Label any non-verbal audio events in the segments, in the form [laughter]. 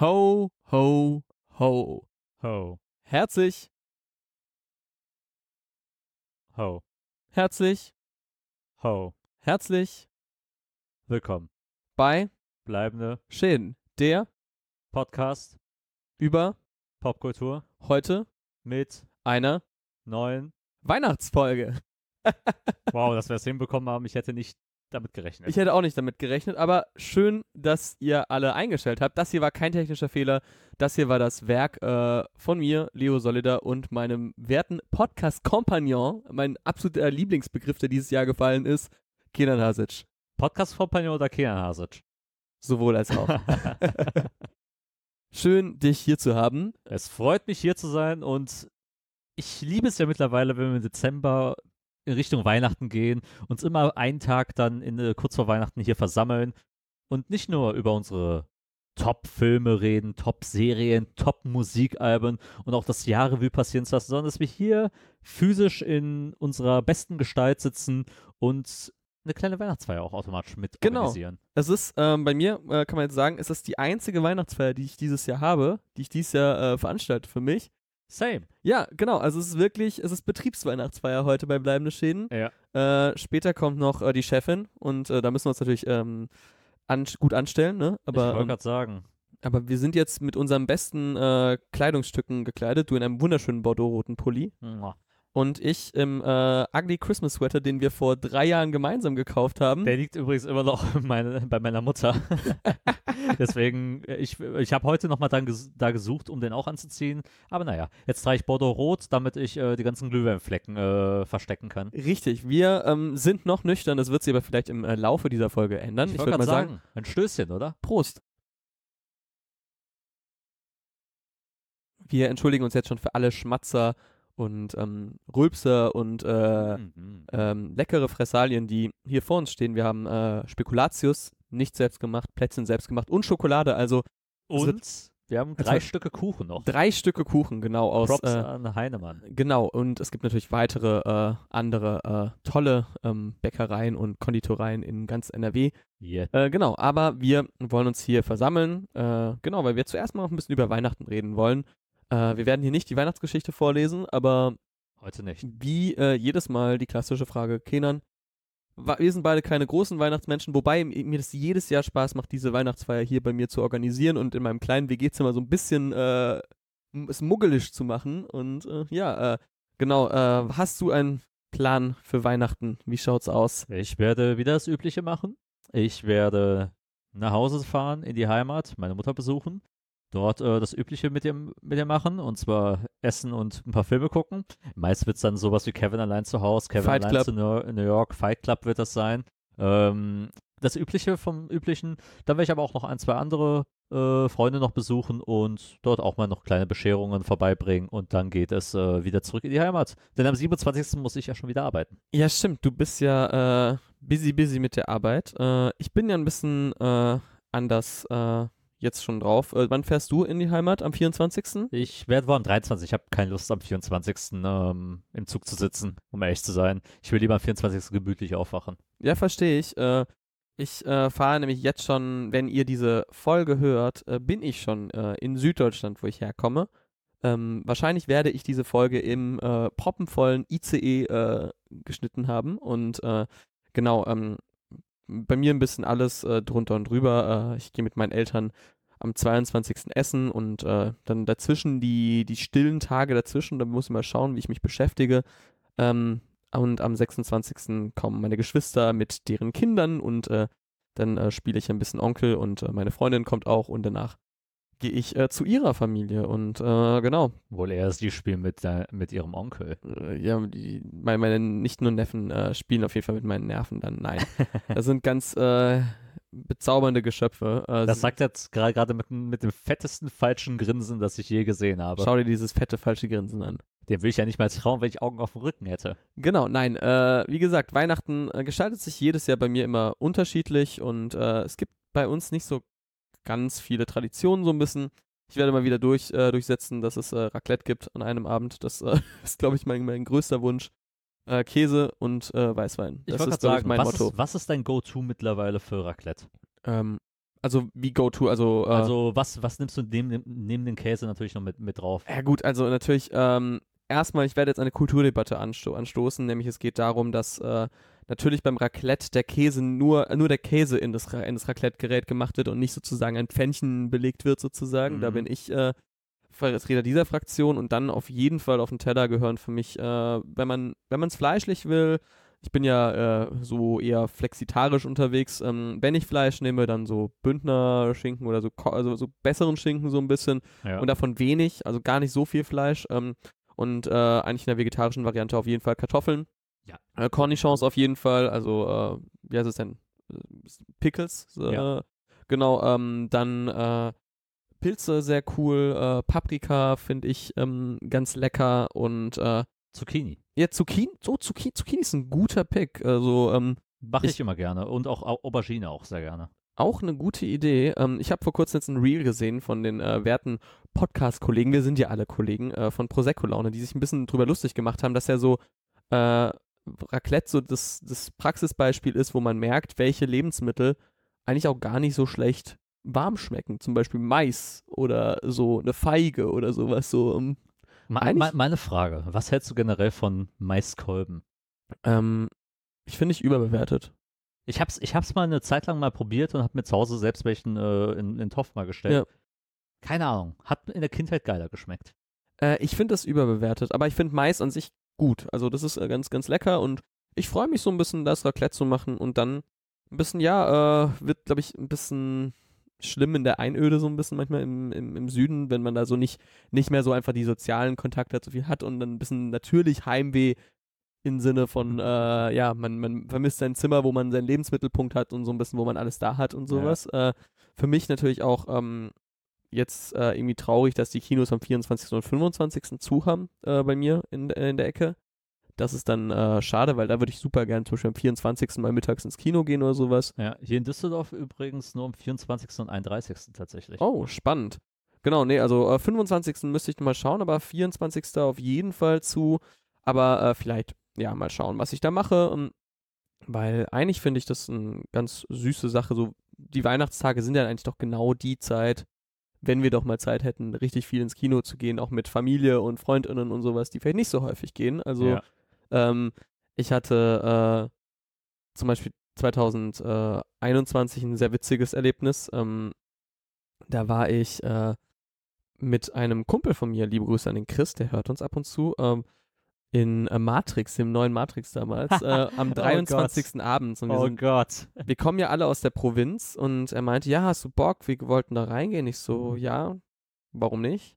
Ho, ho, ho. Ho. Herzlich, Ho. herzlich, Ho. herzlich Willkommen. bei Bleibende Schäden, der Podcast über Popkultur heute mit einer neuen. Weihnachtsfolge. [laughs] Wow, dass wir es hinbekommen haben. Ich hätte nicht damit gerechnet. Ich hätte auch nicht damit gerechnet, aber schön, dass ihr alle eingestellt habt. Das hier war kein technischer Fehler. Das hier war das Werk äh, von mir, Leo Solider und meinem werten Podcast-Kompagnon, mein absoluter Lieblingsbegriff, der dieses Jahr gefallen ist, Kenan Hasic. Podcast-Kompagnon oder Kenan Hasic? Sowohl als auch. [laughs] Schön, dich hier zu haben. es freut mich hier zu sein und ich liebe es ja mittlerweile, wenn wir im Dezember in Richtung Weihnachten gehen, uns immer einen Tag dann in, äh, kurz vor Weihnachten hier versammeln und nicht nur über unsere Top-Filme reden, Top-Serien, Top-Musikalben und auch das Jahrrevue passieren zu lassen, sondern dass wir hier physisch in unserer besten Gestalt sitzen und eine kleine Weihnachtsfeier auch automatisch mit Genau. organisieren. Es ist ähm, bei mir, äh, kann man jetzt sagen, es ist die einzige Weihnachtsfeier, die ich dieses Jahr habe, die ich dieses Jahr äh, veranstalte für mich. Same. Ja, genau. Also es ist wirklich, es ist Betriebsweihnachtsfeier heute bei Bleibende Schäden. Ja. Äh, später kommt noch äh, die Chefin und äh, da müssen wir uns natürlich ähm, an, gut anstellen, ne? ich Aber, wollte ähm, gerade sagen, aber wir sind jetzt mit unseren besten äh, Kleidungsstücken gekleidet. Du in einem wunderschönen Bordeaux-roten Pulli mua. Und ich im äh, Ugly Christmas Sweater, den wir vor drei Jahren gemeinsam gekauft haben. Der liegt übrigens immer noch [laughs] meine, bei meiner Mutter. [laughs] Deswegen, äh, ich, ich habe heute nochmal ges da gesucht, um den auch anzuziehen. Aber naja, jetzt trage ich Bordeaux Rot, damit ich äh, die ganzen Glühweinflecken äh, verstecken kann. Richtig, wir ähm, sind noch nüchtern, das wird sich aber vielleicht im äh, Laufe dieser Folge ändern. Ich, wollte würde mal grad sagen, ein Stößchen, oder? Prost. Wir entschuldigen uns jetzt schon für alle Schmatzer und ähm, Rülpser und äh, Mhm. ähm, leckere Fressalien, die hier vor uns stehen. Wir haben äh, Spekulatius, nicht selbst gemacht, Plätzchen selbst gemacht und Schokolade, also Und wir haben Also- drei Stücke Kuchen noch. drei Stücke Kuchen, genau, aus Props äh, an Heinemann. Genau, und es gibt natürlich weitere äh, andere äh, tolle ähm, Bäckereien und Konditoreien in ganz NRW. Yeah. Äh, genau, aber wir wollen uns hier versammeln, äh, genau, weil wir zuerst mal noch ein bisschen über Weihnachten reden wollen. Äh, wir werden hier nicht die Weihnachtsgeschichte vorlesen, aber Heute nicht. wie äh, jedes Mal die klassische Frage, Kenan, wir sind beide keine großen Weihnachtsmenschen, wobei mir das jedes Jahr Spaß macht, diese Weihnachtsfeier hier bei mir zu organisieren und in meinem kleinen WG-Zimmer so ein bisschen äh, muggelig zu machen. Und äh, ja, äh, genau, äh, hast du einen Plan für Weihnachten? Wie schaut's aus? Ich werde wieder das Übliche machen. Ich werde nach Hause fahren, in die Heimat, meine Mutter besuchen, dort äh, das Übliche mit ihr, mit ihr machen, und zwar essen und ein paar Filme gucken. Meist wird es dann sowas wie Kevin allein zu Hause, Kevin Fight allein Club. zu New, New York, Fight Club wird das sein. Ähm, das Übliche vom Üblichen. Dann werde ich aber auch noch ein, zwei andere äh, Freunde noch besuchen und dort auch mal noch kleine Bescherungen vorbeibringen und dann geht es äh, wieder zurück in die Heimat. Denn am 27. muss ich ja schon wieder arbeiten. Ja, stimmt. Du bist ja äh, busy, busy mit der Arbeit. Äh, ich bin ja ein bisschen äh, anders jetzt schon drauf. Äh, wann fährst du in die Heimat? Am 24.? Ich werde wohl am 23. Ich habe keine Lust am 24. Ähm, im Zug zu sitzen, um ehrlich zu sein. Ich will lieber am 24. gemütlich aufwachen. Ja, verstehe ich. Äh, ich äh, fahre nämlich jetzt schon, wenn ihr diese Folge hört, äh, bin ich schon äh, in Süddeutschland, wo ich herkomme. Ähm, wahrscheinlich werde ich diese Folge im äh, proppenvollen ICE geschnitten haben und genau, ähm, bei mir ein bisschen alles äh, drunter und drüber. Äh, ich gehe mit meinen Eltern am 22. essen und äh, dann dazwischen die, die stillen Tage dazwischen, da muss ich mal schauen, wie ich mich beschäftige. Ähm, und am 26. kommen meine Geschwister mit deren Kindern und äh, dann äh, spiele ich ein bisschen Onkel und äh, meine Freundin kommt auch und danach gehe ich äh, zu ihrer Familie und äh, genau, Wohl eher sie spielen mit, der- mit ihrem Onkel. äh, ja, die, meine, meine nicht nur Neffen äh, spielen auf jeden Fall mit meinen Nerven dann. Nein, [laughs] das sind ganz äh, bezaubernde Geschöpfe. Äh, Das sagt jetzt gerade mit, mit dem fettesten falschen Grinsen, das ich je gesehen habe. Schau dir dieses fette falsche Grinsen an. Dem will ich ja nicht mal trauen, wenn ich Augen auf dem Rücken hätte. Genau, nein, äh, wie gesagt, Weihnachten gestaltet sich jedes Jahr bei mir immer unterschiedlich und äh, es gibt bei uns nicht so ganz viele Traditionen so ein bisschen. Ich werde mal wieder durch, äh, durchsetzen, dass es äh, Raclette gibt an einem Abend. Das äh, [laughs] ist, glaube ich, mein, mein größter Wunsch. Äh, Käse und äh, Weißwein. Ich Das ist, glaube ich, sagen, mein was Motto. ist, was ist dein Go-To mittlerweile für Raclette? Ähm, Also wie Go-To, also. Äh, Also was, was nimmst du neben, dem- neben den Käse natürlich noch mit, mit drauf? Ja gut, also natürlich, ähm, erstmal, ich werde jetzt eine Kulturdebatte ansto anstoßen, nämlich es geht darum, dass natürlich beim Raclette der Käse nur, nur der Käse in das, in das Raclette-Gerät gemacht wird und nicht sozusagen ein Pfännchen belegt wird sozusagen. Da Mhm. bin ich äh, Vertreter dieser Fraktion und dann auf jeden Fall auf den Teller gehören für mich, äh, wenn man wenn man es fleischlich will, ich bin ja äh, so eher flexitarisch unterwegs. Ähm, wenn ich Fleisch nehme, dann so Bündner Schinken oder so, also so besseren Schinken so ein bisschen Ja. und davon wenig, also gar nicht so viel Fleisch. Ähm, und äh, eigentlich in der vegetarischen Variante auf jeden Fall Kartoffeln. Ja. Äh, Cornichons auf jeden Fall, also äh, wie heißt es denn? Pickles. Äh, Ja. Genau, ähm, dann äh, Pilze sehr cool, äh, Paprika finde ich ähm, ganz lecker und äh, Zucchini. ja, Zucchini, so Zucchini, Zucchini ist ein guter Pick. Also ähm, Mache ich, Ich- immer gerne. Und auch Au- Aubergine auch sehr gerne. Auch eine gute Idee. Ähm, ich habe vor kurzem jetzt ein Reel gesehen von den äh, werten Podcast-Kollegen, wir sind ja alle Kollegen, äh, von Prosecco Laune, die sich ein bisschen drüber lustig gemacht haben, dass ja so äh, Raclette so das, das Praxisbeispiel ist, wo man merkt, welche Lebensmittel eigentlich auch gar nicht so schlecht warm schmecken. Zum Beispiel Mais oder so eine Feige oder sowas. So, ähm, Me me meine Frage, was hältst du generell von Maiskolben? ähm, ich finde ich überbewertet. Ich hab's, ich hab's mal eine Zeit lang mal probiert und hab mir zu Hause selbst welchen äh, in, in den Topf mal gestellt. Ja. Keine Ahnung, hat in der Kindheit geiler geschmeckt. Äh, ich finde das überbewertet, aber ich finde Mais an sich gut. Also das ist äh, ganz, ganz lecker und ich freue mich so ein bisschen, das Raclette zu machen und dann ein bisschen, ja, äh, wird, glaube ich, ein bisschen schlimm in der Einöde so ein bisschen manchmal im, im, im Süden, wenn man da so nicht, nicht mehr so einfach die sozialen Kontakte so viel hat und dann ein bisschen natürlich Heimweh im Sinne von, äh, ja, man, man vermisst sein Zimmer, wo man seinen Lebensmittelpunkt hat und so ein bisschen, wo man alles da hat und sowas. Äh, für mich natürlich auch ähm, jetzt äh, irgendwie traurig, dass die Kinos am 24. und 25. zu haben äh, bei mir in, in der Ecke. Das ist dann äh, schade, weil da würde ich super gern zum Beispiel am 24. mal mittags ins Kino gehen oder sowas. Ja, hier in Düsseldorf übrigens nur am 24. und 31. tatsächlich. Oh, spannend. Genau, nee, also äh, 25. müsste ich mal schauen, aber 24. auf jeden Fall zu. Aber äh, vielleicht, ja, mal schauen, was ich da mache. ähm, weil eigentlich finde ich das eine ganz süße Sache. So, die Weihnachtstage sind ja eigentlich doch genau die Zeit, wenn wir doch mal Zeit hätten, richtig viel ins Kino zu gehen, auch mit Familie und Freundinnen und sowas, die vielleicht nicht so häufig gehen. Also, Ja. ähm, ich hatte äh, zum Beispiel 2021 ein sehr witziges Erlebnis. Ähm, da war ich äh, mit einem Kumpel von mir, liebe Grüße an den Chris, der hört uns ab und zu, ähm, in äh, Matrix, dem neuen Matrix damals, [laughs] äh, am Oh 23. abends. Und wir, oh sind, Gott. wir kommen ja alle aus der Provinz und er meinte, ja, hast du Bock? Wir wollten da reingehen. Ich so, ja, warum nicht?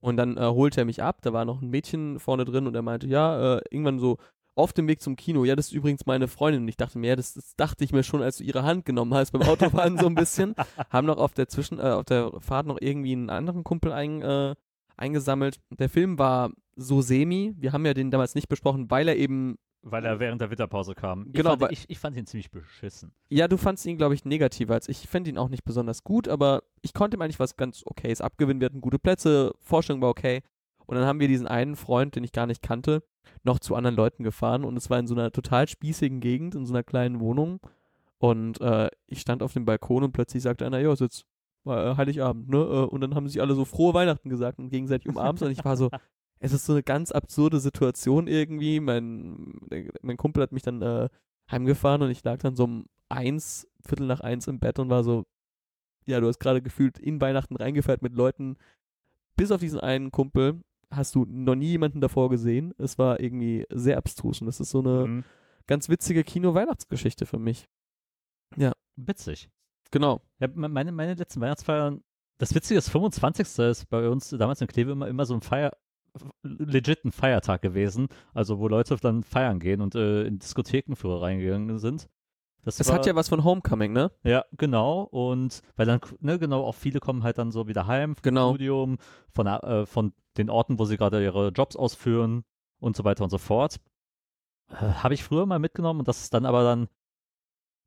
Und dann äh, holte er mich ab, da war noch ein Mädchen vorne drin und er meinte, ja, äh, irgendwann so auf dem Weg zum Kino, ja, das ist übrigens meine Freundin. Und ich dachte mir, ja, das, das dachte ich mir schon, als du ihre Hand genommen hast beim Autofahren so ein bisschen. [laughs] Haben noch auf der Zwischen, äh, auf der Fahrt noch irgendwie einen anderen Kumpel ein, äh, eingesammelt. Der Film war so semi. Wir haben ja den damals nicht besprochen, weil er eben Weil er während der Winterpause kam. Genau, ich, fand, ich, ich fand ihn ziemlich beschissen. Ja, du fandst ihn, glaube ich, negativer als ich. Ich fand ihn auch nicht besonders gut, aber ich konnte ihm eigentlich was ganz Okayes abgewinnen. Wir hatten gute Plätze, Vorstellung war okay. Und dann haben wir diesen einen Freund, den ich gar nicht kannte, noch zu anderen Leuten gefahren und es war in so einer total spießigen Gegend, in so einer kleinen Wohnung. Und äh, ich stand auf dem Balkon und plötzlich sagte einer, ja, ist jetzt äh, Heiligabend, ne? Äh, Und dann haben sie alle so frohe Weihnachten gesagt und gegenseitig umarmt und ich war so, [laughs] es ist so eine ganz absurde Situation irgendwie. Mein, mein Kumpel hat mich dann äh, heimgefahren und ich lag dann so um eins, Viertel nach eins im Bett und war so, ja, du hast gerade gefühlt in Weihnachten reingefeiert mit Leuten. Bis auf diesen einen Kumpel hast du noch nie jemanden davor gesehen. Es war irgendwie sehr abstrus und das ist so eine Mhm. ganz witzige Kino-Weihnachtsgeschichte für mich. Witzig. Genau. Ja, me- meine, meine letzten Weihnachtsfeiern, das Witzige ist, 25. ist bei uns damals in Kleve immer, immer so ein Feier, legit ein Feiertag gewesen, also wo Leute dann feiern gehen und äh, in Diskotheken früher reingegangen sind. Das Es war, hat ja was von Homecoming, ne? Ja, genau. Und weil dann, ne, genau, auch viele kommen halt dann so wieder heim vom Genau. Studium, von, äh, von den Orten, wo sie gerade ihre Jobs ausführen und so weiter und so fort. Äh, Habe ich früher mal mitgenommen und das ist dann aber dann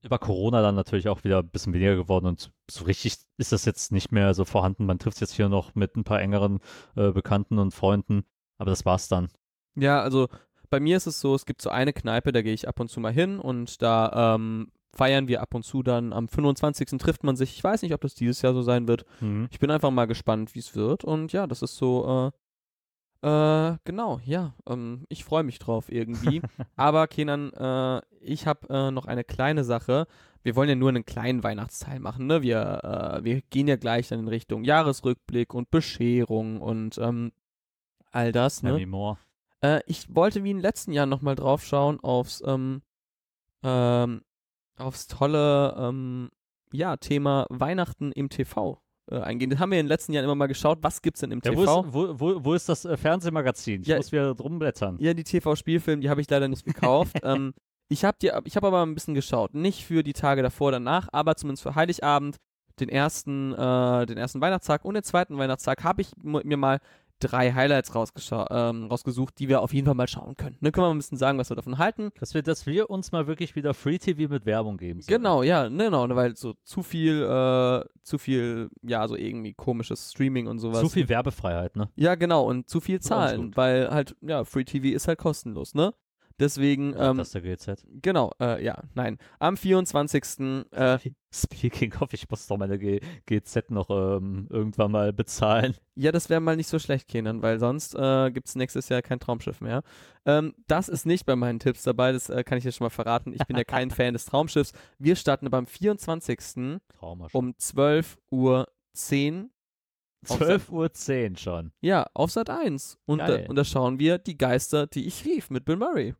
über Corona dann natürlich auch wieder ein bisschen weniger geworden und so richtig ist das jetzt nicht mehr so vorhanden. Man trifft jetzt hier noch mit ein paar engeren äh, Bekannten und Freunden, aber das war's dann. Ja, also bei mir ist es so, es gibt so eine Kneipe, da gehe ich ab und zu mal hin und da ähm, feiern wir ab und zu dann. Am 25. trifft man sich. Ich weiß nicht, ob das dieses Jahr so sein wird. Mhm. Ich bin einfach mal gespannt, wie es wird. Und ja, das ist so, äh, äh, genau, ja, ähm, ich freue mich drauf irgendwie. [laughs] Aber Kenan, äh, ich habe äh, noch eine kleine Sache. Wir wollen ja nur einen kleinen Weihnachtsteil machen, ne? Wir, äh, wir gehen ja gleich dann in Richtung Jahresrückblick und Bescherung und ähm, all das, ne? more. Äh, ich wollte wie in den letzten Jahren nochmal drauf schauen aufs, ähm, ähm, aufs tolle, ähm, ja, Thema Weihnachten im TV äh, eingehen. Das haben wir in den letzten Jahren immer mal geschaut. Was gibt's denn im Ja, wo, TV? ist, wo, wo, wo ist das äh, Fernsehmagazin? Ich Ja. muss wieder drum blättern. Ja, die TV-Spielfilme, die habe ich leider nicht gekauft. [laughs] ähm, ich habe hab aber ein bisschen geschaut. Nicht für die Tage davor, danach, aber zumindest für Heiligabend, den ersten, äh, den ersten Weihnachtstag und den zweiten Weihnachtstag habe ich mir mal drei Highlights ähm, rausgesucht, die wir auf jeden Fall mal schauen können. Ne, können wir mal ein bisschen sagen, was wir davon halten. Dass wir, dass wir uns mal wirklich wieder Free TV mit Werbung geben sollen. Genau, ja, ne, genau, weil so zu viel, äh, zu viel, ja, so irgendwie komisches Streaming und sowas. Zu viel Werbefreiheit, ne? Ja, genau, und zu viel zahlen, weil halt, ja, Free TV ist halt kostenlos, ne? Deswegen, ähm, das ist der GZ. genau, äh, ja, nein. Am 24. Äh, [laughs] Speaking of, ich muss doch meine G GZ noch ähm, irgendwann mal bezahlen. ja, das wäre mal nicht so schlecht, Kenan, weil sonst äh, gibt es nächstes Jahr kein Traumschiff mehr. Ähm, das ist nicht bei meinen Tipps dabei, das äh, kann ich dir schon mal verraten. Ich bin ja kein [laughs] Fan des Traumschiffs. Wir starten aber am 24. Trauma um 12.10 Uhr. 12.10 Uhr 10 schon. Ja, auf Sat 1. Und, da, und da schauen wir Die Geister, die ich rief mit Bill Murray.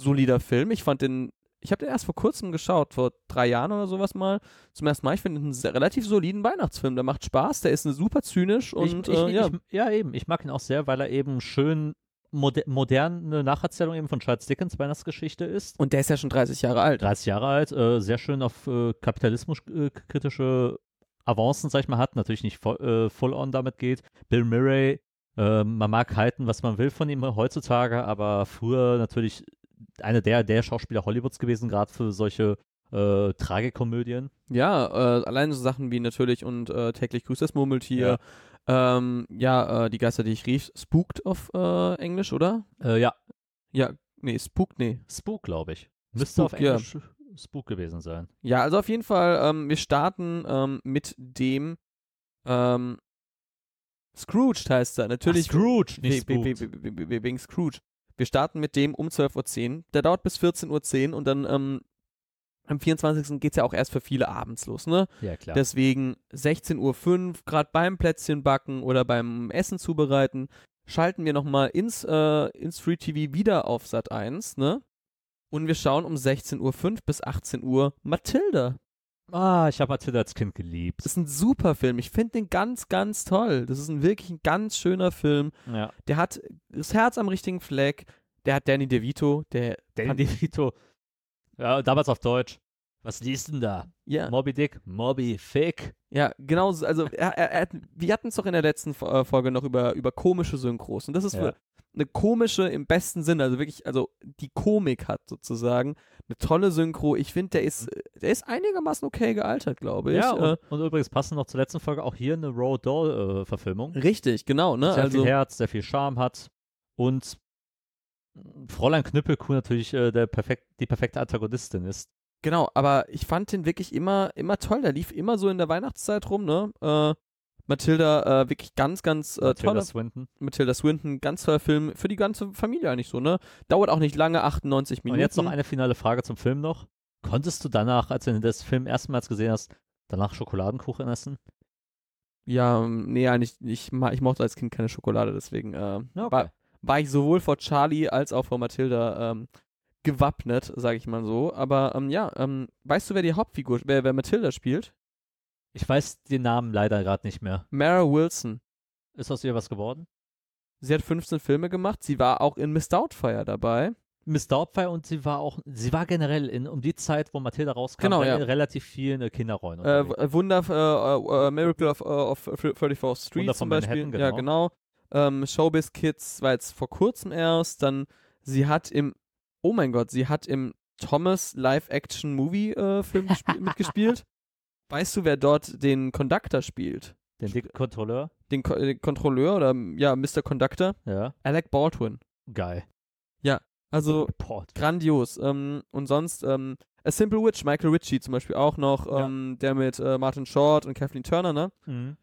Solider Film. Ich fand den, ich habe den erst vor kurzem geschaut, vor drei Jahren oder sowas mal. Zum ersten Mal. Ich finde den einen relativ soliden Weihnachtsfilm. Der macht Spaß, der ist super zynisch und ich, ich, äh, ja. ich, ja, eben. Ich mag ihn auch sehr, weil er eben schön moder moderne Nacherzählung eben von Charles Dickens Weihnachtsgeschichte ist. und der ist ja schon 30 Jahre alt. 30 Jahre alt, äh, sehr schön auf äh, kapitalismuskritische Avancen, sag ich mal, hat. Natürlich nicht voll, äh, full on damit geht. Bill Murray, äh, man mag halten, was man will von ihm heutzutage, aber früher natürlich einer der, der Schauspieler Hollywoods gewesen, gerade für solche äh, Tragikomödien. Ja, äh, allein so Sachen wie natürlich und äh, täglich grüßt das Murmeltier. Ja, ähm, ja äh, die Geister, die ich rief. Spooked auf äh, Englisch, oder? Äh, ja, Ja, nee, Spooked, nee. Spook, glaube ich. Müsste auf Spook, ja. Englisch Spook gewesen sein. Ja, also auf jeden Fall, ähm, wir starten ähm, mit dem ähm, Scrooge heißt er. Natürlich. Ach, Scrooge, nicht we- Wegen Scrooge. Wir starten mit dem um 12.10 Uhr. Der dauert bis 14.10 Uhr und dann ähm, am 24. geht es ja auch erst für viele abends los, ne? Ja, klar. Deswegen 16.05 Uhr, gerade beim Plätzchen backen oder beim Essen zubereiten, schalten wir nochmal ins, äh, ins Free TV wieder auf Sat 1, ne? Und wir schauen um 16.05 Uhr bis 18 Uhr Matilda. Ah, ich habe Matilda als Kind geliebt. Das ist ein super Film. Ich finde den ganz, ganz toll. Das ist ein wirklich ein ganz schöner Film. Ja. Der hat das Herz am richtigen Fleck. Der hat Danny DeVito, der. Danny DeVito. Ja, damals auf Deutsch. Was liest denn da? Ja, Moby Dick? Moby Fick? ja, genau. so- Also, er, er, er, wir hatten es doch in der letzten äh, Folge noch über, über komische Synchros. Und das ist Ja. eine komische im besten Sinne. Also wirklich, also die Komik hat sozusagen eine tolle Synchro. Ich finde, der ist, der ist einigermaßen okay gealtert, glaube ich. Ja, äh, und, und übrigens passend noch zur letzten Folge auch hier eine Road Doll-Verfilmung. richtig, genau. Ne? sehr Also, viel Herz, sehr viel Charme hat. Und Fräulein Knüppelkuh natürlich äh, der perfekt, die perfekte Antagonistin ist. Genau, aber ich fand den wirklich immer, immer toll. Der lief immer so in der Weihnachtszeit rum, ne? Äh, Matilda, äh, wirklich ganz, ganz äh, Tilda toller. Swinton. Matilda Swinton, ganz toller Film für die ganze Familie eigentlich so, ne? Dauert auch nicht lange, 98 Minuten. Und jetzt noch eine finale Frage zum Film noch. Konntest du danach, als du das Film erstmals gesehen hast, danach Schokoladenkuchen essen? Ja, ähm, nee, eigentlich, ich, ich mochte als Kind keine Schokolade, deswegen äh, Ja, war, war ich sowohl vor Charlie als auch vor Matilda ähm, gewappnet, sage ich mal so. Aber ähm, ja, ähm, weißt du, wer die Hauptfigur, wer, wer Matilda spielt? Ich weiß den Namen leider gerade nicht mehr. Mara Wilson. Ist aus ihr was geworden? Sie hat 15 Filme gemacht. Sie war auch in Miss Doubtfire dabei. Miss Doubtfire und sie war auch, sie war generell in, um die Zeit, wo Matilda rauskam, Genau, in ja. relativ vielen äh, Kinderrollen. Äh, Wunder, äh, äh, Miracle of, äh, of 34th Street Wunder zum Beispiel. Manhattan, Ja, genau. Ähm, Showbiz Kids war jetzt vor kurzem erst. Dann, sie hat im, oh mein Gott, sie hat im Thomas Live-Action-Movie-Film [laughs] mitgespielt. Weißt du, wer dort den Conductor spielt? Den dicken Kontrolleur? Den, Ko den Kontrolleur oder, ja, Mr. Conductor? Ja. Alec Baldwin. Geil. Also Port. grandios. Ähm, und sonst, ähm, A Simple Witch, Michael Ritchie zum Beispiel auch noch, Ja. ähm, der mit äh, Martin Short und Kathleen Turner, ne? Mhm.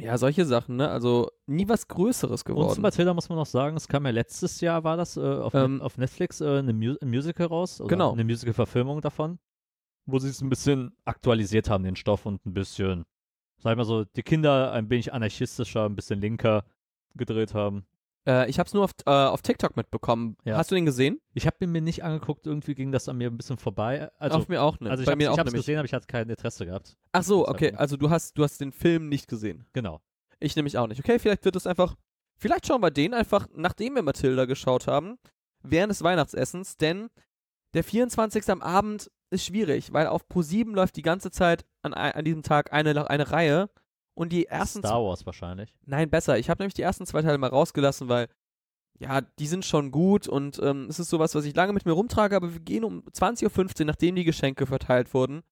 Ja, solche Sachen, ne? Also nie was Größeres Und zu geworden. Matilda muss man noch sagen, es kam ja letztes Jahr, war das, äh, auf, Ähm, auf Netflix äh, eine Mu ein Musical raus. Genau. Eine Musical-Verfilmung davon. Wo sie es ein bisschen aktualisiert haben, den Stoff und ein bisschen, sag ich mal so, die Kinder ein wenig anarchistischer, ein bisschen linker gedreht haben. Äh, ich hab's nur auf, äh, auf TikTok mitbekommen. Ja. Hast du den gesehen? Ich habe ihn mir nicht angeguckt, irgendwie ging das an mir ein bisschen vorbei. Also, auf mir auch nicht. also ich Bei habe mir auch ich hab's nämlich. gesehen, aber ich hatte kein Interesse gehabt. Ach so, okay. Also du hast, du hast den Film nicht gesehen. Genau. Ich nämlich auch nicht. Okay, vielleicht wird es einfach. Vielleicht schauen wir den einfach, nachdem wir Matilda geschaut haben, während des Weihnachtsessens, denn der 24. am Abend ist schwierig, weil auf Pro7 läuft die ganze Zeit an, an diesem Tag eine, eine Reihe und die ersten. Star Wars wahrscheinlich. Nein, besser. Ich habe nämlich die ersten zwei Teile mal rausgelassen, weil. Ja, die sind schon gut und ähm, es ist sowas, was ich lange mit mir rumtrage, aber wir gehen um 20.15 Uhr, nachdem die Geschenke verteilt wurden,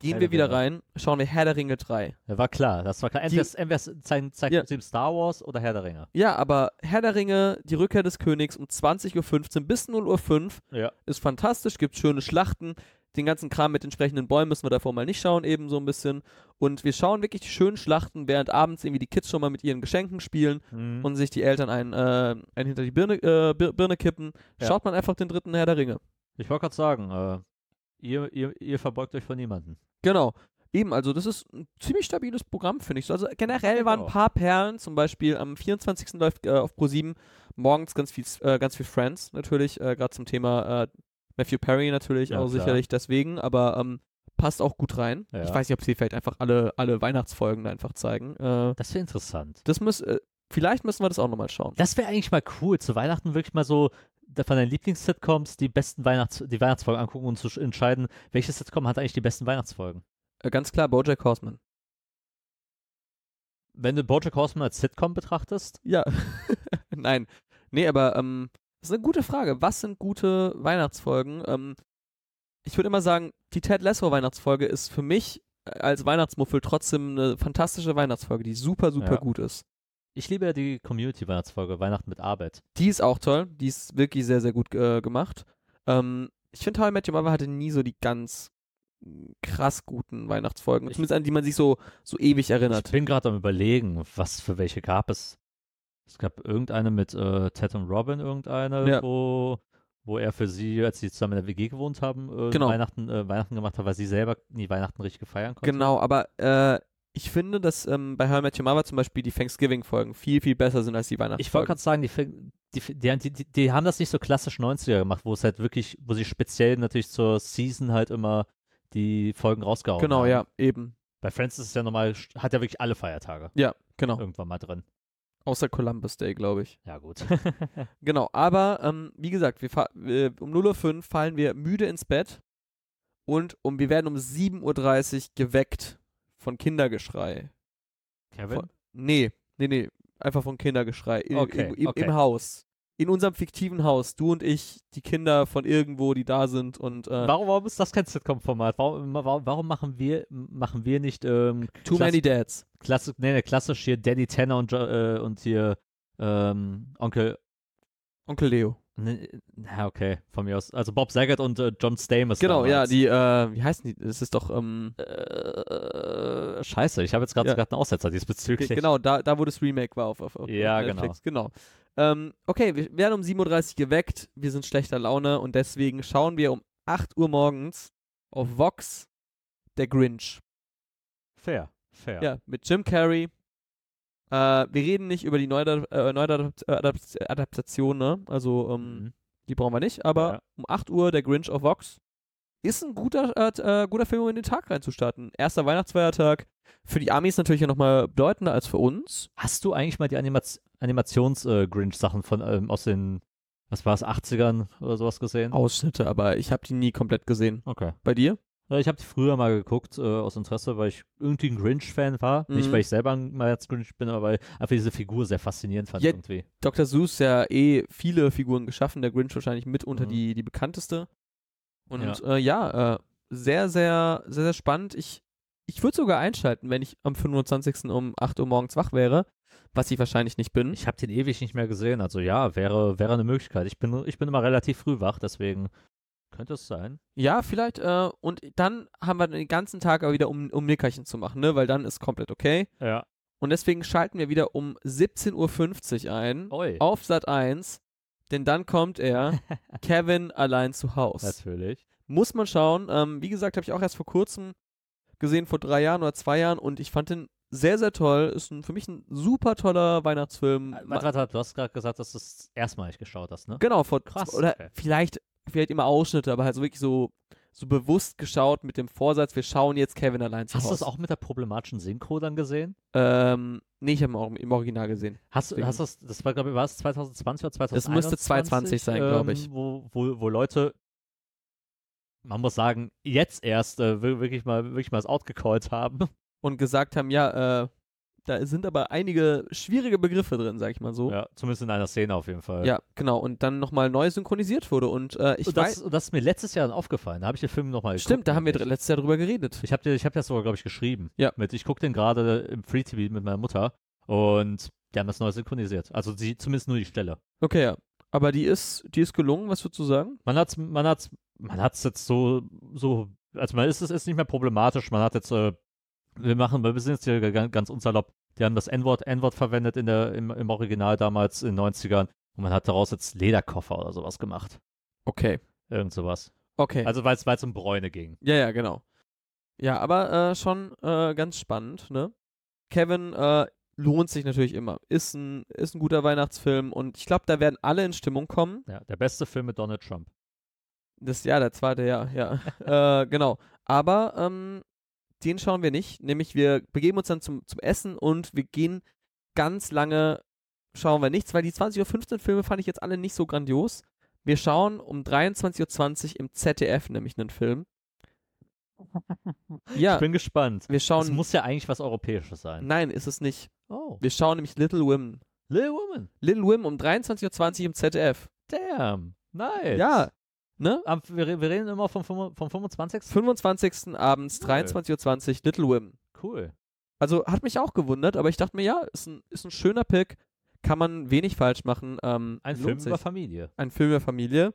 gehen wir der wieder rein, schauen wir Herr der Ringe 3. Ja, war klar, das war klar. Die- Entweder, zeigt, zeigt Ja. Star Wars oder Herr der Ringe. Ja, aber Herr der Ringe, die Rückkehr des Königs um 20.15 Uhr bis 0.05 Uhr Ja. ist fantastisch, gibt schöne Schlachten. Den ganzen Kram mit entsprechenden Bäumen müssen wir davor mal nicht schauen, eben so ein bisschen. Und wir schauen wirklich die schönen Schlachten, während abends irgendwie die Kids schon mal mit ihren Geschenken spielen Mhm. und sich die Eltern einen, äh, einen hinter die Birne, äh, Bir- Birne kippen. Schaut man einfach den dritten Herr der Ringe. Ich wollte gerade sagen, äh, ihr, ihr, ihr verbeugt euch vor niemanden. Genau. Eben, also das ist ein ziemlich stabiles Programm, finde ich. so. Also generell waren ein paar Perlen, zum Beispiel am 24. läuft äh, auf Pro7 morgens ganz viel, äh, ganz viel Friends natürlich, äh, gerade zum Thema äh, Matthew Perry natürlich Ja, auch klar. sicherlich deswegen, aber ähm, passt auch gut rein. Ja. Ich weiß nicht, ob sie vielleicht einfach alle, alle Weihnachtsfolgen einfach zeigen. Äh, Das wäre interessant. das muss, äh, vielleicht müssen wir das auch nochmal schauen. Das wäre eigentlich mal cool, zu Weihnachten wirklich mal so von deinen Lieblings-Sitcoms die besten Weihnachts die Weihnachtsfolgen angucken und zu sch- entscheiden, welche Sitcom hat eigentlich die besten Weihnachtsfolgen. Äh, ganz klar, Bojack Horseman. Wenn du Bojack Horseman als Sitcom betrachtest, Ja. [laughs] Nein. Nee, aber ähm, das ist eine gute Frage. Was sind gute Weihnachtsfolgen? Ähm, ich würde immer sagen, die Ted Lasso Weihnachtsfolge ist für mich äh, als Weihnachtsmuffel trotzdem eine fantastische Weihnachtsfolge, die super, super Ja. gut ist. Ich liebe ja die Community-Weihnachtsfolge, Weihnachten mit Arbeit. Die ist auch toll. Die ist wirklich sehr, sehr gut äh, gemacht. Ähm, ich finde, How I Met Your Mother hatte nie so die ganz krass guten Weihnachtsfolgen. Ich- Zumindest an die man sich so, so ewig erinnert. Ich bin gerade am überlegen, was für welche gab es. Es gab irgendeine mit äh, Ted und Robin, irgendeine, Ja. wo, wo er für sie, als sie zusammen in der WG gewohnt haben, äh, Genau. Weihnachten, äh, Weihnachten gemacht hat, weil sie selber nie Weihnachten richtig feiern konnte. Genau, aber äh, ich finde, dass ähm, bei How I Met Your Mother zum Beispiel die Thanksgiving-Folgen viel, viel besser sind als die Weihnachtsfolgen. Ich wollte gerade sagen, die, die, die, die, die, haben das nicht so klassisch 90er gemacht, wo es halt wirklich, wo sie speziell natürlich zur Season halt immer die Folgen rausgehauen Genau, haben. ja, eben. Bei Friends ist es ja normal, hat ja wirklich alle Feiertage Ja, genau. irgendwann mal drin. Außer Columbus Day, glaube ich. Ja, gut. [laughs] [laughs] Genau, aber ähm, wie gesagt, wir wir, um 0.05 Uhr fallen wir müde ins Bett und um, wir werden um 7.30 Uhr geweckt von Kindergeschrei. Kevin? Von, nee, nee, nee, einfach von Kindergeschrei. I- Okay, im, im, okay. Im Haus. In unserem fiktiven Haus. Du und ich, die Kinder von irgendwo, die da sind und äh, Warum, warum ist das kein Sitcom-Format? Warum, warum, warum machen wir, machen wir nicht ähm, Too Many Dads. klassisch, nee, nee, klassisch hier Danny Tanner und, äh, und hier ähm, Onkel, Onkel Leo. ne, na okay, von mir aus, also Bob Saget und äh, John Stamos. Genau, ja, damals. die, äh, wie heißen die? Das ist doch, ähm, Äh, scheiße, ich habe jetzt gerade Ja. sogar einen Aussetzer diesbezüglich. genau, da, da wo das Remake war auf, auf, auf Ja, Netflix. Genau. Ähm, okay, wir werden um 7.30 Uhr geweckt, wir sind schlechter Laune und deswegen schauen wir um 8 Uhr morgens auf Vox der Grinch. Fair, fair. Ja, mit Jim Carrey. Äh, wir reden nicht über die Neuada- äh, Neuadaptation, ne? Also, ähm, Mhm. die brauchen wir nicht, aber Ja. um 8 Uhr der Grinch auf Vox. Ist ein guter, äh, äh, guter Film, um in den Tag reinzustarten. Erster Weihnachtsfeiertag. Für die Amis natürlich ja nochmal bedeutender als für uns. Hast du eigentlich mal die Animaz Animations-Grinch-Sachen von ähm, aus den, was war es, 80ern oder sowas gesehen? Ausschnitte, aber ich habe die nie komplett gesehen. Okay. Bei dir? Äh, Ich habe die früher mal geguckt, äh, aus Interesse, weil ich irgendwie ein Grinch-Fan war. Nicht, Mhm. weil ich selber ein Grinch bin, aber weil einfach diese Figur sehr faszinierend fand Ja, irgendwie. Dr. Seuss ja eh viele Figuren geschaffen, der Grinch wahrscheinlich mitunter Mhm. die, die bekannteste. Und Ja. äh, ja äh, sehr, sehr, sehr, sehr spannend. Ich, ich würde sogar einschalten, wenn ich am 25. um 8 Uhr morgens wach wäre. was ich wahrscheinlich nicht bin. Ich habe den ewig nicht mehr gesehen. Also ja, wäre, wäre eine Möglichkeit. Ich bin, ich bin immer relativ früh wach, deswegen könnte es sein. Ja, vielleicht. Äh, und dann haben wir den ganzen Tag aber wieder, um, um Nickerchen zu machen, ne? Weil dann ist komplett okay. Ja. Und deswegen schalten wir wieder um 17.50 Uhr ein Oi. auf Sat 1. Denn dann kommt er, [laughs] Kevin allein zu Haus. Natürlich. Muss man schauen. Ähm, wie gesagt, habe ich auch erst vor kurzem gesehen, vor drei Jahren oder zwei Jahren. Und ich fand den sehr, sehr toll. Ist ein, für mich ein super toller Weihnachtsfilm. Warte, warte, warte, du hast gerade gesagt, dass du es erstmalig geschaut hast, ne? Genau, vor Krass, oder okay. vielleicht, vielleicht immer Ausschnitte, aber halt so wirklich so, so bewusst geschaut mit dem Vorsatz, wir schauen jetzt Kevin allein zu Hast du es auch mit der problematischen Synchro dann gesehen? Ähm, nee, ich habe ihn im Original gesehen. Hast du, hast das, das war, glaube ich, war es 2020 oder 2021? Das müsste 2020 sein, glaub ich. Ähm, wo, wo, wo Leute, man muss sagen, jetzt erst äh, wir- wirklich mal, wirklich mal das Out gecallt haben. Und gesagt haben, ja, äh, da sind aber einige schwierige Begriffe drin, sag ich mal so. Ja, zumindest in einer Szene auf jeden Fall. Ja, genau. Und dann nochmal neu synchronisiert wurde. Und äh, ich und das, weiß, das ist mir letztes Jahr dann aufgefallen. Da habe ich den Film nochmal stimmt, da haben wir letztes Jahr drüber geredet. Ich habe ich hab das sogar, glaube ich, geschrieben. Ja. Mit, ich gucke den gerade im Free TV mit meiner Mutter und die haben das neu synchronisiert. Also die, zumindest nur die Stelle. Okay, ja. Aber die ist, die ist gelungen, was würdest du sagen? Man hat's, man hat's, man hat's jetzt so, so, also man ist es ist nicht mehr problematisch. Man hat jetzt, äh, wir machen, wir sind jetzt hier ganz, unsalopp. Die haben das N-Wort, N-Wort verwendet in der, im, im Original damals in den 90ern und man hat daraus jetzt Lederkoffer oder sowas gemacht. Okay. Irgend sowas. Okay. Also weil es um Bräune ging. Ja, ja, genau. Ja, aber äh, schon äh, ganz spannend, ne? Kevin äh, lohnt sich natürlich immer. Ist ein, ist ein guter Weihnachtsfilm und ich glaube, da werden alle in Stimmung kommen. Ja, der beste Film mit Donald Trump. Das ja, der zweite, ja, ja. [laughs] äh, genau. Aber ähm, den schauen wir nicht. Nämlich wir begeben uns dann zum, zum Essen und wir gehen ganz lange, schauen wir nichts, weil die 20.15 Uhr Filme fand ich jetzt alle nicht so grandios. Wir schauen um 23.20 Uhr im ZDF nämlich einen Film. [laughs] Ja, Ich bin gespannt. wir Es schauen. muss ja eigentlich was Europäisches sein. Nein, ist es nicht. Oh. Wir schauen nämlich Little Women. Little Woman. Little Women um 23.20 Uhr im ZDF. Damn. Nice. Ja, ne? Am, wir, wir reden immer vom, vom 25. 25. abends, Cool. 23.20 Uhr, Little Women. Cool. Also hat mich auch gewundert, aber ich dachte mir, ja, ist ein, ist ein schöner Pick. Kann man wenig falsch machen. Ähm, Ein Film sich. über Familie. Ein Film über Familie.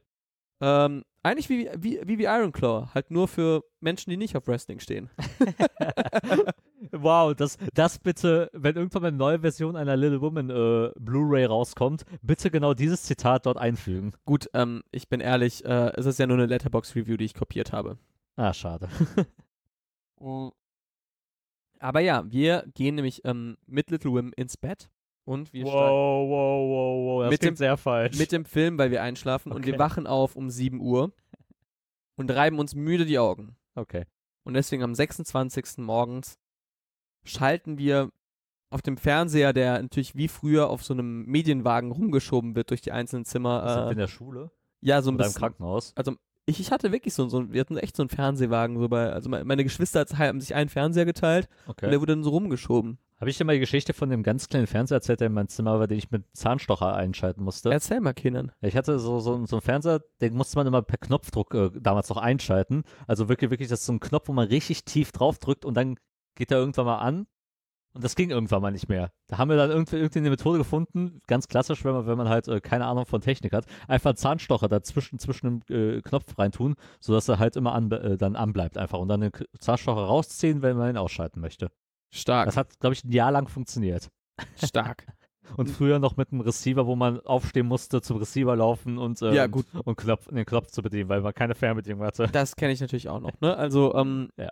Ähm, eigentlich wie, wie, wie, wie Iron Claw, halt nur für Menschen, die nicht auf Wrestling stehen. [laughs] [laughs] wow, das, das bitte, wenn irgendwann mal eine neue Version einer Little Woman äh, Blu-ray rauskommt, bitte genau dieses Zitat dort einfügen. Gut, ähm, ich bin ehrlich, äh, es ist ja nur eine Letterbox-Review, die ich kopiert habe. Ah, schade. [laughs] Aber ja, wir gehen nämlich ähm, mit Little Women ins Bett und wir wow, wow, wow, wow. Das Mit dem- sehr falsch. mit dem Film, weil wir einschlafen und wir Okay. wachen auf um 7 Uhr und reiben uns müde die Augen. okay. Und deswegen am 26. morgens schalten wir auf dem Fernseher, der natürlich wie früher auf so einem Medienwagen rumgeschoben wird durch die einzelnen Sind wir Zimmer. in Äh, der Schule? ja, so ein Oder im bisschen. Krankenhaus? Also ich, ich hatte wirklich so, so, wir hatten echt so einen Fernsehwagen. So bei, also me- meine Geschwister haben sich einen Fernseher geteilt und Okay. der wurde dann so rumgeschoben. Habe ich dir mal die Geschichte von dem ganz kleinen Fernseher erzählt, der in meinem Zimmer war, den ich mit Zahnstocher einschalten musste? Erzähl mal, Kindern. Ich hatte so, so, so einen Fernseher, den musste man immer per Knopfdruck äh, damals noch einschalten. Also wirklich, wirklich, das ist so ein Knopf, wo man richtig tief drauf drückt und dann geht er irgendwann mal an. Und das ging irgendwann mal nicht mehr. Da haben wir dann irgendwie, irgendwie eine Methode gefunden, ganz klassisch, wenn man, wenn man halt äh, keine Ahnung von Technik hat, einfach einen Zahnstocher dazwischen zwischen dem äh, Knopf reintun, sodass er halt immer an, äh, dann anbleibt einfach und dann den Zahnstocher rausziehen, wenn man ihn ausschalten möchte. Stark. Das hat, glaube ich, ein Jahr lang funktioniert. stark. [laughs] Und früher noch mit einem Receiver, wo man aufstehen musste, zum Receiver laufen und, ähm, Ja, gut. und Knopf, den Knopf zu bedienen, weil man keine Fernbedienung hatte. Das kenne ich natürlich auch noch, ne? Also, ähm, Ja.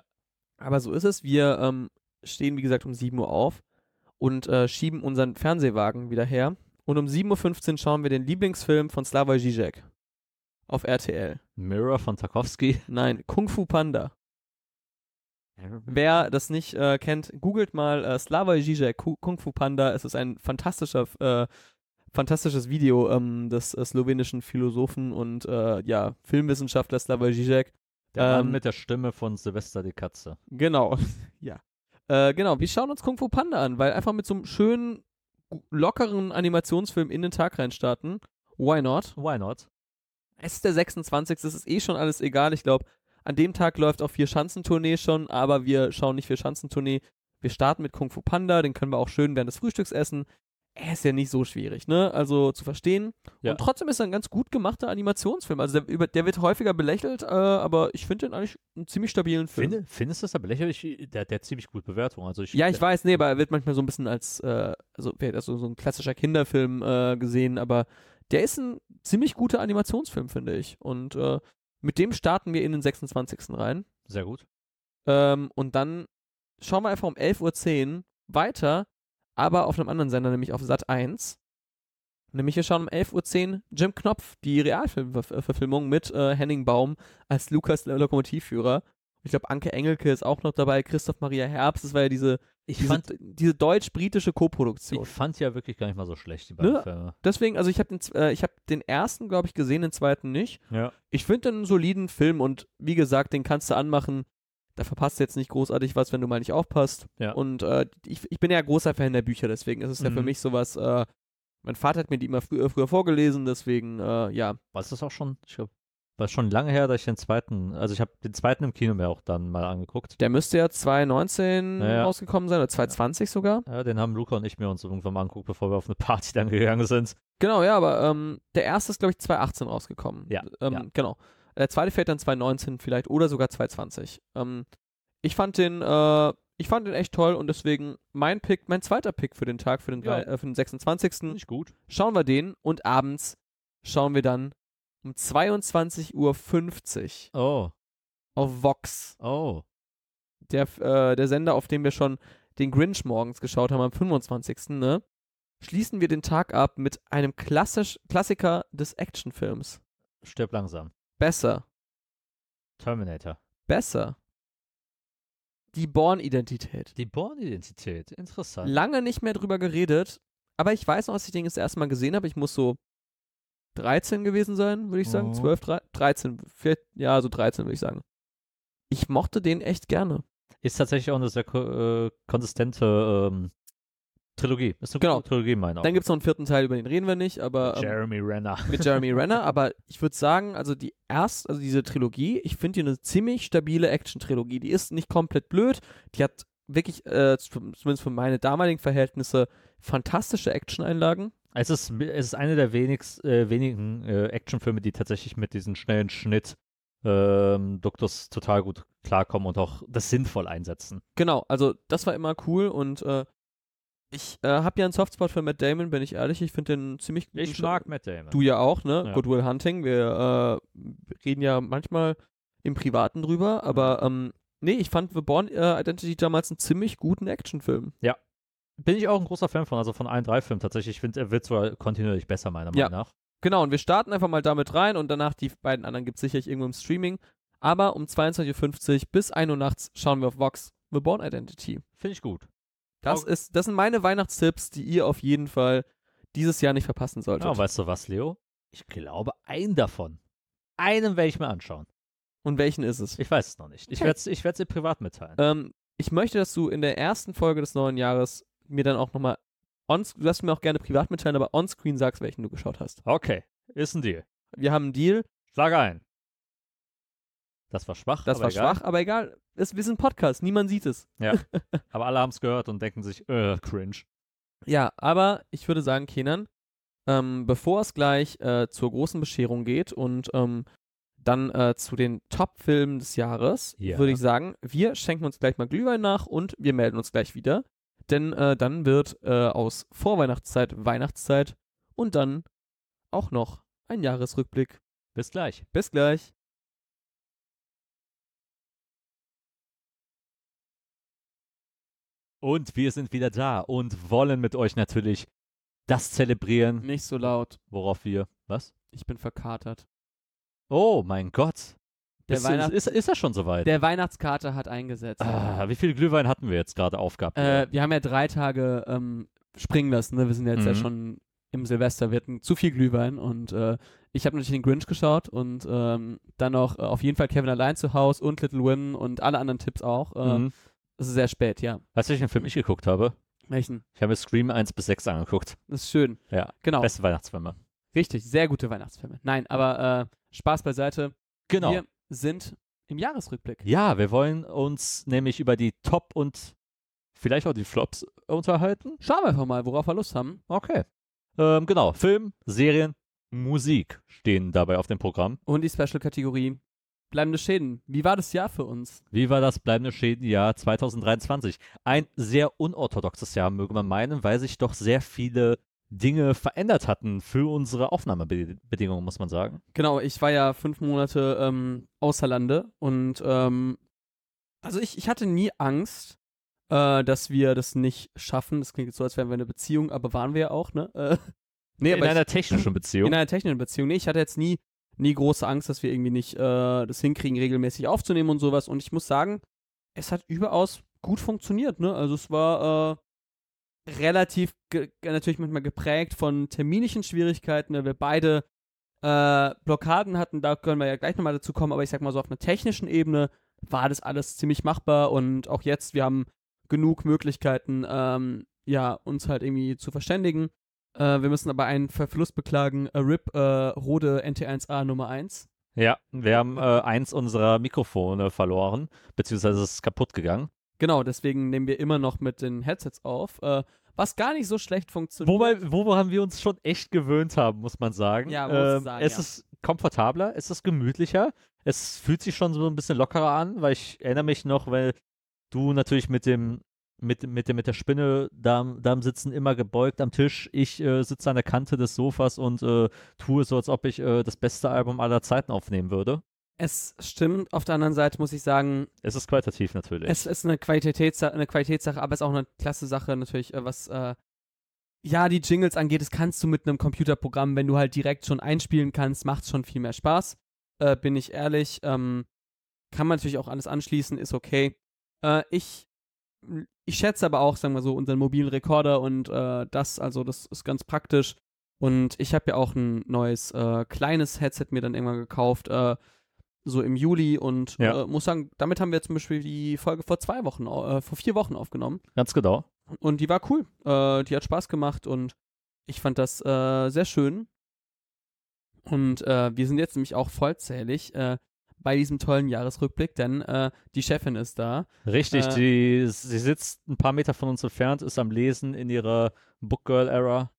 Aber so ist es. Wir ähm, stehen, wie gesagt, um 7 Uhr auf und äh, schieben unseren Fernsehwagen wieder her. Und um 7.15 Uhr schauen wir den Lieblingsfilm von Slavoj Žižek auf RTL. Mirror von Tarkovsky. Nein, Kung Fu Panda. Wer das nicht äh, kennt, googelt mal äh, Slavoj Žižek, Ku- Kung Fu Panda. Es ist ein fantastischer, äh, fantastisches Video ähm, des äh, slowenischen Philosophen und äh, ja, Filmwissenschaftler Slavoj Žižek. Der Mann Ähm, mit der Stimme von Silvester die Katze. Genau, [laughs] ja. Äh, genau, wir schauen uns Kung Fu Panda an, weil einfach mit so einem schönen, lockeren Animationsfilm in den Tag reinstarten. Why not? Why not? Es ist der 26. Es ist eh schon alles egal. Ich glaube, an dem Tag läuft auch Vier Schanzentournee schon, aber wir schauen nicht Vier Schanzentournee. Wir starten mit Kung Fu Panda, den können wir auch schön während des Frühstücks essen. Er ist ja nicht so schwierig, ne? Also zu verstehen. Ja. Und trotzdem ist er ein ganz gut gemachter Animationsfilm. Also der, über, der wird häufiger belächelt, äh, aber ich finde den eigentlich einen ziemlich stabilen Film. Finde, findest du das aber lächerlich? Der, der hat ziemlich gut Bewertung. Also ich, Ja, ich weiß, nee, aber er wird manchmal so ein bisschen als, äh, also, wird als so, so ein klassischer Kinderfilm äh, gesehen, aber der ist ein ziemlich guter Animationsfilm, finde ich. Und äh, mit dem starten wir in den 26. rein. Sehr gut. Ähm, und dann schauen wir einfach um 11.10 Uhr weiter, aber auf einem anderen Sender, nämlich auf Sat 1. Nämlich wir schauen um 11.10 Uhr Jim Knopf, die Realfilmverfilmung mit äh, Henning Baum als Lukas Lokomotivführer. Ich glaube, Anke Engelke ist auch noch dabei, Christoph Maria Herbst, das war ja diese, Ich diese, fand, diese deutsch-britische Koproduktion. ich fand ja wirklich gar nicht mal so schlecht, die beiden Ne? Filme. Deswegen, also ich habe den, äh, ich hab den ersten, glaube ich, gesehen, den zweiten nicht. Ja. Ich finde einen soliden Film und wie gesagt, den kannst du anmachen. Da verpasst du jetzt nicht großartig was, wenn du mal nicht aufpasst. Ja. Und äh, ich, ich bin ja großer Fan der Bücher, deswegen ist es ja für Mhm. mich sowas, äh, mein Vater hat mir die immer frü früher vorgelesen, deswegen, äh, ja. War das auch schon? Ich glaube, war schon lange her, dass ich den zweiten, also ich habe den zweiten im Kino mir auch dann mal angeguckt. Der müsste ja 2019 Ja, ja. rausgekommen sein, oder 2020 sogar. Ja, den haben Luca und ich mir uns irgendwann mal angeguckt, bevor wir auf eine Party dann gegangen sind. Genau, ja, aber ähm, der erste ist, glaube ich, 2018 rausgekommen. Ja, Ähm, ja. Genau. Der zweite fällt dann 2019 vielleicht oder sogar 2020. Ähm, ich fand den, äh, ich fand den echt toll und deswegen mein Pick, mein zweiter Pick für den Tag, für den, Ja. äh, für den 26. Nicht gut. Schauen wir den und abends schauen wir dann um 22.50 Uhr Oh, auf Vox. oh. Der, äh, der Sender, auf dem wir schon den Grinch morgens geschaut haben am 25. Ne? Schließen wir den Tag ab mit einem klassisch, Klassiker des Actionfilms. Stirb langsam. Besser. Terminator. Besser. Die Born-Identität. Die Born-Identität. Interessant. Lange nicht mehr drüber geredet, aber ich weiß noch, als ich den das erste Mal gesehen habe, ich muss so 13 gewesen sein, würde ich sagen. Mhm. 12, 13, 13, vielleicht, ja, so 13 würde ich sagen. Ich mochte den echt gerne. Ist tatsächlich auch eine sehr äh, konsistente ähm, Trilogie. Ist eine Genau. Trilogie, meine Dann gibt es noch einen vierten Teil, über den reden wir nicht, aber ähm, Jeremy Renner. mit Jeremy [laughs] Renner, aber ich würde sagen, also die erst, also diese Trilogie, ich finde die eine ziemlich stabile Action-Trilogie. Die ist nicht komplett blöd, die hat wirklich, äh, zumindest für meine damaligen Verhältnisse, fantastische Action-Einlagen. Es ist, es ist eine der wenigst, äh, wenigen äh, Actionfilme, die tatsächlich mit diesem schnellen Schnitt ähm, Duktus total gut klarkommen und auch das sinnvoll einsetzen. Genau, also das war immer cool und äh, ich äh, habe ja einen Softspot für Matt Damon, bin ich ehrlich. Ich finde den ziemlich guten Ich Sch- mag Matt Damon. Du ja auch, ne? Ja. Good Will Hunting. Wir äh, reden ja manchmal im Privaten drüber, aber ähm, nee, ich fand The Born äh, Identity damals einen ziemlich guten Actionfilm. Bin ich auch ein großer Fan von, also von allen drei Filmen tatsächlich. Ich finde, er wird sogar kontinuierlich besser, meiner Ja. Meinung nach. Genau, und wir starten einfach mal damit rein und danach die beiden anderen gibt es sicherlich irgendwo im Streaming. Aber um 22.50 Uhr bis 1 Uhr nachts schauen wir auf Vox The Born Identity. Finde ich gut. Das, Au- ist, das sind meine Weihnachtstipps, die ihr auf jeden Fall dieses Jahr nicht verpassen solltet. Ja, weißt du was, Leo? Ich glaube, einen davon. Einen werde ich mir anschauen. und welchen ist es? Ich weiß es noch nicht. Ich Okay. werde es ich werd's dir privat mitteilen. Ähm, ich möchte, dass du in der ersten Folge des neuen Jahres mir dann auch nochmal, du darfst mir auch gerne privat mitteilen, aber onscreen sagst, welchen du geschaut hast. Okay, ist ein Deal. Wir haben einen Deal, Schlag ein. Das war schwach. das war egal. schwach, aber egal. Es, wir sind ein Podcast, niemand sieht es. [laughs] Aber alle haben es gehört und denken sich, äh, cringe. Ja, aber ich würde sagen, Kenan, ähm, bevor es gleich äh, zur großen Bescherung geht und ähm, dann äh, zu den Top-Filmen des Jahres, Ja. würde ich sagen, wir schenken uns gleich mal Glühwein nach und wir melden uns gleich wieder. Denn äh, dann wird äh, aus Vorweihnachtszeit Weihnachtszeit und dann auch noch ein Jahresrückblick. Bis gleich. Bis gleich. Und wir sind wieder da und wollen mit euch natürlich das zelebrieren, Nicht so laut. worauf wir. Was? Ich bin verkatert. Oh mein Gott. Der, Weihnacht ist, ist das schon soweit? der Weihnachtskater hat eingesetzt. ah, wie viel Glühwein hatten wir jetzt gerade aufgehabt? Äh, wir haben ja drei Tage ähm, springen lassen. Ne? Wir sind jetzt ja Mhm. schon im Silvester. Wir hatten zu viel Glühwein und äh, ich habe natürlich den Grinch geschaut und ähm, dann noch äh, auf jeden Fall Kevin allein zu Hause und Little Women und alle anderen Tipps auch. Äh, mhm. Es ist sehr spät, ja. Weißt du, welchen Film ich geguckt habe? Welchen? Ich habe mir Scream 1 bis 6 angeguckt. Das ist schön. Ja. Genau. Beste Weihnachtsfilme. Richtig, sehr gute Weihnachtsfilme. Nein, aber äh, Spaß beiseite. Genau. Wir sind im Jahresrückblick. Ja, wir wollen uns nämlich über die Top- und vielleicht auch die Flops unterhalten. Schauen wir einfach mal, worauf wir Lust haben. Okay. Ähm, genau, Film, Serien, Musik stehen dabei auf dem Programm. Und die Special-Kategorie bleibende Schäden. Wie war das Jahr für uns? Wie war das bleibende Schädenjahr 2023? Ein sehr unorthodoxes Jahr, möge man meinen, weil sich doch sehr viele Dinge verändert hatten für unsere Aufnahmebedingungen, muss man sagen. Genau, ich war ja fünf Monate ähm, außer Lande und ähm, also ich, ich hatte nie Angst, äh, dass wir das nicht schaffen. Das klingt jetzt so, als wären wir eine Beziehung, aber waren wir ja auch, ne? Äh, [laughs] nee, in einer technischen [clears throat] Beziehung. In einer technischen Beziehung. Nee, ich hatte jetzt nie, nie große Angst, dass wir irgendwie nicht äh, das hinkriegen, regelmäßig aufzunehmen und sowas. Und ich muss sagen, es hat überaus gut funktioniert, ne? Also es war äh, relativ natürlich manchmal geprägt von terminischen Schwierigkeiten, weil wir beide äh, Blockaden hatten, da können wir ja gleich nochmal dazu kommen, aber ich sag mal so auf einer technischen Ebene war das alles ziemlich machbar und auch jetzt, wir haben genug Möglichkeiten, ähm, ja, uns halt irgendwie zu verständigen. Äh, wir müssen aber einen Verlust beklagen. A RIP äh, Rode NT1A Nummer 1. Ja, wir haben äh, eins unserer Mikrofone verloren, beziehungsweise es ist kaputt gegangen. Genau, deswegen nehmen wir immer noch mit den Headsets auf, äh, was gar nicht so schlecht funktioniert. Wobei, woran wir uns schon echt gewöhnt haben, muss man sagen. Ja, ähm, sagen, es ja. ist komfortabler, es ist gemütlicher, es fühlt sich schon so ein bisschen lockerer an, weil ich erinnere mich noch, weil du natürlich mit dem mit, mit, mit der Spinne da, da am Sitzen immer gebeugt am Tisch. Ich äh, sitze an der Kante des Sofas und äh, tue so, als ob ich äh, das beste Album aller Zeiten aufnehmen würde. Es stimmt, auf der anderen Seite muss ich sagen. Es ist qualitativ natürlich. Es ist eine, Qualitätssache, eine Qualitätssache, aber es ist auch eine klasse Sache natürlich, äh, was äh, ja die Jingles angeht. Das kannst du mit einem Computerprogramm, wenn du halt direkt schon einspielen kannst, macht es schon viel mehr Spaß. Äh, bin ich ehrlich. Ähm, kann man natürlich auch alles anschließen, ist okay. Äh, ich ich schätze aber auch, sagen wir so, unseren mobilen Rekorder und äh, das, also das ist ganz praktisch. Und ich habe ja auch ein neues äh, kleines Headset mir dann irgendwann gekauft, äh, so im Juli und Ja. äh, muss sagen, damit haben wir zum Beispiel die Folge vor zwei Wochen, äh, vor vier Wochen aufgenommen. Ganz genau. Und die war cool. Äh, die hat Spaß gemacht und ich fand das sehr schön. Und wir sind jetzt nämlich auch vollzählig äh, bei diesem tollen Jahresrückblick, denn äh, die Chefin ist da. Richtig, Äh, die, sie sitzt ein paar Meter von uns entfernt, ist am Lesen in ihrer Bookgirl-Era.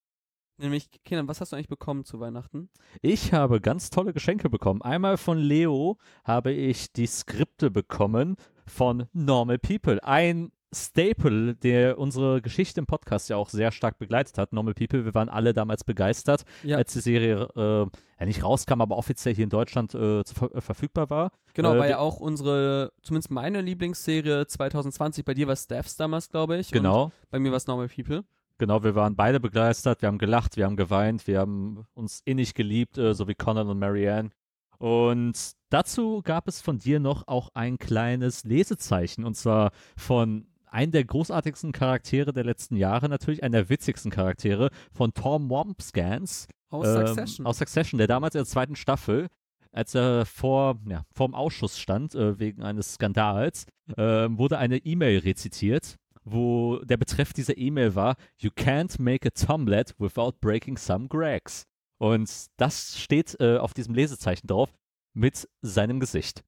Nämlich, Kindern, was hast du eigentlich bekommen zu Weihnachten? Ich habe ganz tolle Geschenke bekommen. Einmal von Leo habe ich die Skripte bekommen von Normal People. Ein Staple, der unsere Geschichte im Podcast ja auch sehr stark begleitet hat. Normal People, wir waren alle damals begeistert, Ja. als die Serie äh, ja nicht rauskam, aber offiziell hier in Deutschland äh, ver äh, verfügbar war. Genau, Äh, war ja auch unsere, zumindest meine Lieblingsserie 2020. Bei dir war Staffs damals, glaube ich. Genau. bei mir war es Normal People. Genau, wir waren beide begeistert, wir haben gelacht, wir haben geweint, wir haben uns innig geliebt, äh, so wie Conan und Marianne. Und dazu gab es von dir noch auch ein kleines Lesezeichen, und zwar von einem der großartigsten Charaktere der letzten Jahre, natürlich einer der witzigsten Charaktere, von Tom Wompscans Aus ähm, Succession. Aus Succession, der damals in der zweiten Staffel, als er vor, ja, vor dem Ausschuss stand, äh, wegen eines Skandals, ähm, wurde eine E-Mail rezitiert, wo der Betreff dieser E-Mail war: You can't make a Tomlet without breaking some Gregs. Und das steht äh, auf diesem Lesezeichen drauf mit seinem Gesicht.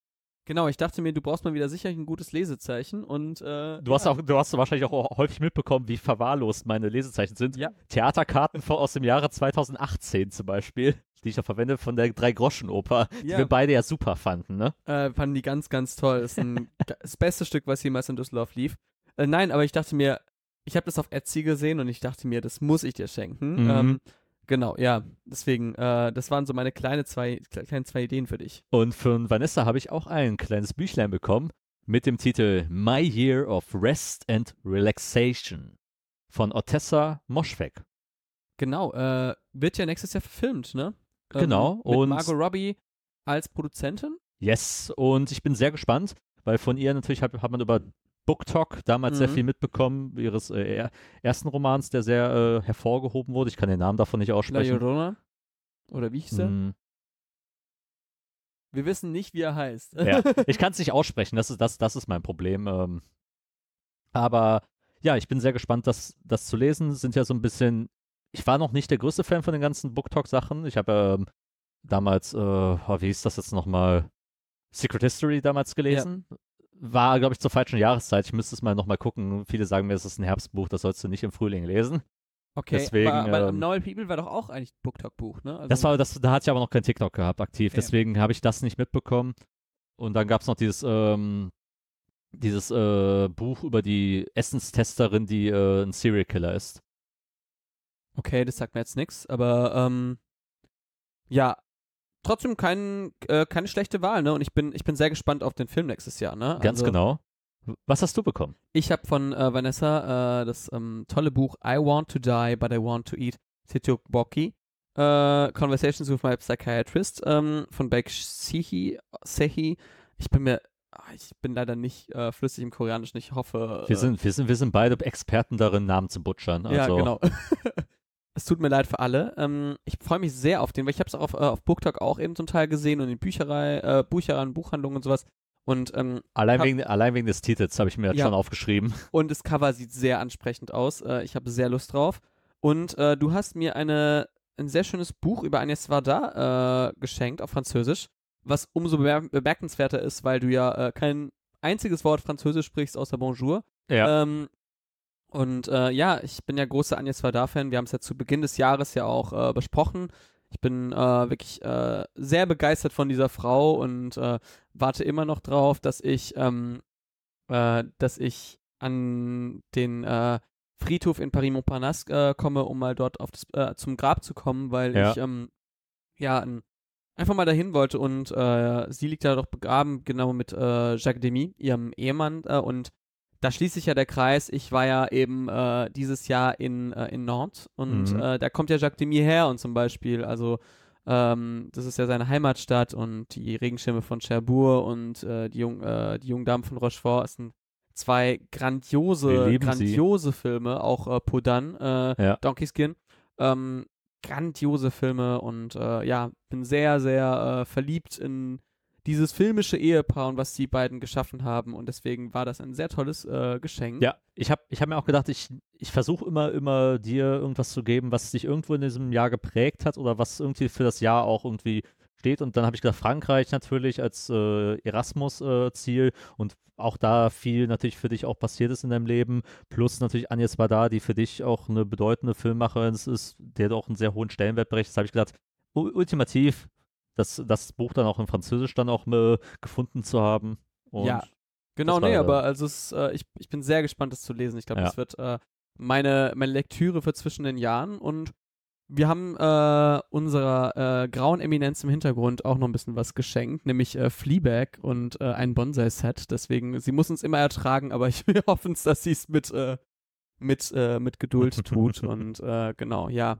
Genau, ich dachte mir, du brauchst mal wieder sicherlich ein gutes Lesezeichen und äh, Du hast, ja. auch, du hast wahrscheinlich auch häufig mitbekommen, wie verwahrlost meine Lesezeichen sind. Ja. Theaterkarten aus dem Jahre 2018 zum Beispiel, die ich noch verwende von der Drei-Groschen-Oper, die Ja. wir beide ja super fanden, ne? Äh, fanden die ganz, ganz toll. Das ist ein, [laughs] das beste Stück, was jemals in Düsseldorf lief. Äh, nein, aber ich dachte mir, ich habe das auf Etsy gesehen und ich dachte mir, das muss ich dir schenken. Mhm. Ähm, genau, ja. Deswegen, äh, das waren so meine kleine zwei, kle- kleinen zwei Ideen für dich. Und von Vanessa habe ich auch ein kleines Büchlein bekommen mit dem Titel My Year of Rest and Relaxation von Otessa Moschweg. Genau, äh, wird ja nächstes Jahr verfilmt, ne? Genau, Mit und- Margot Robbie als Produzentin. Yes, und ich bin sehr gespannt, weil von ihr natürlich hat, hat man über Book Talk damals sehr Mhm. viel mitbekommen, ihres äh, er- ersten Romans, der sehr äh, hervorgehoben wurde. Ich kann den Namen davon nicht La aussprechen. Llorona. Oder wie hieß er? Hm, Wir wissen nicht, wie er heißt. ja, ich [laughs] kann es nicht aussprechen, das ist, das, das ist mein Problem. Ähm, aber ja, ich bin sehr gespannt, das, das zu lesen. Sind ja so ein bisschen, ich war noch nicht der größte Fan von den ganzen Book Talk-Sachen. Ich habe ähm, damals, äh, oh, wie hieß das jetzt nochmal? Secret History damals gelesen. War, glaube ich, zur falschen Jahreszeit. Ich müsste es mal nochmal gucken. Viele sagen mir, es ist ein Herbstbuch, das sollst du nicht im Frühling lesen. Okay, Deswegen, aber, aber ähm, Normal People war doch auch eigentlich ein BookTok-Buch, ne? Also, Das war, das, da hatte ich aber noch kein TikTok gehabt, aktiv. Okay. Deswegen habe ich das nicht mitbekommen. Und dann gab es noch dieses, ähm, dieses äh, Buch über die Essenstesterin, die äh, ein Serial Killer ist. Okay, das sagt mir jetzt nichts, aber ähm, ja, trotzdem kein, äh, keine schlechte Wahl, ne? Und ich bin, ich bin sehr gespannt auf den Film nächstes Jahr, ne? Ganz also, genau. Was hast du bekommen? Ich habe von äh, Vanessa äh, das ähm, tolle Buch I Want to Die, but I Want to Eat Titokboki. Äh, Conversations with My Psychiatrist ähm, von Beck Sehi. Sehi. Ich bin mir, ah, ich bin leider nicht äh, flüssig im Koreanischen. Ich hoffe. Wir äh, sind, wir, sind, wir sind beide Experten darin, Namen zu butchern. Also, Ja, genau. [laughs] es tut mir leid für alle. Ähm, ich freue mich sehr auf den, weil ich habe es auch auf, äh, auf BookTok auch eben zum Teil gesehen und in Bücherei, äh, Büchereien, Buchhandlungen und sowas. Und, ähm, Allein, wegen, allein wegen des Titels habe ich mir jetzt Ja. schon aufgeschrieben. [laughs] und das Cover sieht sehr ansprechend aus. Äh, ich habe sehr Lust drauf. Und äh, du hast mir eine, ein sehr schönes Buch über Agnès Varda äh, geschenkt auf Französisch, was umso bemer bemerkenswerter ist, weil du ja äh, kein einziges Wort Französisch sprichst außer Bonjour. Ja. Ähm, und äh, ja, ich bin ja großer Agnes Varda-Fan. Wir haben es ja zu Beginn des Jahres ja auch äh, besprochen. Ich bin äh, wirklich äh, sehr begeistert von dieser Frau und äh, warte immer noch drauf, dass ich, ähm, äh, dass ich an den Friedhof in Paris-Montparnasse äh, komme, um mal dort auf das, äh, zum Grab zu kommen, weil Ja. ich ähm, ja ein, einfach mal dahin wollte und sie liegt da doch begraben, genau mit Jacques Demy, ihrem Ehemann und da schließt sich ja der Kreis. Ich war ja eben äh, dieses Jahr in, äh, in Nantes und Mhm. äh, da kommt ja Jacques Demy her und zum Beispiel, also ähm, das ist ja seine Heimatstadt und die Regenschirme von Cherbourg und äh, die, Jung, äh, die jungen Damen von Rochefort es sind zwei grandiose, lieben sie. grandiose Filme, auch äh, Podan, äh, Ja. Donkey Skin. Ähm, grandiose Filme und äh, ja, bin sehr, sehr äh, verliebt in dieses filmische Ehepaar und was die beiden geschaffen haben und deswegen war das ein sehr tolles äh, Geschenk. Ja, ich habe ich hab mir auch gedacht, ich, ich versuche immer, immer dir irgendwas zu geben, was dich irgendwo in diesem Jahr geprägt hat oder was irgendwie für das Jahr auch irgendwie steht. Und dann habe ich gedacht, Frankreich natürlich als äh, Erasmus-Ziel und auch da viel natürlich für dich auch passiert ist in deinem Leben. Plus natürlich Agnes Varda, die für dich auch eine bedeutende Filmmacherin ist, der du auch einen sehr hohen Stellenwert berechtigt. habe ich gedacht, ultimativ das, das Buch dann auch in Französisch dann auch äh, gefunden zu haben. Und Ja, Genau, nee, aber also es, äh, ich, ich bin sehr gespannt, das zu lesen. Ich glaube, Ja. das wird äh, meine, meine Lektüre für zwischen den Jahren und wir haben äh, unserer äh, grauen Eminenz im Hintergrund auch noch ein bisschen was geschenkt, nämlich äh, Fleabag und äh, ein Bonsai-Set. Deswegen, sie muss uns immer ertragen, aber [laughs] ich wir hoffen es, dass sie es mit, äh, mit, äh, mit Geduld [laughs] tut. und äh, genau, ja.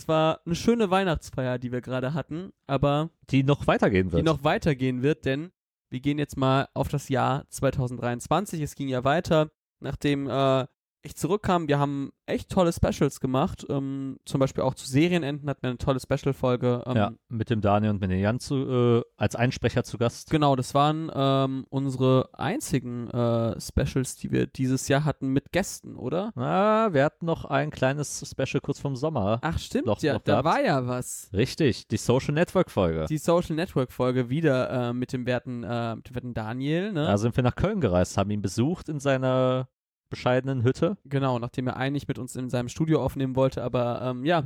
Es war eine schöne Weihnachtsfeier, die wir gerade hatten, aber die noch weitergehen wird. die noch weitergehen wird, denn wir gehen jetzt mal auf das Jahr 2023. Es ging ja weiter, nachdem äh, ich zurückkam. Wir haben echt tolle Specials gemacht. Ähm, zum Beispiel auch zu Serienenden hatten wir eine tolle Special-Folge. Ähm, ja, mit dem Daniel und mit dem Jan zu, äh, als Einsprecher zu Gast. Genau, das waren ähm, unsere einzigen äh, Specials, die wir dieses Jahr hatten mit Gästen, oder? Ah, wir hatten noch ein kleines Special kurz vom Sommer. Ach, stimmt, Noch- ja, noch da war ja was. Richtig, die Social Network Folge. Die Social Network Folge wieder äh, mit dem werten, äh, mit dem werten Daniel, ne? Da sind wir nach Köln gereist, haben ihn besucht in seiner bescheidenen Hütte. Genau, nachdem er eigentlich mit uns in seinem Studio aufnehmen wollte, aber ähm, ja,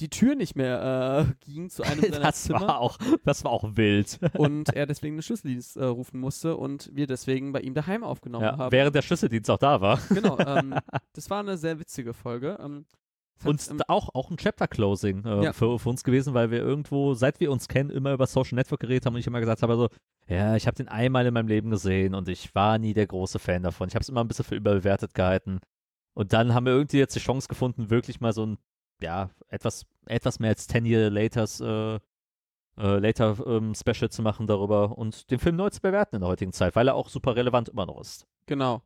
die Tür nicht mehr äh, ging zu einem seiner Das Zimmer war auch, das war auch wild. und [laughs] er deswegen eine Schlüsseldienst äh, rufen musste und wir deswegen bei ihm daheim aufgenommen Ja, haben. während der Schlüsseldienst auch da war. Genau, ähm, [laughs] das war eine sehr witzige Folge. Ähm, Und ähm, auch, auch ein Chapter-Closing äh, Ja. für, für uns gewesen, weil wir irgendwo, seit wir uns kennen, immer über Social Network geredet haben und ich immer gesagt habe, so, ja, ich habe den einmal in meinem Leben gesehen und ich war nie der große Fan davon. Ich habe es immer ein bisschen für überbewertet gehalten. Und dann haben wir irgendwie jetzt die Chance gefunden, wirklich mal so ein, ja, etwas, etwas mehr als 10 Year Laters, äh, äh, Later ähm, Special zu machen darüber und den Film neu zu bewerten in der heutigen Zeit, weil er auch super relevant immer noch ist. genau.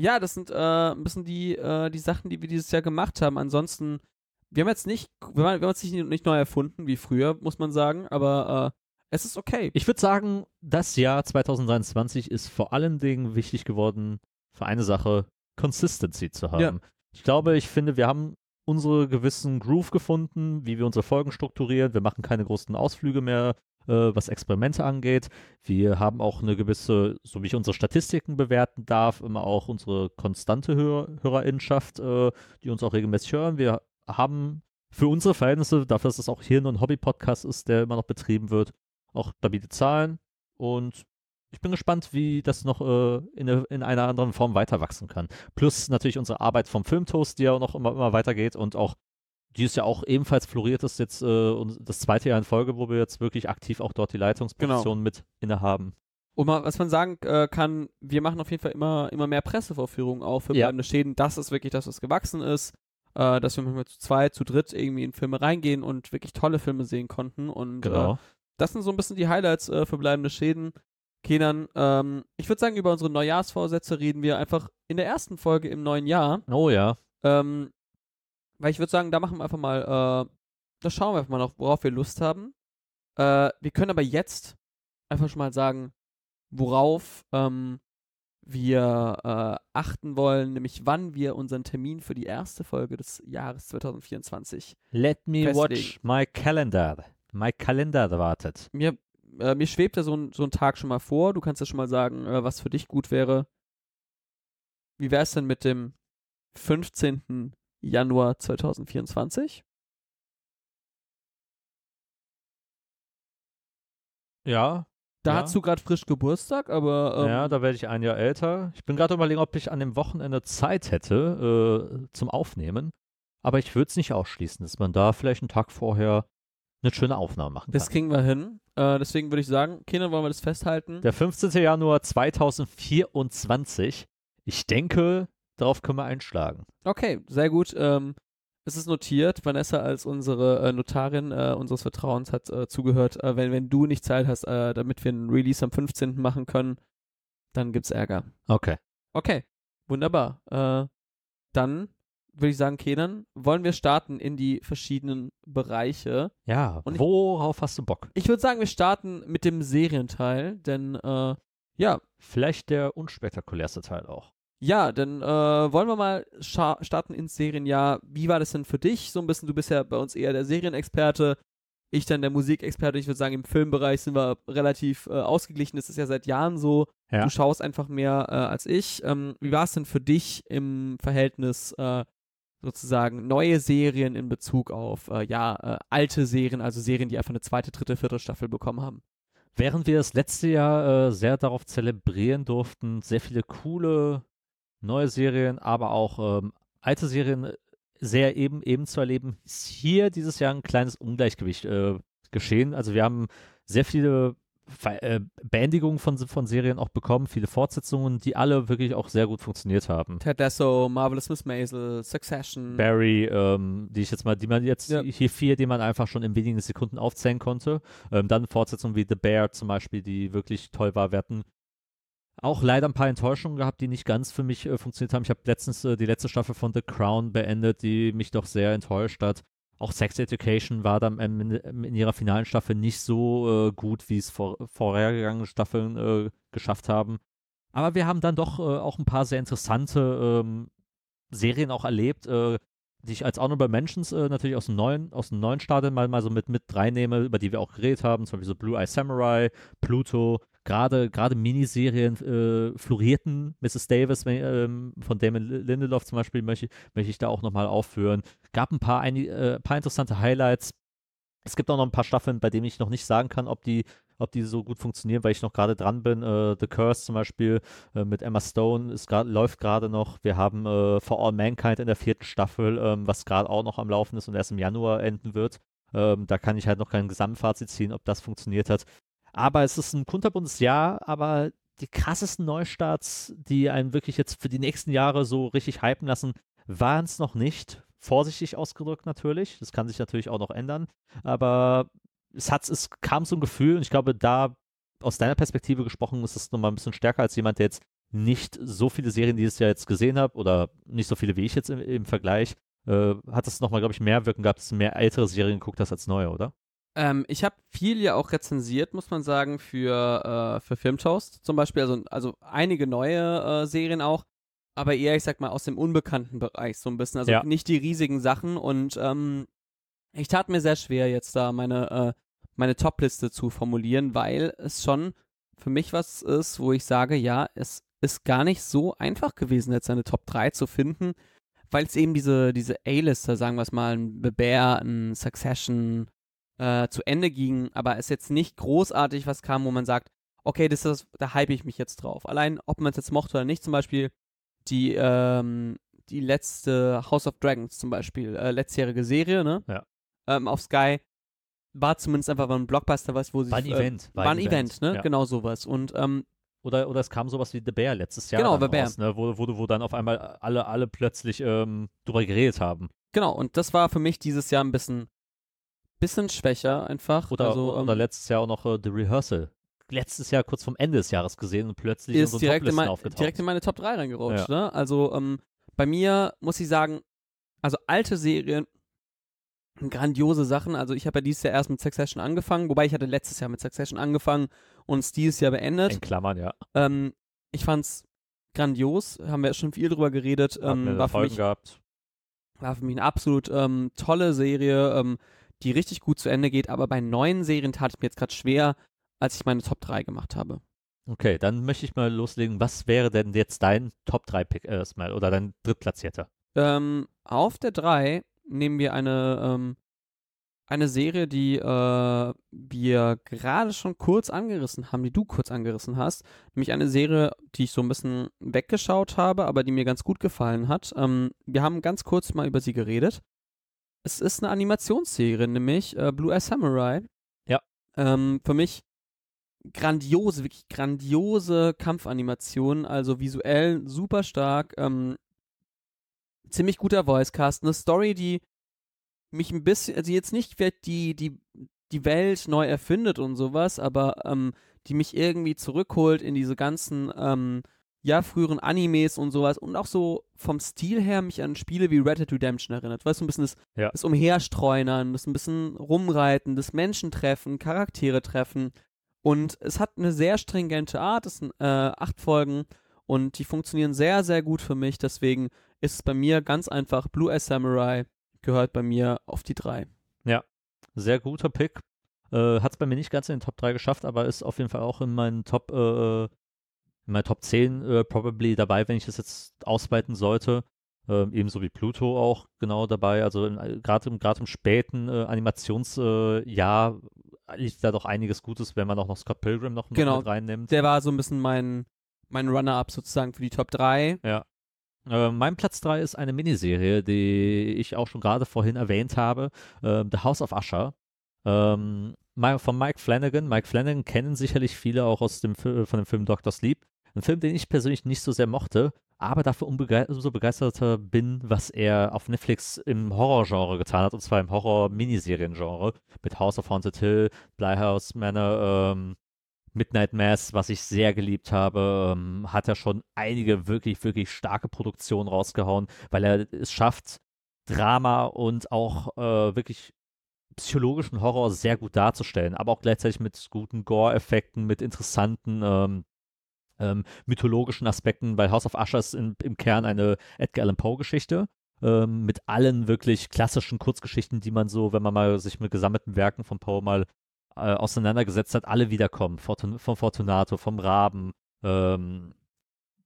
Ja, das sind äh, ein bisschen die, äh, die Sachen, die wir dieses Jahr gemacht haben. Ansonsten, wir haben jetzt nicht, wir haben, wir haben uns nicht, nicht neu erfunden wie früher, muss man sagen, aber äh, es ist okay. Ich würde sagen, das Jahr 2023 ist vor allen Dingen wichtig geworden für eine Sache, Consistency zu haben. Ja. Ich glaube, ich finde, wir haben unsere gewissen Groove gefunden, wie wir unsere Folgen strukturieren. Wir machen keine großen Ausflüge mehr äh, was Experimente angeht. Wir haben auch eine gewisse, so wie ich unsere Statistiken bewerten darf, immer auch unsere konstante Hör Hörerinnenschaft, äh, die uns auch regelmäßig hören. Wir haben für unsere Verhältnisse, dafür, dass es auch hier nur ein Hobby-Podcast ist, der immer noch betrieben wird, auch stabile Zahlen. Und ich bin gespannt, wie das noch äh, in, in, einer anderen Form weiter wachsen kann. Plus natürlich unsere Arbeit vom Filmtoast, die ja auch noch immer, immer weitergeht und auch die ist ja auch ebenfalls floriert ist jetzt äh, das zweite Jahr in Folge, wo wir jetzt wirklich aktiv auch dort die Leitungsposition genau. mit innehaben. Und mal, was man sagen äh, kann, wir machen auf jeden Fall immer, immer mehr Pressevorführungen auch für ja. bleibende Schäden. Das ist wirklich das, was gewachsen ist. Äh, dass wir manchmal zu zweit, zu dritt irgendwie in Filme reingehen und wirklich tolle Filme sehen konnten. Und genau. Äh, das sind so ein bisschen die Highlights äh, für bleibende Schäden. Kenan, ähm, ich würde sagen, über unsere Neujahrsvorsätze reden wir einfach in der ersten Folge im neuen Jahr. Oh ja. Ähm, weil ich würde sagen, da machen wir einfach mal, äh, da schauen wir einfach mal noch, worauf wir Lust haben. Äh, wir können aber jetzt einfach schon mal sagen, worauf ähm, wir äh, achten wollen, nämlich wann wir unseren Termin für die erste Folge des Jahres 2024 Let me festlegen. watch my calendar. My calendar wartet. Mir äh, mir schwebt ja so ein, so ein Tag schon mal vor. Du kannst ja schon mal sagen, äh, was für dich gut wäre. Wie wäre es denn mit dem 15. Januar 2024? Ja. Da ja. hast du gerade frisch Geburtstag, aber. Ähm, ja, da werde ich ein Jahr älter. Ich bin gerade überlegen, ob ich an dem Wochenende Zeit hätte äh, zum Aufnehmen. Aber ich würde es nicht ausschließen, dass man da vielleicht einen Tag vorher eine schöne Aufnahme machen kann. Das kriegen wir hin. Äh, deswegen würde ich sagen, Kinder, wollen wir das festhalten? Der 15. Januar 2024. Ich denke, darauf können wir einschlagen. Okay, sehr gut. Ähm, es ist notiert. Vanessa als unsere äh, Notarin äh, unseres Vertrauens hat äh, zugehört. Äh, wenn, wenn du nicht Zeit hast, äh, damit wir einen Release am 15. machen können, dann gibt's Ärger. Okay. Okay, wunderbar. dann würde ich sagen, Kenan, wollen wir starten in die verschiedenen Bereiche. Ja, Und worauf ich, hast du Bock? Ich würde sagen, wir starten mit dem Serienteil, denn äh, ja. Vielleicht der unspektakulärste Teil auch. Ja, dann äh, wollen wir mal starten ins Serienjahr. Wie war das denn für dich? So ein bisschen, du bist ja bei uns eher der Serienexperte, ich dann der Musikexperte. Ich würde sagen, im Filmbereich sind wir relativ äh, ausgeglichen. Das ist ja seit Jahren so. Ja. Du schaust einfach mehr äh, als ich. Ähm, wie war es denn für dich im Verhältnis äh, sozusagen neue Serien in Bezug auf äh, ja äh, alte Serien, also Serien, die einfach eine zweite, dritte, vierte Staffel bekommen haben. Während wir das letzte Jahr äh, sehr darauf zelebrieren durften, sehr viele coole neue Serien, aber auch ähm, alte Serien äh, sehr eben eben zu erleben, ist hier dieses Jahr ein kleines Ungleichgewicht äh, geschehen. Also wir haben sehr viele äh, Beendigungen von, von Serien auch bekommen, viele Fortsetzungen, die alle wirklich auch sehr gut funktioniert haben. Ted Lasso, Marvelous Miss Maisel, Succession. Barry, ähm, die ich jetzt mal, die man jetzt, ja. hier vier, die man einfach schon in wenigen Sekunden aufzählen konnte. Ähm, dann Fortsetzungen wie The Bear zum Beispiel, die wirklich toll war. Wir hatten auch leider ein paar Enttäuschungen gehabt, die nicht ganz für mich äh, funktioniert haben. Ich habe letztens äh, die letzte Staffel von The Crown beendet, die mich doch sehr enttäuscht hat. Auch Sex Education war dann in, in ihrer finalen Staffel nicht so äh, gut, wie es vor, vorhergegangene Staffeln äh, geschafft haben. Aber wir haben dann doch äh, auch ein paar sehr interessante ähm, Serien auch erlebt, äh, die ich als Honorable Mentions natürlich aus dem neuen, aus dem neuen Stadion mal, mal so mit, mit reinnehme, über die wir auch geredet haben, zum Beispiel so Blue Eye Samurai, Pluto, gerade gerade Miniserien äh, florierten. Mrs. Davis ähm, von Damon Lindelof zum Beispiel möchte, möchte ich da auch nochmal aufführen. Gab ein paar, ein, äh, paar interessante Highlights. Es gibt auch noch ein paar Staffeln, bei denen ich noch nicht sagen kann, ob die, ob die so gut funktionieren, weil ich noch gerade dran bin. Äh, The Curse zum Beispiel äh, mit Emma Stone ist grad, läuft gerade noch. Wir haben äh, For All Mankind in der vierten Staffel, ähm, was gerade auch noch am Laufen ist und erst im Januar enden wird. Ähm, da kann ich halt noch kein Gesamtfazit ziehen, ob das funktioniert hat. Aber es ist ein kunterbuntes Jahr, aber die krassesten Neustarts, die einen wirklich jetzt für die nächsten Jahre so richtig hypen lassen, waren es noch nicht. Vorsichtig ausgedrückt natürlich. Das kann sich natürlich auch noch ändern. Aber es, hat, es kam so ein Gefühl, und ich glaube, da aus deiner Perspektive gesprochen, ist es nochmal ein bisschen stärker als jemand, der jetzt nicht so viele Serien dieses Jahr jetzt gesehen hat oder nicht so viele wie ich jetzt im, im Vergleich. Äh, hat es nochmal, glaube ich, mehr Wirken gehabt, dass du mehr ältere Serien geguckt hast als neue, oder? Ähm, ich habe viel ja auch rezensiert, muss man sagen, für, äh, für Filmtoast zum Beispiel. Also, also einige neue äh, Serien auch, aber eher, ich sag mal, aus dem unbekannten Bereich so ein bisschen. Also ja. nicht die riesigen Sachen und ähm, ich tat mir sehr schwer, jetzt da meine, äh, meine Top-Liste zu formulieren, weil es schon für mich was ist, wo ich sage, ja, es ist gar nicht so einfach gewesen, jetzt eine Top 3 zu finden, weil es eben diese, diese A-Lister, sagen wir es mal, ein Bear, ein Succession äh, zu Ende ging, aber es jetzt nicht großartig was kam, wo man sagt, okay, das ist, da hype ich mich jetzt drauf. Allein, ob man es jetzt mochte oder nicht, zum Beispiel die, ähm, die letzte House of Dragons zum Beispiel, äh, letztjährige Serie, ne? Ja. Ähm, auf Sky war zumindest einfach ein Blockbuster, was, wo sie. War ein äh, Event. War ein Event, ne? Ja. Genau sowas. Und ähm, Oder, oder es kam sowas wie The Bear letztes Jahr Genau, The Bear. raus, ne? wo, wo, wo dann auf einmal alle, alle plötzlich ähm, drüber geredet haben. genau, und das war für mich dieses Jahr ein bisschen, bisschen schwächer einfach. Oder, also, ähm, oder letztes Jahr auch noch äh, The Rehearsal. Letztes Jahr kurz vom Ende des Jahres gesehen und plötzlich ist direkt in, mein, aufgetaucht. direkt in meine Top 3 reingerutscht. Ne? Also ähm, bei mir muss ich sagen, also alte Serien, grandiose Sachen. Also ich habe ja dieses Jahr erst mit Succession angefangen, wobei ich hatte letztes Jahr mit Succession angefangen und es dieses Jahr beendet. in Klammern, ja. Ähm, ich fand's grandios, haben wir schon viel drüber geredet. Ähm, war, für mich, gehabt. war für mich eine absolut ähm, tolle Serie, ähm, die richtig gut zu Ende geht, aber bei neuen Serien tat es mir jetzt gerade schwer, als ich meine Top 3 gemacht habe. Okay, dann möchte ich mal loslegen. Was wäre denn jetzt dein Top 3 Pick erstmal oder dein drittplatzierter? Ähm, auf der 3 nehmen wir eine, ähm, eine Serie, die äh, wir gerade schon kurz angerissen haben, die du kurz angerissen hast. Nämlich eine Serie, die ich so ein bisschen weggeschaut habe, aber die mir ganz gut gefallen hat. Ähm, wir haben ganz kurz mal über sie geredet. Es ist eine Animationsserie, nämlich äh, Blue Eye Samurai. Ja. Ähm, für mich grandiose, wirklich grandiose Kampfanimationen, also visuell super stark. Ähm, ziemlich guter Voicecast, eine Story, die mich ein bisschen, also jetzt nicht die, die, die Welt neu erfindet und sowas, aber ähm, die mich irgendwie zurückholt in diese ganzen, ähm, ja, früheren Animes und sowas und auch so vom Stil her mich an Spiele wie Red Dead Redemption erinnert. Weißt du, ein bisschen das, Ja. das Umherstreunern, das ein bisschen Rumreiten, das Menschentreffen, Charaktere treffen und es hat eine sehr stringente Art, es sind äh, acht Folgen und die funktionieren sehr, sehr gut für mich, deswegen ist es bei mir ganz einfach Blue Eye Samurai gehört bei mir auf die drei. Sehr guter Pick. Äh, Hat es bei mir nicht ganz in den Top 3 geschafft, aber ist auf jeden Fall auch in meinen Top, äh, in meinen Top 10 äh, probably dabei, wenn ich das jetzt ausweiten sollte. Ähm, ebenso wie Pluto auch genau dabei. Also in- gerade im, im späten äh, Animationsjahr äh, liegt da doch einiges Gutes, wenn man auch noch Scott Pilgrim noch, Genau. mit reinnimmt. Der war so ein bisschen mein, mein Runner-up sozusagen für die Top 3. Äh, mein Platz 3 ist eine Miniserie, die ich auch schon gerade vorhin erwähnt habe, äh, The House of Usher. Ähm, von Mike Flanagan. Mike Flanagan kennen sicherlich viele auch aus dem, Fi- von dem Film Dr. Sleep. Ein Film, den ich persönlich nicht so sehr mochte, aber dafür umso begeisterter bin, was er auf Netflix im Horrorgenre getan hat, und zwar im Horror-Miniseriengenre mit House of Haunted Hill, Bly House Manor, ähm, Midnight Mass, was ich sehr geliebt habe, ähm, hat er schon einige wirklich, wirklich starke Produktionen rausgehauen, weil er es schafft, Drama und auch äh, wirklich psychologischen Horror sehr gut darzustellen, aber auch gleichzeitig mit guten Gore-Effekten, mit interessanten ähm, ähm, mythologischen Aspekten, weil House of Usher ist in, im Kern eine Edgar Allan Poe-Geschichte. Ähm, mit allen wirklich klassischen Kurzgeschichten, die man so, wenn man mal sich mit gesammelten Werken von Poe mal äh, auseinandergesetzt hat, alle wiederkommen. Fortun vom Fortunato, vom Raben, ähm,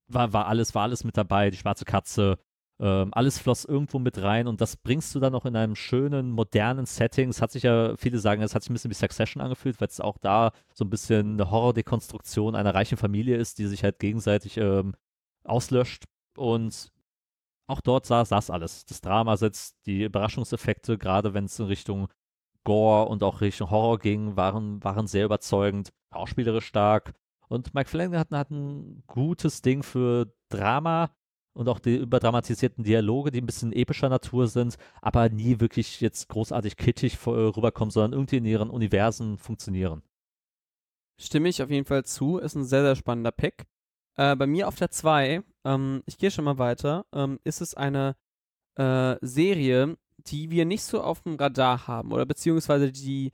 war, war alles, war alles mit dabei, die schwarze Katze, ähm, alles floss irgendwo mit rein und das bringst du dann noch in einem schönen, modernen Setting. Es hat sich ja, viele sagen, es hat sich ein bisschen wie Succession angefühlt, weil es auch da so ein bisschen eine Horrordekonstruktion einer reichen Familie ist, die sich halt gegenseitig ähm, auslöscht und auch dort saß, saß alles. Das Drama sitzt, die Überraschungseffekte, gerade wenn es in Richtung Gore und auch Richtung Horror ging, waren, waren sehr überzeugend, schauspielerisch stark. Und Mike Flanagan hat, hat ein gutes Ding für Drama und auch die überdramatisierten Dialoge, die ein bisschen epischer Natur sind, aber nie wirklich jetzt großartig kittig äh, rüberkommen, sondern irgendwie in ihren Universen funktionieren. Stimme ich auf jeden Fall zu, ist ein sehr, sehr spannender Pick. Äh, bei mir auf der 2, ähm, ich gehe schon mal weiter, ähm, ist es eine äh, Serie, die wir nicht so auf dem Radar haben oder beziehungsweise die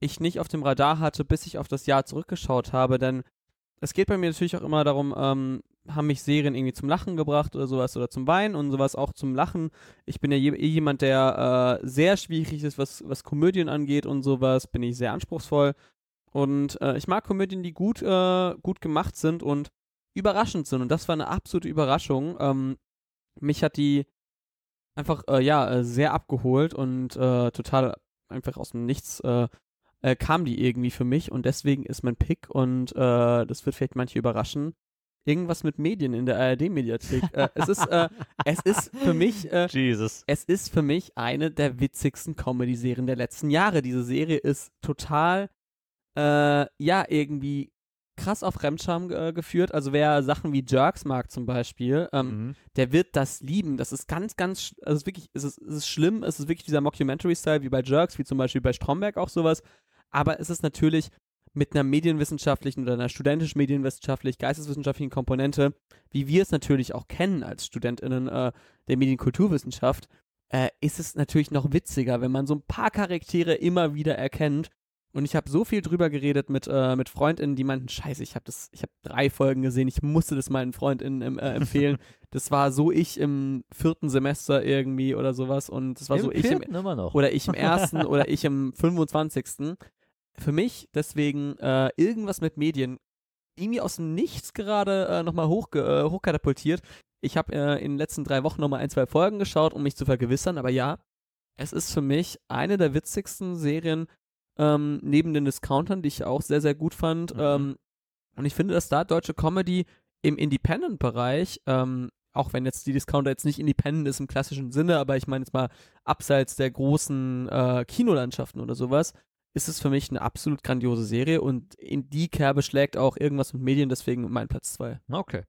ich nicht auf dem Radar hatte, bis ich auf das Jahr zurückgeschaut habe, denn es geht bei mir natürlich auch immer darum, ähm, haben mich Serien irgendwie zum Lachen gebracht oder sowas oder zum Weinen und sowas auch zum Lachen. Ich bin ja eh jemand, der äh, sehr schwierig ist, was, was Komödien angeht und sowas, bin ich sehr anspruchsvoll. Und äh, ich mag Komödien, die gut, äh, gut gemacht sind und überraschend sind. Und das war eine absolute Überraschung. Ähm, mich hat die einfach, äh, ja, äh, sehr abgeholt und äh, total einfach aus dem Nichts kam die irgendwie für mich und deswegen ist mein Pick und das wird vielleicht manche überraschen. Irgendwas mit Medien in der ARD-Mediathek. äh, es ist, äh, es ist für mich, äh, Jesus. es ist für mich eine der witzigsten Comedy-Serien der letzten Jahre. Diese Serie ist total, äh, ja, irgendwie krass auf Fremdscham äh, geführt. Also wer Sachen wie Jerks mag zum Beispiel, ähm, Mhm. der wird das lieben. Das ist ganz, ganz, also es ist wirklich, es ist, es ist schlimm, es ist wirklich dieser Mockumentary-Style wie bei Jerks, wie zum Beispiel bei Stromberg auch sowas. Aber es ist natürlich mit einer medienwissenschaftlichen oder einer studentisch-medienwissenschaftlich, geisteswissenschaftlichen Komponente, wie wir es natürlich auch kennen als StudentInnen äh, der Medienkulturwissenschaft, äh, ist es natürlich noch witziger, wenn man so ein paar Charaktere immer wieder erkennt. Und ich habe so viel drüber geredet mit, äh, mit FreundInnen, die meinten, scheiße, ich habe das, ich habe drei Folgen gesehen, ich musste das meinen FreundInnen ähm, äh, empfehlen. [laughs] das war so ich im vierten Semester irgendwie oder sowas und das war so ich im, immer noch. oder ich im ersten [laughs] oder ich im 25. Für mich deswegen äh, irgendwas mit Medien irgendwie aus dem Nichts gerade äh, nochmal hoch, äh, hochkatapultiert. Ich habe äh, in den letzten drei Wochen nochmal ein, zwei Folgen geschaut, um mich zu vergewissern, aber ja, es ist für mich eine der witzigsten Serien ähm, neben den Discountern, die ich auch sehr, sehr gut fand. Mhm. Ähm, und ich finde, dass da deutsche Comedy im Independent-Bereich, ähm, auch wenn jetzt die Discounter jetzt nicht independent ist im klassischen Sinne, aber ich meine jetzt mal abseits der großen äh, Kinolandschaften oder sowas, ist es für mich eine absolut grandiose Serie und in die Kerbe schlägt auch irgendwas mit Medien, deswegen mein Platz 2. Okay.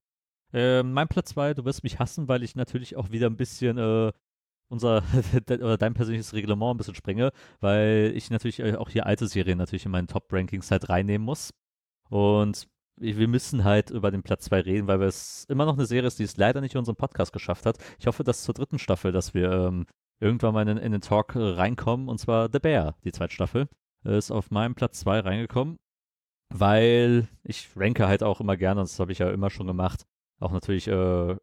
Ähm, mein Platz 2, du wirst mich hassen, weil ich natürlich auch wieder ein bisschen äh, unser [laughs] de- oder dein persönliches Reglement ein bisschen sprenge, weil ich natürlich äh, auch hier alte Serien natürlich in meinen Top-Rankings halt reinnehmen muss. Und wir müssen halt über den Platz 2 reden, weil es immer noch eine Serie ist, die es leider nicht in unserem Podcast geschafft hat. Ich hoffe, dass zur dritten Staffel, dass wir ähm, irgendwann mal in, in den Talk äh, reinkommen, und zwar The Bear, die zweite Staffel, äh, ist auf meinem Platz 2 reingekommen, weil ich ranke halt auch immer gerne, und das habe ich ja immer schon gemacht, auch natürlich äh,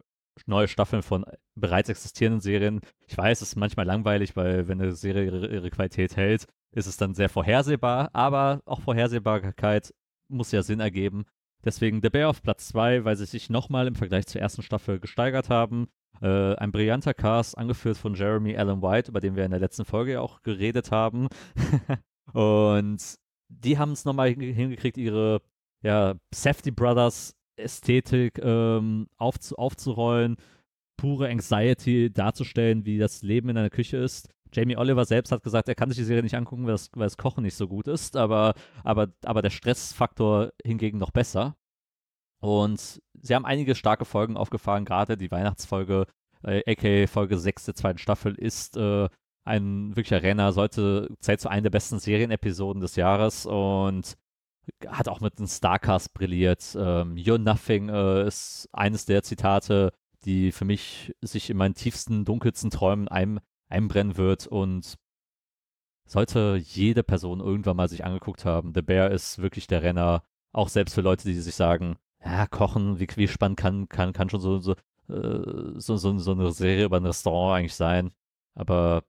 neue Staffeln von bereits existierenden Serien. Ich weiß, es ist manchmal langweilig, weil wenn eine Serie ihre, ihre Qualität hält, ist es dann sehr vorhersehbar, aber auch Vorhersehbarkeit muss ja Sinn ergeben. Deswegen The Bear auf Platz 2, weil sie sich nochmal im Vergleich zur ersten Staffel gesteigert haben. Äh, ein brillanter Cast, angeführt von Jeremy Allen White, über den wir in der letzten Folge ja auch geredet haben. [laughs] Und die haben es nochmal hingekriegt, ihre ja, Safety Brothers Ästhetik ähm, aufzu aufzurollen, pure Anxiety darzustellen, wie das Leben in einer Küche ist. Jamie Oliver selbst hat gesagt, er kann sich die Serie nicht angucken, weil das, weil das Kochen nicht so gut ist, aber, aber, aber der Stressfaktor hingegen noch besser. Und sie haben einige starke Folgen aufgefahren, gerade die Weihnachtsfolge, äh, aka Folge 6 der zweiten Staffel, ist äh, ein wirklicher Renner, sollte, zählt zu einer der besten Serienepisoden des Jahres und hat auch mit einem Starcast brilliert. Ähm, You're Nothing äh, ist eines der Zitate, die für mich sich in meinen tiefsten, dunkelsten Träumen ein, einbrennen wird und sollte jede Person irgendwann mal sich angeguckt haben. The Bear ist wirklich der Renner, auch selbst für Leute, die sich sagen, ja, kochen, wie, wie spannend kann, kann, kann schon so, so, äh, so, so, so eine Serie über ein Restaurant eigentlich sein. Aber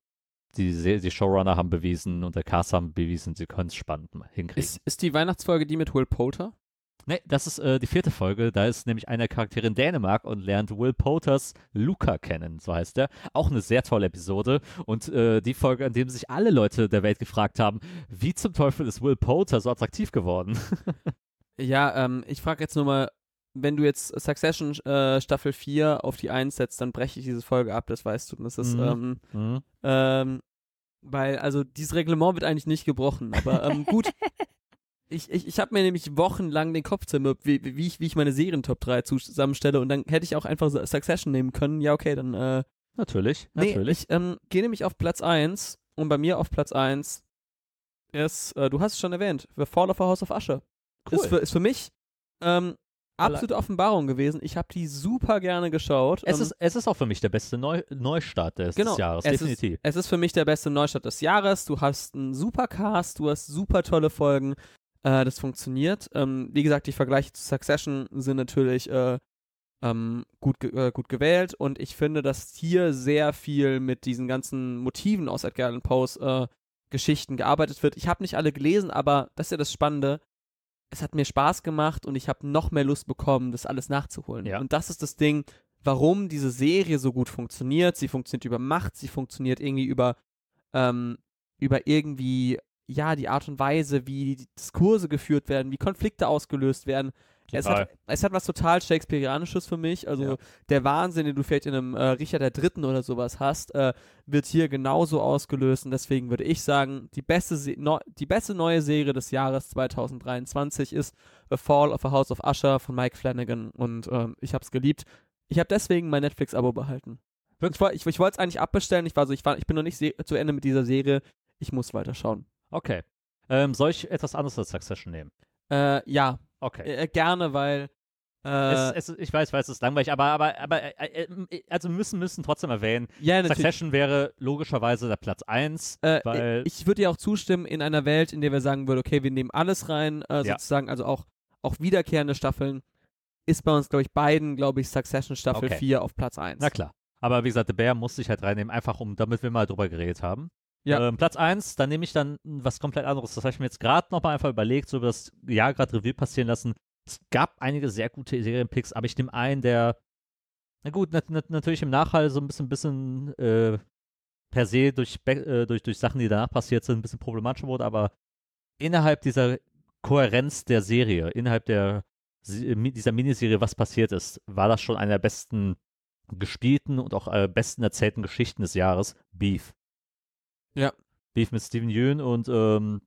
die, die Showrunner haben bewiesen und der Cast haben bewiesen, sie können es spannend hinkriegen. Ist, ist die Weihnachtsfolge die mit Will Poulter? Nee, das ist äh, die vierte Folge. Da ist nämlich einer Charakter in Dänemark und lernt Will Poters Luca kennen, so heißt er. Auch eine sehr tolle Episode. Und äh, die Folge, an dem sich alle Leute der Welt gefragt haben, wie zum Teufel ist Will Potter so attraktiv geworden? [laughs] Ja, ähm, ich frage jetzt nur mal, wenn du jetzt Succession äh, Staffel 4 auf die 1 setzt, dann breche ich diese Folge ab, das weißt du. Und das ist, Mhm. ähm, Hm? ähm, weil, also dieses Reglement wird eigentlich nicht gebrochen, aber ähm, [laughs] gut. Ich, ich, ich habe mir nämlich wochenlang den Kopf zermürbt, wie, wie, ich, wie ich meine Serien-Top 3 zusammenstelle und dann hätte ich auch einfach Succession nehmen können. Ja, okay, dann äh, Natürlich, Nee, natürlich. ich ähm, gehe nämlich auf Platz 1 und bei mir auf Platz 1 ist, äh, du hast es schon erwähnt, The Fall of a House of Usher. Ist, für, ist für mich ähm, absolute Offenbarung gewesen. Ich habe die super gerne geschaut. es, ähm, ist, es ist auch für mich der beste Neu Neustart des, Genau, des Jahres, es ist- definitiv. Es ist für mich der beste Neustart des Jahres. Du hast einen super Cast, du hast super tolle Folgen. Äh, das funktioniert. Ähm, wie gesagt, die Vergleiche zu Succession sind natürlich äh, ähm, gut, ge äh, gut gewählt und ich finde, dass hier sehr viel mit diesen ganzen Motiven aus Edgar Allan Poes äh, Geschichten gearbeitet wird. Ich habe nicht alle gelesen, aber das ist ja das Spannende. Es hat mir Spaß gemacht und ich habe noch mehr Lust bekommen, das alles nachzuholen. Ja. Und das ist das Ding, warum diese Serie so gut funktioniert. Sie funktioniert über Macht, sie funktioniert irgendwie über, ähm, über irgendwie, ja, die Art und Weise, wie die Diskurse geführt werden, wie Konflikte ausgelöst werden. Es hat, es hat was total Shakespeareanisches für mich. Also Ja. der Wahnsinn, den du vielleicht in einem äh, Richard III. oder sowas hast, äh, wird hier genauso ausgelöst. Und deswegen würde ich sagen, die beste, Se no die beste neue Serie des Jahres 2023 ist The Fall of a House of Usher von Mike Flanagan. Und ähm, ich habe es geliebt. Ich habe deswegen mein Netflix-Abo behalten. Ich, ich, ich wollte es eigentlich abbestellen. Ich war so, ich, war, ich bin noch nicht zu Ende mit dieser Serie. Ich muss weiterschauen. Okay. Ähm, soll ich etwas anderes als Succession nehmen? Äh, ja, Okay. äh, gerne, weil äh, es, es, ich weiß, weiß, es ist langweilig, aber, aber, aber äh, äh, also müssen, müssen trotzdem erwähnen, ja, natürlich. Succession wäre logischerweise der Platz 1, Äh, weil ich würde dir auch zustimmen, in einer Welt, in der wir sagen würden, okay, wir nehmen alles rein, äh, Ja. sozusagen, also auch, auch wiederkehrende Staffeln, ist bei uns, glaube ich, beiden, glaube ich, Succession Staffel Okay. 4 auf Platz 1. Na klar. Aber wie gesagt, The Bear musste ich halt reinnehmen, einfach um, damit wir mal drüber geredet haben. Ja. Ähm, Platz 1, dann nehme ich dann was komplett anderes. Das habe ich mir jetzt gerade nochmal einfach überlegt, so über das Jahr gerade Revue passieren lassen. Es gab einige sehr gute Serienpicks, aber ich nehme einen, der, na gut, nat nat natürlich im Nachhall so ein bisschen, bisschen äh, per se durch, äh, durch, durch Sachen, die danach passiert sind, ein bisschen problematischer wurde, aber innerhalb dieser Kohärenz der Serie, innerhalb der, mi- dieser Miniserie, was passiert ist, war das schon eine der besten gespielten und auch äh, besten erzählten Geschichten des Jahres, Beef. Ja. Beef mit Steven Yeun und ähm,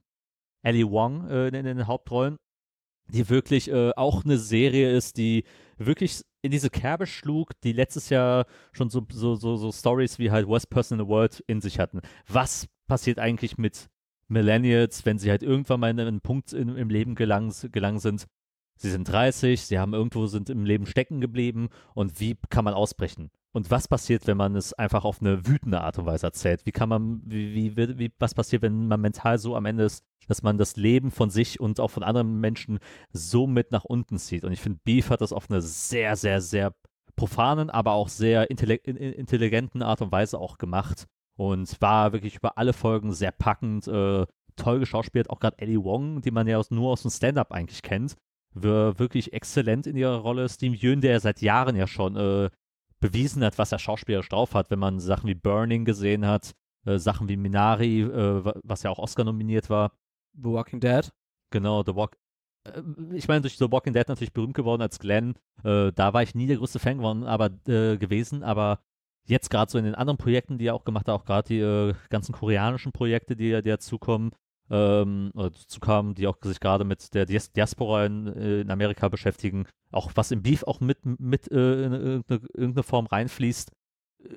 Ellie Wong äh, in, in den Hauptrollen, die wirklich äh, auch eine Serie ist, die wirklich in diese Kerbe schlug, die letztes Jahr schon so, so, so, so Stories wie halt Worst Person in the World in sich hatten. Was passiert eigentlich mit Millennials, wenn sie halt irgendwann mal in einen Punkt in, im Leben gelangen, gelangen sind? Sie sind 30, sie haben irgendwo sind im Leben stecken geblieben und wie kann man ausbrechen? Und was passiert, wenn man es einfach auf eine wütende Art und Weise erzählt? Wie kann man, wie, wie, wie, was passiert, wenn man mental so am Ende ist, dass man das Leben von sich und auch von anderen Menschen so mit nach unten zieht? Und ich finde, Beef hat das auf eine sehr, sehr, sehr profanen, aber auch sehr intelligenten Art und Weise auch gemacht. Und war wirklich über alle Folgen sehr packend, äh, toll geschauspielt. Auch gerade Ellie Wong, die man ja aus, nur aus dem Stand-up eigentlich kennt, war wirklich exzellent in ihrer Rolle. Steve Yeun, der seit Jahren ja schon äh, bewiesen hat, was er schauspielerisch drauf hat, wenn man Sachen wie Burning gesehen hat, äh, Sachen wie Minari, äh, wa- was ja auch Oscar nominiert war. The Walking Dead. Genau, The Walk. äh, Ich meine, durch The Walking Dead natürlich berühmt geworden als Glenn. Äh, da war ich nie der größte Fan geworden, aber, äh, gewesen, aber jetzt gerade so in den anderen Projekten, die er auch gemacht hat, auch gerade die ganzen koreanischen Projekte, die, die dazukommen, ähm, dazu kamen, die auch sich gerade mit der Dias Diaspora in, äh, in Amerika beschäftigen, auch was im Beef auch mit, mit äh, in irgendeine, irgendeine Form reinfließt,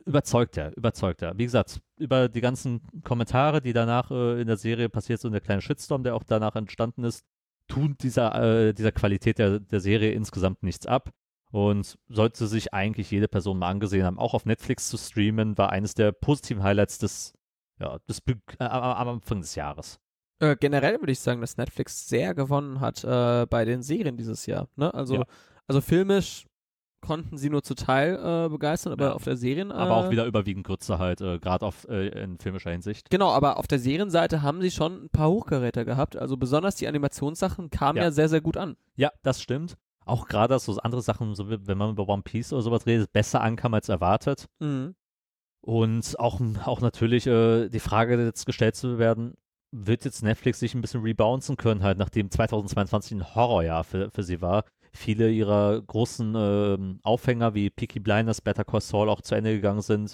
überzeugt er, überzeugt er. Wie gesagt, über die ganzen Kommentare, die danach äh, in der Serie passiert sind, der kleine Shitstorm, der auch danach entstanden ist, tut dieser, äh, dieser Qualität der, der Serie insgesamt nichts ab. Und sollte sich eigentlich jede Person mal angesehen haben, auch auf Netflix zu streamen, war eines der positiven Highlights des, ja, des äh, am Anfang des Jahres. Äh, generell würde ich sagen, dass Netflix sehr gewonnen hat äh, bei den Serien dieses Jahr. Ne? Also, Ja. also filmisch konnten sie nur zu Teil äh, begeistern, aber Ja. auf der Serien. Äh, Aber auch wieder überwiegend kürzer halt, äh, gerade auf äh, in filmischer Hinsicht. Genau, aber auf der Serienseite haben sie schon ein paar Hochgeräte gehabt. Also besonders die Animationssachen kamen ja, Ja. sehr, sehr gut an. Ja, das stimmt. Auch gerade, dass so andere Sachen, so wie, wenn man über One Piece oder sowas redet, besser ankam als erwartet. Mhm. Und auch, auch natürlich äh, die Frage jetzt gestellt zu werden, wird jetzt Netflix sich ein bisschen rebouncen können, halt nachdem 2022 ein Horrorjahr für, für sie war. Viele ihrer großen ähm, Aufhänger wie Peaky Blinders, Better Call Saul auch zu Ende gegangen sind.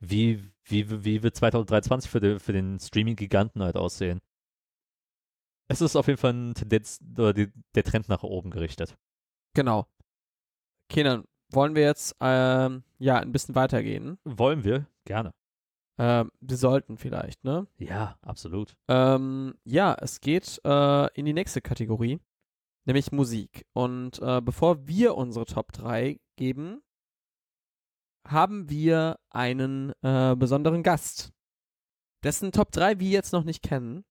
Wie, wie, wie wird 2023 für, den für den Streaming-Giganten halt aussehen? Es ist auf jeden Fall ein Tendenz, oder die, der Trend nach oben gerichtet. Genau. Kenan, wollen wir jetzt ähm, ja ein bisschen weitergehen? Wollen wir? Gerne. Ähm, wir sollten vielleicht, ne? Ja, absolut. Ähm, ja, es geht äh, in die nächste Kategorie, nämlich Musik. Und äh, bevor wir unsere Top 3 geben, haben wir einen äh, besonderen Gast, dessen Top 3 wir jetzt noch nicht kennen.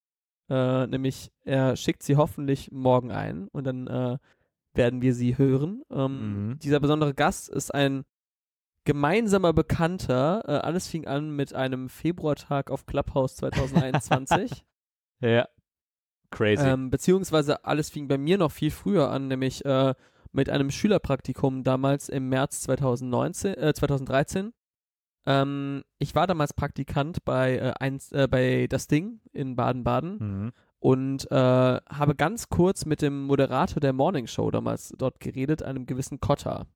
Äh, nämlich, er schickt sie hoffentlich morgen ein und dann äh, werden wir sie hören. Ähm, Mhm. Dieser besondere Gast ist ein gemeinsamer Bekannter. Äh, alles fing an mit einem Februartag auf Clubhouse 2021. [laughs] Ja. Crazy. ähm, beziehungsweise alles fing bei mir noch viel früher an, nämlich äh, mit einem Schülerpraktikum damals im März 2019, äh, 2013. Ähm, ich war damals Praktikant bei, äh, eins, äh, bei Das Ding in Baden-Baden mhm. und äh, habe ganz kurz mit dem Moderator der Morning Show damals dort geredet, einem gewissen Kotter.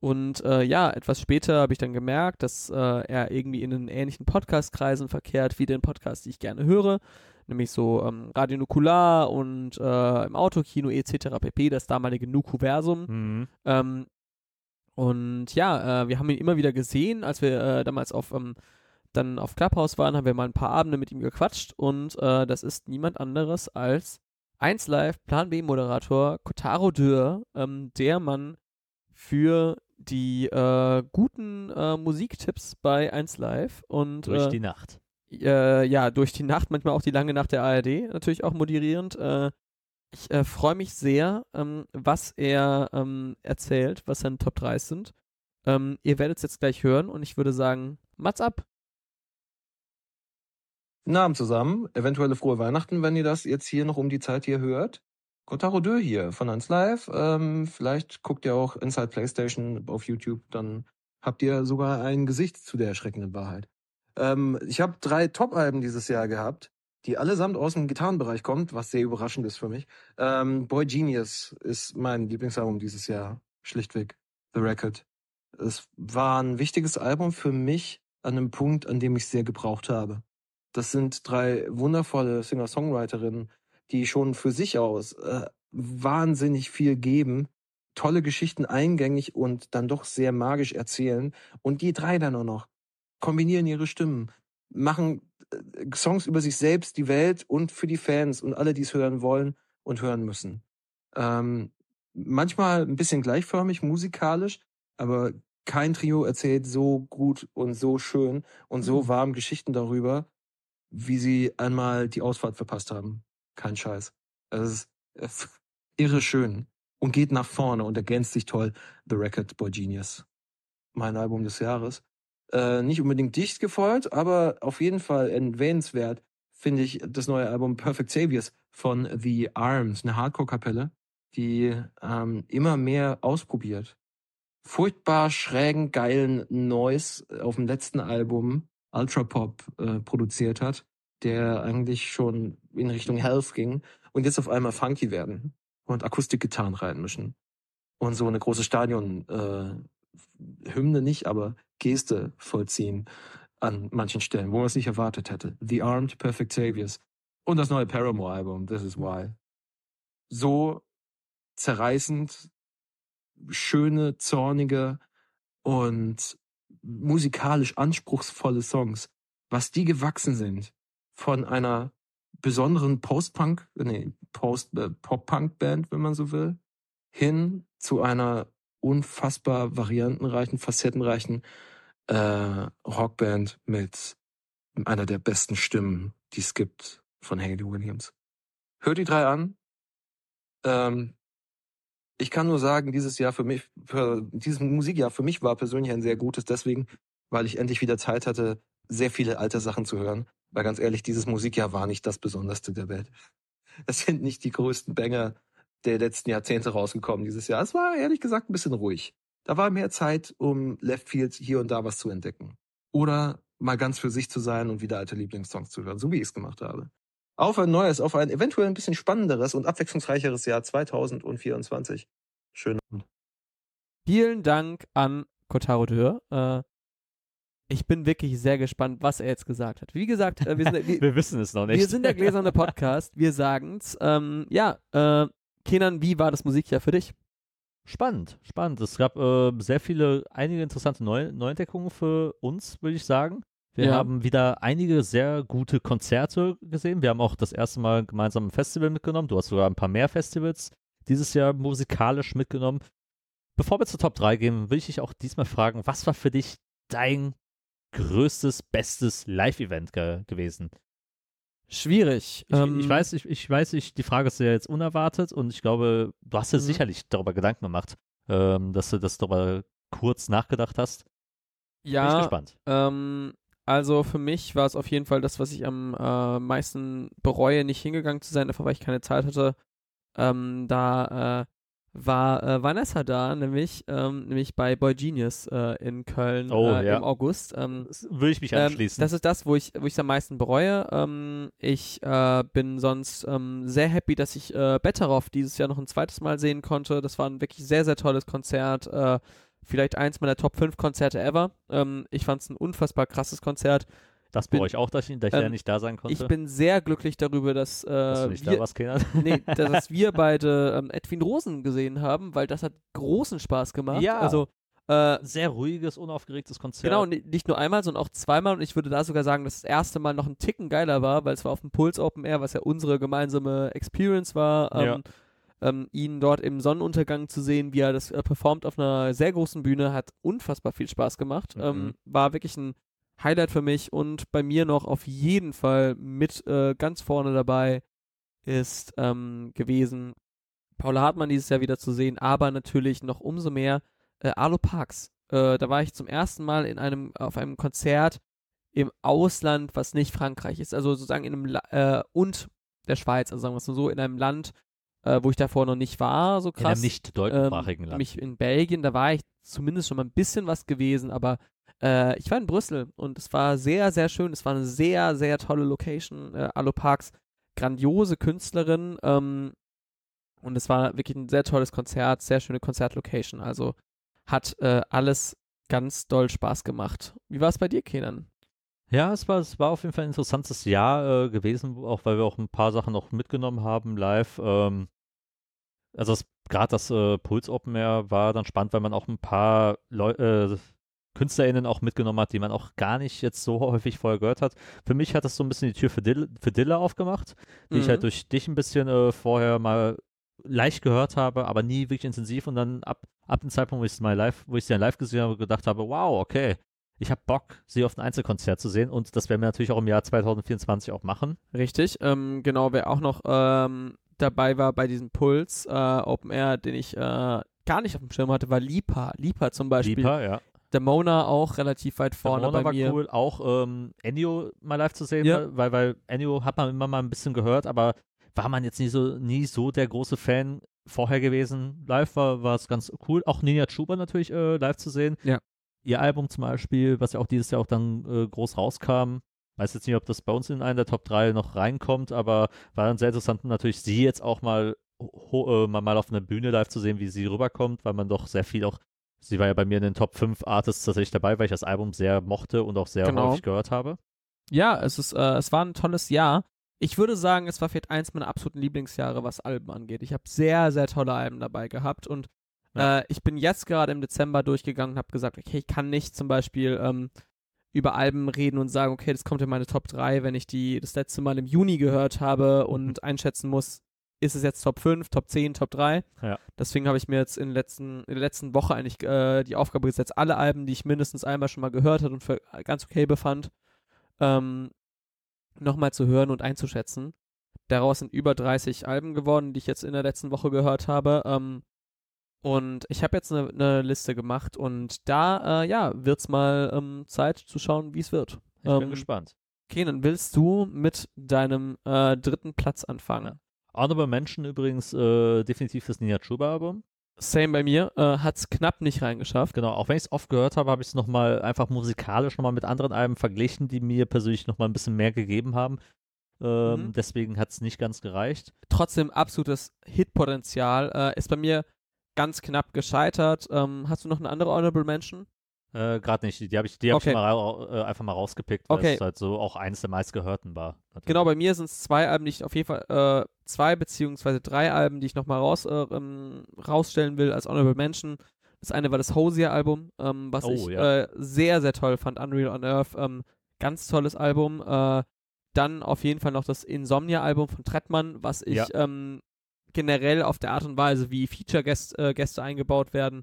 Und äh, ja, etwas später habe ich dann gemerkt, dass äh, er irgendwie in den ähnlichen Podcast-Kreisen verkehrt wie den Podcast, die ich gerne höre, nämlich so ähm, Radio Nukular und äh, im Autokino etc. pp, das damalige Nukuversum. Mhm. Ähm, und ja, äh, wir haben ihn immer wieder gesehen, als wir äh, damals auf ähm, dann auf Clubhouse waren, haben wir mal ein paar Abende mit ihm gequatscht und äh, das ist niemand anderes als 1 Live Plan B Moderator Kotaro Dürr, ähm, der Mann für die äh, guten äh, Musiktipps bei 1 Live und Durch äh, die Nacht. äh, ja, durch die Nacht, manchmal auch die lange Nacht der ARD, natürlich auch moderierend. Äh, ich äh, freue mich sehr, ähm, was er ähm, erzählt, was seine Top 3 sind. Ähm, ihr werdet es jetzt gleich hören und ich würde sagen, Mats ab. Guten Abend zusammen. Eventuelle frohe Weihnachten, wenn ihr das jetzt hier noch um die Zeit hier hört. Kotaro Dö hier von 1 Live. Ähm, vielleicht guckt ihr auch Inside PlayStation auf YouTube, dann habt ihr sogar ein Gesicht zu der erschreckenden Wahrheit. Ähm, ich habe drei Top-Alben dieses Jahr gehabt, die allesamt aus dem Gitarrenbereich kommt, was sehr überraschend ist für mich. Ähm, Boy Genius ist mein Lieblingsalbum dieses Jahr, schlichtweg. The Record. Es war ein wichtiges Album für mich an einem Punkt, an dem ich sehr gebraucht habe. Das sind drei wundervolle Singer-Songwriterinnen, die schon für sich aus äh, wahnsinnig viel geben, tolle Geschichten eingängig und dann doch sehr magisch erzählen. Und die drei dann auch noch kombinieren ihre Stimmen, machen äh, Songs über sich selbst, die Welt und für die Fans und alle, die es hören wollen und hören müssen. Ähm, manchmal ein bisschen gleichförmig, musikalisch, aber kein Trio erzählt so gut und so schön und so warm Geschichten darüber, wie sie einmal die Ausfahrt verpasst haben. Kein Scheiß. Es ist irre schön und geht nach vorne und ergänzt sich toll. The Record Boy Genius. Mein Album des Jahres. Äh, nicht unbedingt dicht gefolgt, aber auf jeden Fall erwähnenswert finde ich das neue Album Perfect Saviors von The Arms, eine Hardcore-Kapelle, die ähm, immer mehr ausprobiert. Furchtbar schrägen, geilen Noise auf dem letzten Album Ultrapop äh, produziert hat, der eigentlich schon in Richtung Health ging und jetzt auf einmal funky werden und Akustikgitarren reinmischen und so eine große Stadion äh, Hymne nicht, aber Geste vollziehen an manchen Stellen, wo man es nicht erwartet hätte. The Armed Perfect Saviors und das neue Paramore Album This Is Why. So zerreißend, schöne, zornige und musikalisch anspruchsvolle Songs, was die gewachsen sind von einer besonderen Post-Punk, nee, Post äh, wenn man so will, hin zu einer unfassbar variantenreichen, facettenreichen äh, Rockband mit einer der besten Stimmen, die es gibt von Haley Williams. Hört die drei an. Ähm, ich kann nur sagen, dieses Jahr für mich, für dieses Musikjahr für mich war persönlich ein sehr gutes, deswegen, weil ich endlich wieder Zeit hatte, sehr viele alte Sachen zu hören. Weil ganz ehrlich, dieses Musikjahr war nicht das Besonderste der Welt. Es sind nicht die größten Banger der letzten Jahrzehnte rausgekommen dieses Jahr. Es war ehrlich gesagt ein bisschen ruhig. Da war mehr Zeit, um Left Field hier und da was zu entdecken. Oder mal ganz für sich zu sein und wieder alte Lieblingssongs zu hören, so wie ich es gemacht habe. Auf ein neues, auf ein eventuell ein bisschen spannenderes und abwechslungsreicheres Jahr 2024. Schön. Vielen Dank an Kotaro Dürr. Äh, ich bin wirklich sehr gespannt, was er jetzt gesagt hat. Wie gesagt, äh, wir, sind, [laughs] wir, Wir wissen es noch nicht. wir sind der gläserne Podcast. Wir sagen's. Ähm, ja, äh, Kenan, wie war das Musikjahr für dich? Spannend, spannend. Es gab äh, sehr viele, einige interessante Neu Neuentdeckungen für uns, würde ich sagen. Wir Ja. haben wieder einige sehr gute Konzerte gesehen. Wir haben auch das erste Mal gemeinsam ein Festival mitgenommen. Du hast sogar ein paar mehr Festivals dieses Jahr musikalisch mitgenommen. Bevor wir zur Top 3 gehen, will ich dich auch diesmal fragen, was war für dich dein größtes, bestes Live-Event ge gewesen? Schwierig. Ich, Ähm, ich weiß, ich, ich weiß, ich, die Frage ist ja jetzt unerwartet und ich glaube, du hast dir Mhm. sicherlich darüber Gedanken gemacht, ähm, dass du das darüber kurz nachgedacht hast. Bin ich Ja, gespannt. ähm, also für mich war es auf jeden Fall das, was ich am äh, meisten bereue, nicht hingegangen zu sein, einfach weil ich keine Zeit hatte. Ähm, da äh, war äh, Vanessa da, nämlich, ähm, nämlich bei Boy Genius äh, in Köln Oh, äh, ja. im August. Ähm, Das Würde ich mich ähm, anschließen. das ist das, wo ich wo ich am meisten bereue. Ähm, ich äh, bin sonst ähm, sehr happy, dass ich äh, Betteroff dieses Jahr noch ein zweites Mal sehen konnte. Das war ein wirklich sehr, sehr tolles Konzert. Äh, vielleicht eins meiner Top 5 Konzerte ever. Ähm, ich fand es ein unfassbar krasses Konzert. Das bin- bereue ich auch, dass ich, dass ich ja ähm, nicht da sein konnte. Ich bin sehr glücklich darüber, dass, äh, dass wir, da warst, [laughs] nee, [laughs] dass wir beide ähm, Edwin Rosen gesehen haben, weil das hat großen Spaß gemacht. Ja. Also äh, Sehr ruhiges, unaufgeregtes Konzert. Genau, ni- nicht nur einmal, sondern auch zweimal. Und ich würde da sogar sagen, dass das erste Mal noch ein Ticken geiler war, weil es war auf dem Puls Open Air, was ja unsere gemeinsame Experience war, ähm, Ja. ähm, ihn dort im Sonnenuntergang zu sehen, wie er das äh, performt auf einer sehr großen Bühne, hat unfassbar viel Spaß gemacht. Mhm. Ähm, war wirklich ein Highlight für mich und bei mir noch auf jeden Fall mit äh, ganz vorne dabei ist ähm, gewesen, Paula Hartmann dieses Jahr wieder zu sehen, aber natürlich noch umso mehr äh, Arlo Parks. Äh, da war ich zum ersten Mal in einem, auf einem Konzert im Ausland, was nicht Frankreich ist, also sozusagen in einem La äh, und der Schweiz, also sagen wir es mal so, in einem Land, äh, wo ich davor noch nicht war, so In krass einem nicht deutschsprachigen ähm, Land. Nämlich in Belgien, da war ich zumindest schon mal ein bisschen was gewesen, aber äh, ich war in Brüssel und es war sehr, sehr schön. Es war eine sehr, sehr tolle Location. Äh, Alo Parks, grandiose Künstlerin ähm, und es war wirklich ein sehr tolles Konzert, sehr schöne Konzertlocation. Also hat äh, alles ganz doll Spaß gemacht. Wie war es bei dir, Kenan? Ja, es war, es war auf jeden Fall ein interessantes Jahr äh, gewesen, auch weil wir auch ein paar Sachen noch mitgenommen haben live. Ähm, also gerade das äh, Puls Open Air war dann spannend, weil man auch ein paar Leu äh, KünstlerInnen auch mitgenommen hat, die man auch gar nicht jetzt so häufig vorher gehört hat. Für mich hat das so ein bisschen die Tür für Dille, für Dille aufgemacht, die ich Mhm. halt durch dich ein bisschen äh, vorher mal leicht gehört habe, aber nie wirklich intensiv und dann ab, ab dem Zeitpunkt, wo ich es mal live, wo ich sie dann live gesehen habe, gedacht habe, wow, okay, ich habe Bock, sie auf ein Einzelkonzert zu sehen und das werden wir natürlich auch im Jahr 2024 auch machen. Richtig, ähm, genau, wer auch noch ähm, dabei war bei diesem Puls äh, Open Air, den ich äh, gar nicht auf dem Schirm hatte, war Lipa. Lipa zum Beispiel. Lieber, ja. Der Mona auch relativ weit vorne Ramona bei war mir. cool, auch ähm, Ennio mal live zu sehen, Ja. weil, weil Ennio hat man immer mal ein bisschen gehört, aber war man jetzt nie so, nie so der große Fan vorher gewesen. Live war war es ganz cool. Auch Ninja Chuba natürlich äh, live zu sehen. Ja. Ihr Album zum Beispiel, was ja auch dieses Jahr auch dann äh, groß rauskam. Weiß jetzt nicht, ob das bei uns in einen der Top 3 noch reinkommt, aber war dann sehr interessant, natürlich sie jetzt auch mal, ho- äh, mal, mal auf einer Bühne live zu sehen, wie sie rüberkommt, weil man doch sehr viel auch, sie war ja bei mir in den Top 5 Artists tatsächlich dabei, weil ich das Album sehr mochte und auch sehr Genau. häufig gehört habe. Ja, es ist, äh, es war ein tolles Jahr. Ich würde sagen, es war vielleicht eins meiner absoluten Lieblingsjahre, was Alben angeht. Ich habe sehr, sehr tolle Alben dabei gehabt und Ja. äh, ich bin jetzt gerade im Dezember durchgegangen und habe gesagt, okay, ich kann nicht zum Beispiel ähm, über Alben reden und sagen, okay, das kommt in meine Top 3, wenn ich die das letzte Mal im Juni gehört habe und [laughs] einschätzen muss, ist es jetzt Top 5, Top 10, Top 3. Ja. Deswegen habe ich mir jetzt in, letzten, in der letzten Woche eigentlich äh, die Aufgabe gesetzt, alle Alben, die ich mindestens einmal schon mal gehört habe und für ganz okay befand, ähm, nochmal zu hören und einzuschätzen. Daraus sind über 30 Alben geworden, die ich jetzt in der letzten Woche gehört habe. Ähm, und ich habe jetzt eine ne Liste gemacht und da, äh, ja, wird's mal ähm, Zeit zu schauen, wie es wird. Ich bin Ähm, gespannt. Kenan, willst du mit deinem äh, dritten Platz anfangen? Honorable Mention übrigens äh, definitiv das Nina Chuba Album. Same bei mir, äh, hat's knapp nicht reingeschafft. Genau, auch wenn ich es oft gehört habe, habe ich es nochmal einfach musikalisch nochmal mit anderen Alben verglichen, die mir persönlich nochmal ein bisschen mehr gegeben haben. Ähm, Mhm. Deswegen hat es nicht ganz gereicht. Trotzdem absolutes Hitpotenzial. Äh, ist bei mir ganz knapp gescheitert. Ähm, hast du noch eine andere Honorable Mention? Äh, Gerade nicht, die habe ich, die hab Okay. ich mal äh, einfach mal rausgepickt, weil Okay. es halt so auch eines der meistgehörten war. natürlich. Genau, bei mir sind es zwei Alben, die ich auf jeden Fall, äh, zwei beziehungsweise drei Alben, die ich nochmal raus, äh, ähm, rausstellen will als Honorable Mention. Das eine war das Hosier-Album, ähm, was Oh, ich ja. äh, sehr, sehr toll fand. Unreal on Earth, ähm, ganz tolles Album. Äh, dann auf jeden Fall noch das Insomnia-Album von Trettmann, was ich Ja. ähm, generell auf der Art und Weise, wie Feature-Gäste Gäste eingebaut werden,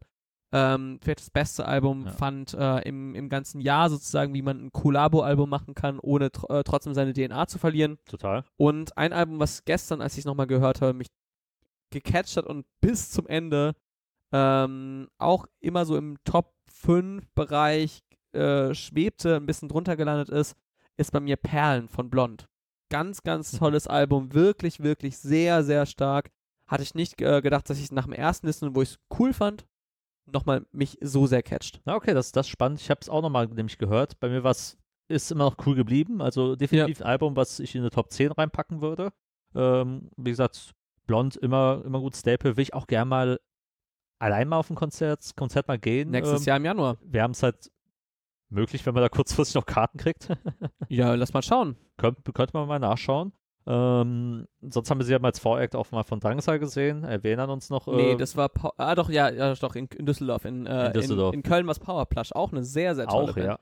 ähm, vielleicht das beste Album Ja. fand äh, im, im ganzen Jahr sozusagen, wie man ein Collabo-Album machen kann, ohne tr äh, trotzdem seine DNA zu verlieren. Total. Und ein Album, was gestern, als ich es nochmal gehört habe, mich gecatcht hat und bis zum Ende ähm, auch immer so im Top 5 Bereich äh, schwebte, ein bisschen drunter gelandet ist, ist bei mir Perlen von Blond. Ganz, ganz Mhm. tolles Album, wirklich, wirklich sehr, sehr stark. Hatte ich nicht äh, gedacht, dass ich es nach dem ersten Listen, wo ich es cool fand, nochmal mich so sehr catcht. Na, okay, das, das ist spannend. Ich habe es auch nochmal nämlich gehört. Bei mir war es ist immer noch cool geblieben. Also definitiv ein Album, was ich in eine Top 10 reinpacken würde. Ähm, wie gesagt, Blond immer, immer gut Staple. Will ich auch gern mal allein mal auf ein Konzert, Konzert mal gehen. Nächstes ähm, Jahr im Januar. Wir haben es halt möglich, wenn man da kurzfristig noch Karten kriegt. [laughs] Ja, lass mal schauen. Könnt, könnte man mal nachschauen. Ähm, sonst haben wir sie ja mal als Voract auch mal von Drangsal gesehen. Erwähnen uns noch. Nee, äh, das war, Pau- ah doch, ja, ja doch, in, in Düsseldorf. In, äh, In Düsseldorf. In, in Köln war es Powerplush, auch eine sehr, sehr tolle auch, Band. ja.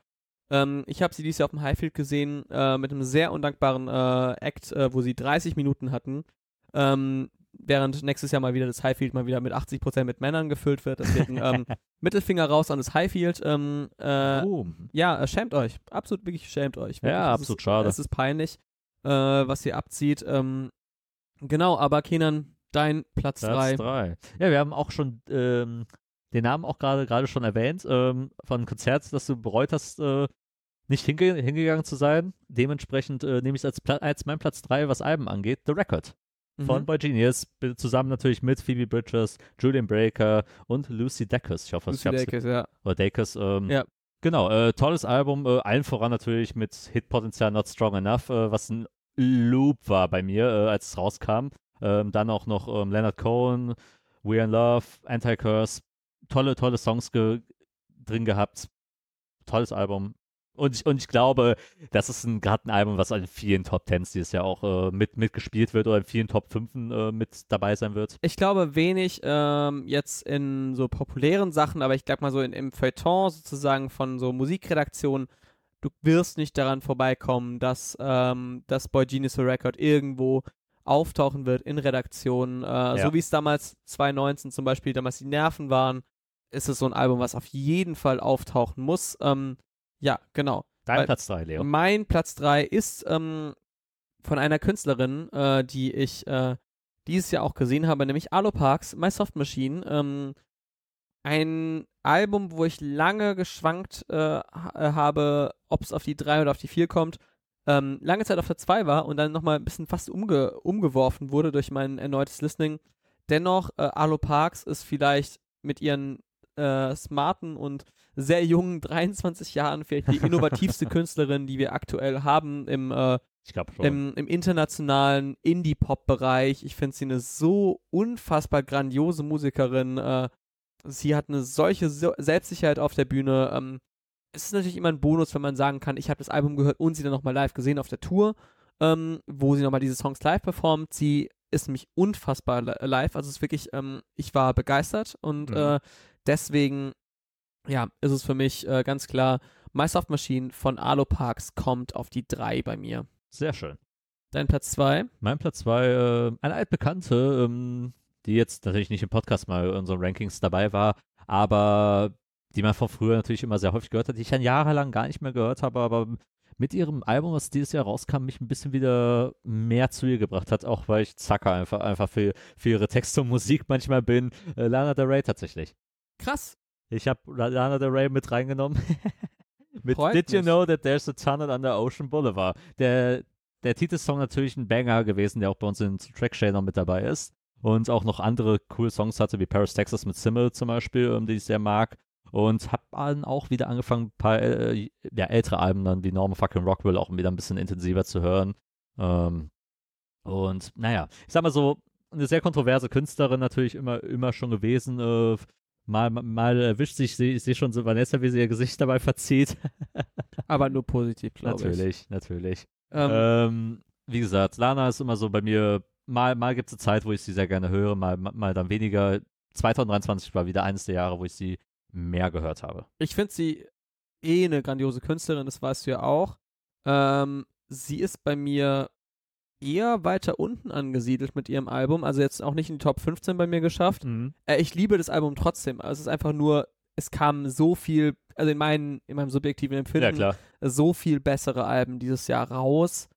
Ähm, ich habe sie dieses Jahr auf dem Highfield gesehen äh, mit einem sehr undankbaren äh, Act, äh, wo sie 30 Minuten hatten. Ähm, während nächstes Jahr mal wieder das Highfield mal wieder mit 80% mit Männern gefüllt wird. Deswegen ähm, [laughs] Mittelfinger raus an das Highfield. Ähm, äh, Oh, Ja, äh, schämt euch. Absolut, wirklich schämt euch. Wirklich. Ja, absolut ist, schade. Es ist peinlich, äh, was ihr abzieht. Ähm, genau, aber Kenan, dein Platz Platz 3. drei. Ja, wir haben auch schon ähm, den Namen auch gerade gerade schon erwähnt, ähm, von einem Konzert, das du bereut hast, äh, nicht hinge hingegangen zu sein. Dementsprechend äh, nehme ich es als, Pla als mein Platz 3, was Alben angeht, The Record von Mhm. Boy Genius, zusammen natürlich mit Phoebe Bridgers, Julian Breaker und Lucy Dacus. Ich hoffe, ich Lucy hab's Dacus, ja. oder Dacus. Ähm, Ja. Genau, äh, tolles Album, äh, allen voran natürlich mit Hitpotenzial Not Strong Enough, äh, was ein Loop war bei mir, äh, als es rauskam. Ähm, dann auch noch ähm, Leonard Cohen, We Are in Love, Anti-Curse, tolle, tolle Songs ge drin gehabt. Tolles Album. Und ich, und ich glaube, das ist ein, gerade ein Album, was in vielen Top Tens dieses Jahr auch äh, mit, mitgespielt wird oder in vielen Top 5 äh, mit dabei sein wird. Ich glaube wenig ähm, jetzt in so populären Sachen, aber ich glaube mal so in, im Feuilleton sozusagen von so Musikredaktionen, du wirst nicht daran vorbeikommen, dass ähm, das Boy Genius Record irgendwo auftauchen wird in Redaktionen. Äh, So wie es damals 2019 zum Beispiel damals die Nerven waren, ist es so ein Album, was auf jeden Fall auftauchen muss. Ähm, ja, genau. Dein Weil- Platz 3, Leo. Mein Platz 3 ist ähm, von einer Künstlerin, äh, die ich äh, dieses Jahr auch gesehen habe, nämlich Alo Parks, My Soft Machine. Ähm, ein Album, wo ich lange geschwankt äh, äh, habe, ob es auf die 3 oder auf die 4 kommt. Ähm, lange Zeit auf der 2 war und dann nochmal ein bisschen fast umge umgeworfen wurde durch mein erneutes Listening. Dennoch, äh, Alo Parks ist vielleicht mit ihren äh, smarten und sehr jungen 23 Jahren vielleicht die [laughs] innovativste Künstlerin, die wir aktuell haben im, äh, im, im internationalen Indie-Pop-Bereich. Ich finde sie eine so unfassbar grandiose Musikerin. Äh, sie hat eine solche so Selbstsicherheit auf der Bühne. Ähm, es ist natürlich immer ein Bonus, wenn man sagen kann, ich habe das Album gehört und sie dann nochmal live gesehen auf der Tour, ähm, wo sie nochmal diese Songs live performt. Sie ist nämlich unfassbar li- live. Also es ist wirklich, ähm, ich war begeistert und Mhm. äh, deswegen, ja, ist es für mich äh, ganz klar, My Soft Machine von Alo Parks kommt auf die 3 bei mir. Sehr schön. Dein Platz 2? Mein Platz 2, äh, eine altbekannte, ähm, die jetzt natürlich nicht im Podcast mal in unseren Rankings dabei war, aber die man von früher natürlich immer sehr häufig gehört hat, die ich dann jahrelang gar nicht mehr gehört habe, aber mit ihrem Album, was dieses Jahr rauskam, mich ein bisschen wieder mehr zu ihr gebracht hat, auch weil ich Zacker einfach, einfach für, für ihre Texte und Musik manchmal bin. Äh, Lana Del Rey tatsächlich. Krass. Ich habe Lana Del Rey mit reingenommen. [laughs] mit Freut Did You mich. Know That There's a Tunnel under Ocean Boulevard? Der, der Titelsong natürlich ein Banger gewesen, der auch bei uns in Trackshare noch mit dabei ist. Und auch noch andere coole Songs hatte, wie Paris, Texas mit Simmel zum Beispiel, ähm, die ich sehr mag. Und habe dann auch wieder angefangen, ein paar äh, ja, ältere Alben dann wie Norman fucking Rockwell auch wieder ein bisschen intensiver zu hören. Ähm, und naja, ich sag mal so, eine sehr kontroverse Künstlerin natürlich immer, immer schon gewesen. Äh, mal, mal erwischt sich, ich sehe seh schon so Vanessa, wie sie ihr Gesicht dabei verzieht. [laughs] Aber nur positiv, glaube ich. natürlich, natürlich. Ähm, Ähm, wie gesagt, Lana ist immer so bei mir, mal, mal gibt es eine Zeit, wo ich sie sehr gerne höre, mal, mal dann weniger. 2023 war wieder eines der Jahre, wo ich sie mehr gehört habe. ich finde sie eh eine grandiose Künstlerin, das weißt du ja auch. Ähm, sie ist bei mir eher weiter unten angesiedelt mit ihrem Album, also jetzt auch nicht in die Top 15 bei mir geschafft. Äh, ich liebe das Album trotzdem. Also es ist einfach nur es kam so viel, also in, meinen, in meinem subjektiven Ja, Empfinden, klar. so viel bessere Alben dieses Jahr raus.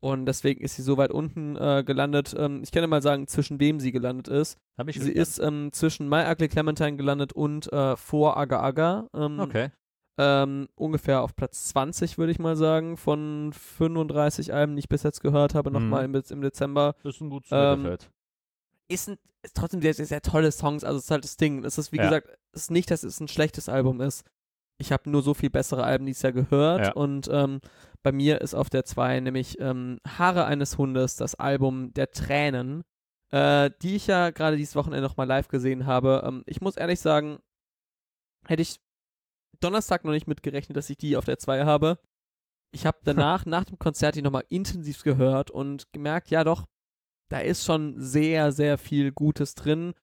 Und deswegen ist sie so weit unten äh, gelandet. Ähm, ich kann ja mal sagen, zwischen wem sie gelandet ist. Hab mich Sie ist ähm, zwischen My Ugly Clementine gelandet und äh, vor Aga Aga. Ähm, Okay. ähm, ungefähr auf Platz 20, würde ich mal sagen, von 35 Alben, die ich bis jetzt gehört habe, nochmal Mhm. im, im Dezember. Das ist ein gutes Ähm, Mittelfeld. Ist, ein, ist trotzdem sehr, sehr, sehr tolle Songs. Also, es ist halt das Ding. Es ist, wie Ja. gesagt, es ist nicht, dass es ein schlechtes Album ist. Ich habe nur so viel bessere Alben dieses Jahr gehört. Ja. Und ähm, bei mir ist auf der 2 nämlich ähm, Haare eines Hundes, das Album der Tränen, äh, die ich ja gerade dieses Wochenende nochmal live gesehen habe. Ähm, ich muss ehrlich sagen, hätte ich Donnerstag noch nicht mitgerechnet, dass ich die auf der 2 habe. Ich habe [laughs] danach, nach dem Konzert, die nochmal intensiv gehört und gemerkt, ja doch, da ist schon sehr, sehr viel Gutes drin.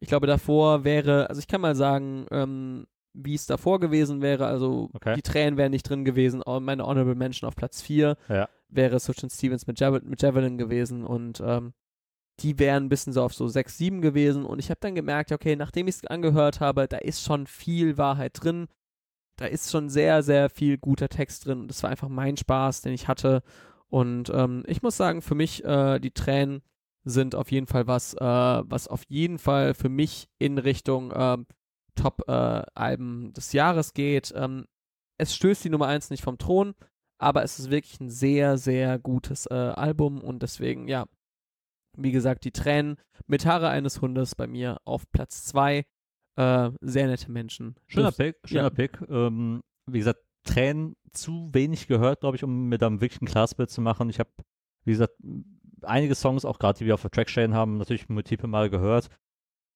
Ich glaube, davor wäre, also ich kann mal sagen, ähm, wie es davor gewesen wäre. Also Okay. die Tränen wären nicht drin gewesen. Meine Honorable Mention auf Platz 4 Ja. wäre Sufjan Stevens mit, Javel mit Javelin gewesen und ähm, die wären ein bisschen so auf so 6, 7 gewesen. Und ich habe dann gemerkt, okay, nachdem ich es angehört habe, da ist schon viel Wahrheit drin. Da ist schon sehr, sehr viel guter Text drin. Und das war einfach mein Spaß, den ich hatte. Und ähm, ich muss sagen, für mich, äh, die Tränen sind auf jeden Fall was, äh, was auf jeden Fall für mich in Richtung ähm, Top-Alben des Jahres geht. Ähm, es stößt die Nummer 1 nicht vom Thron, aber es ist wirklich ein sehr, sehr gutes äh, Album und deswegen, ja, wie gesagt, die Tränen mit Haare eines Hundes bei mir auf Platz 2. Äh, sehr nette Menschen. Schöner Lust- Pick, schöner ja. Pick. Ähm, wie gesagt, Tränen zu wenig gehört, glaube ich, um mir da wirklich ein Klassbild zu machen. Ich habe, wie gesagt, einige Songs, auch gerade die wir auf der Trackchain haben, natürlich multiple Mal gehört.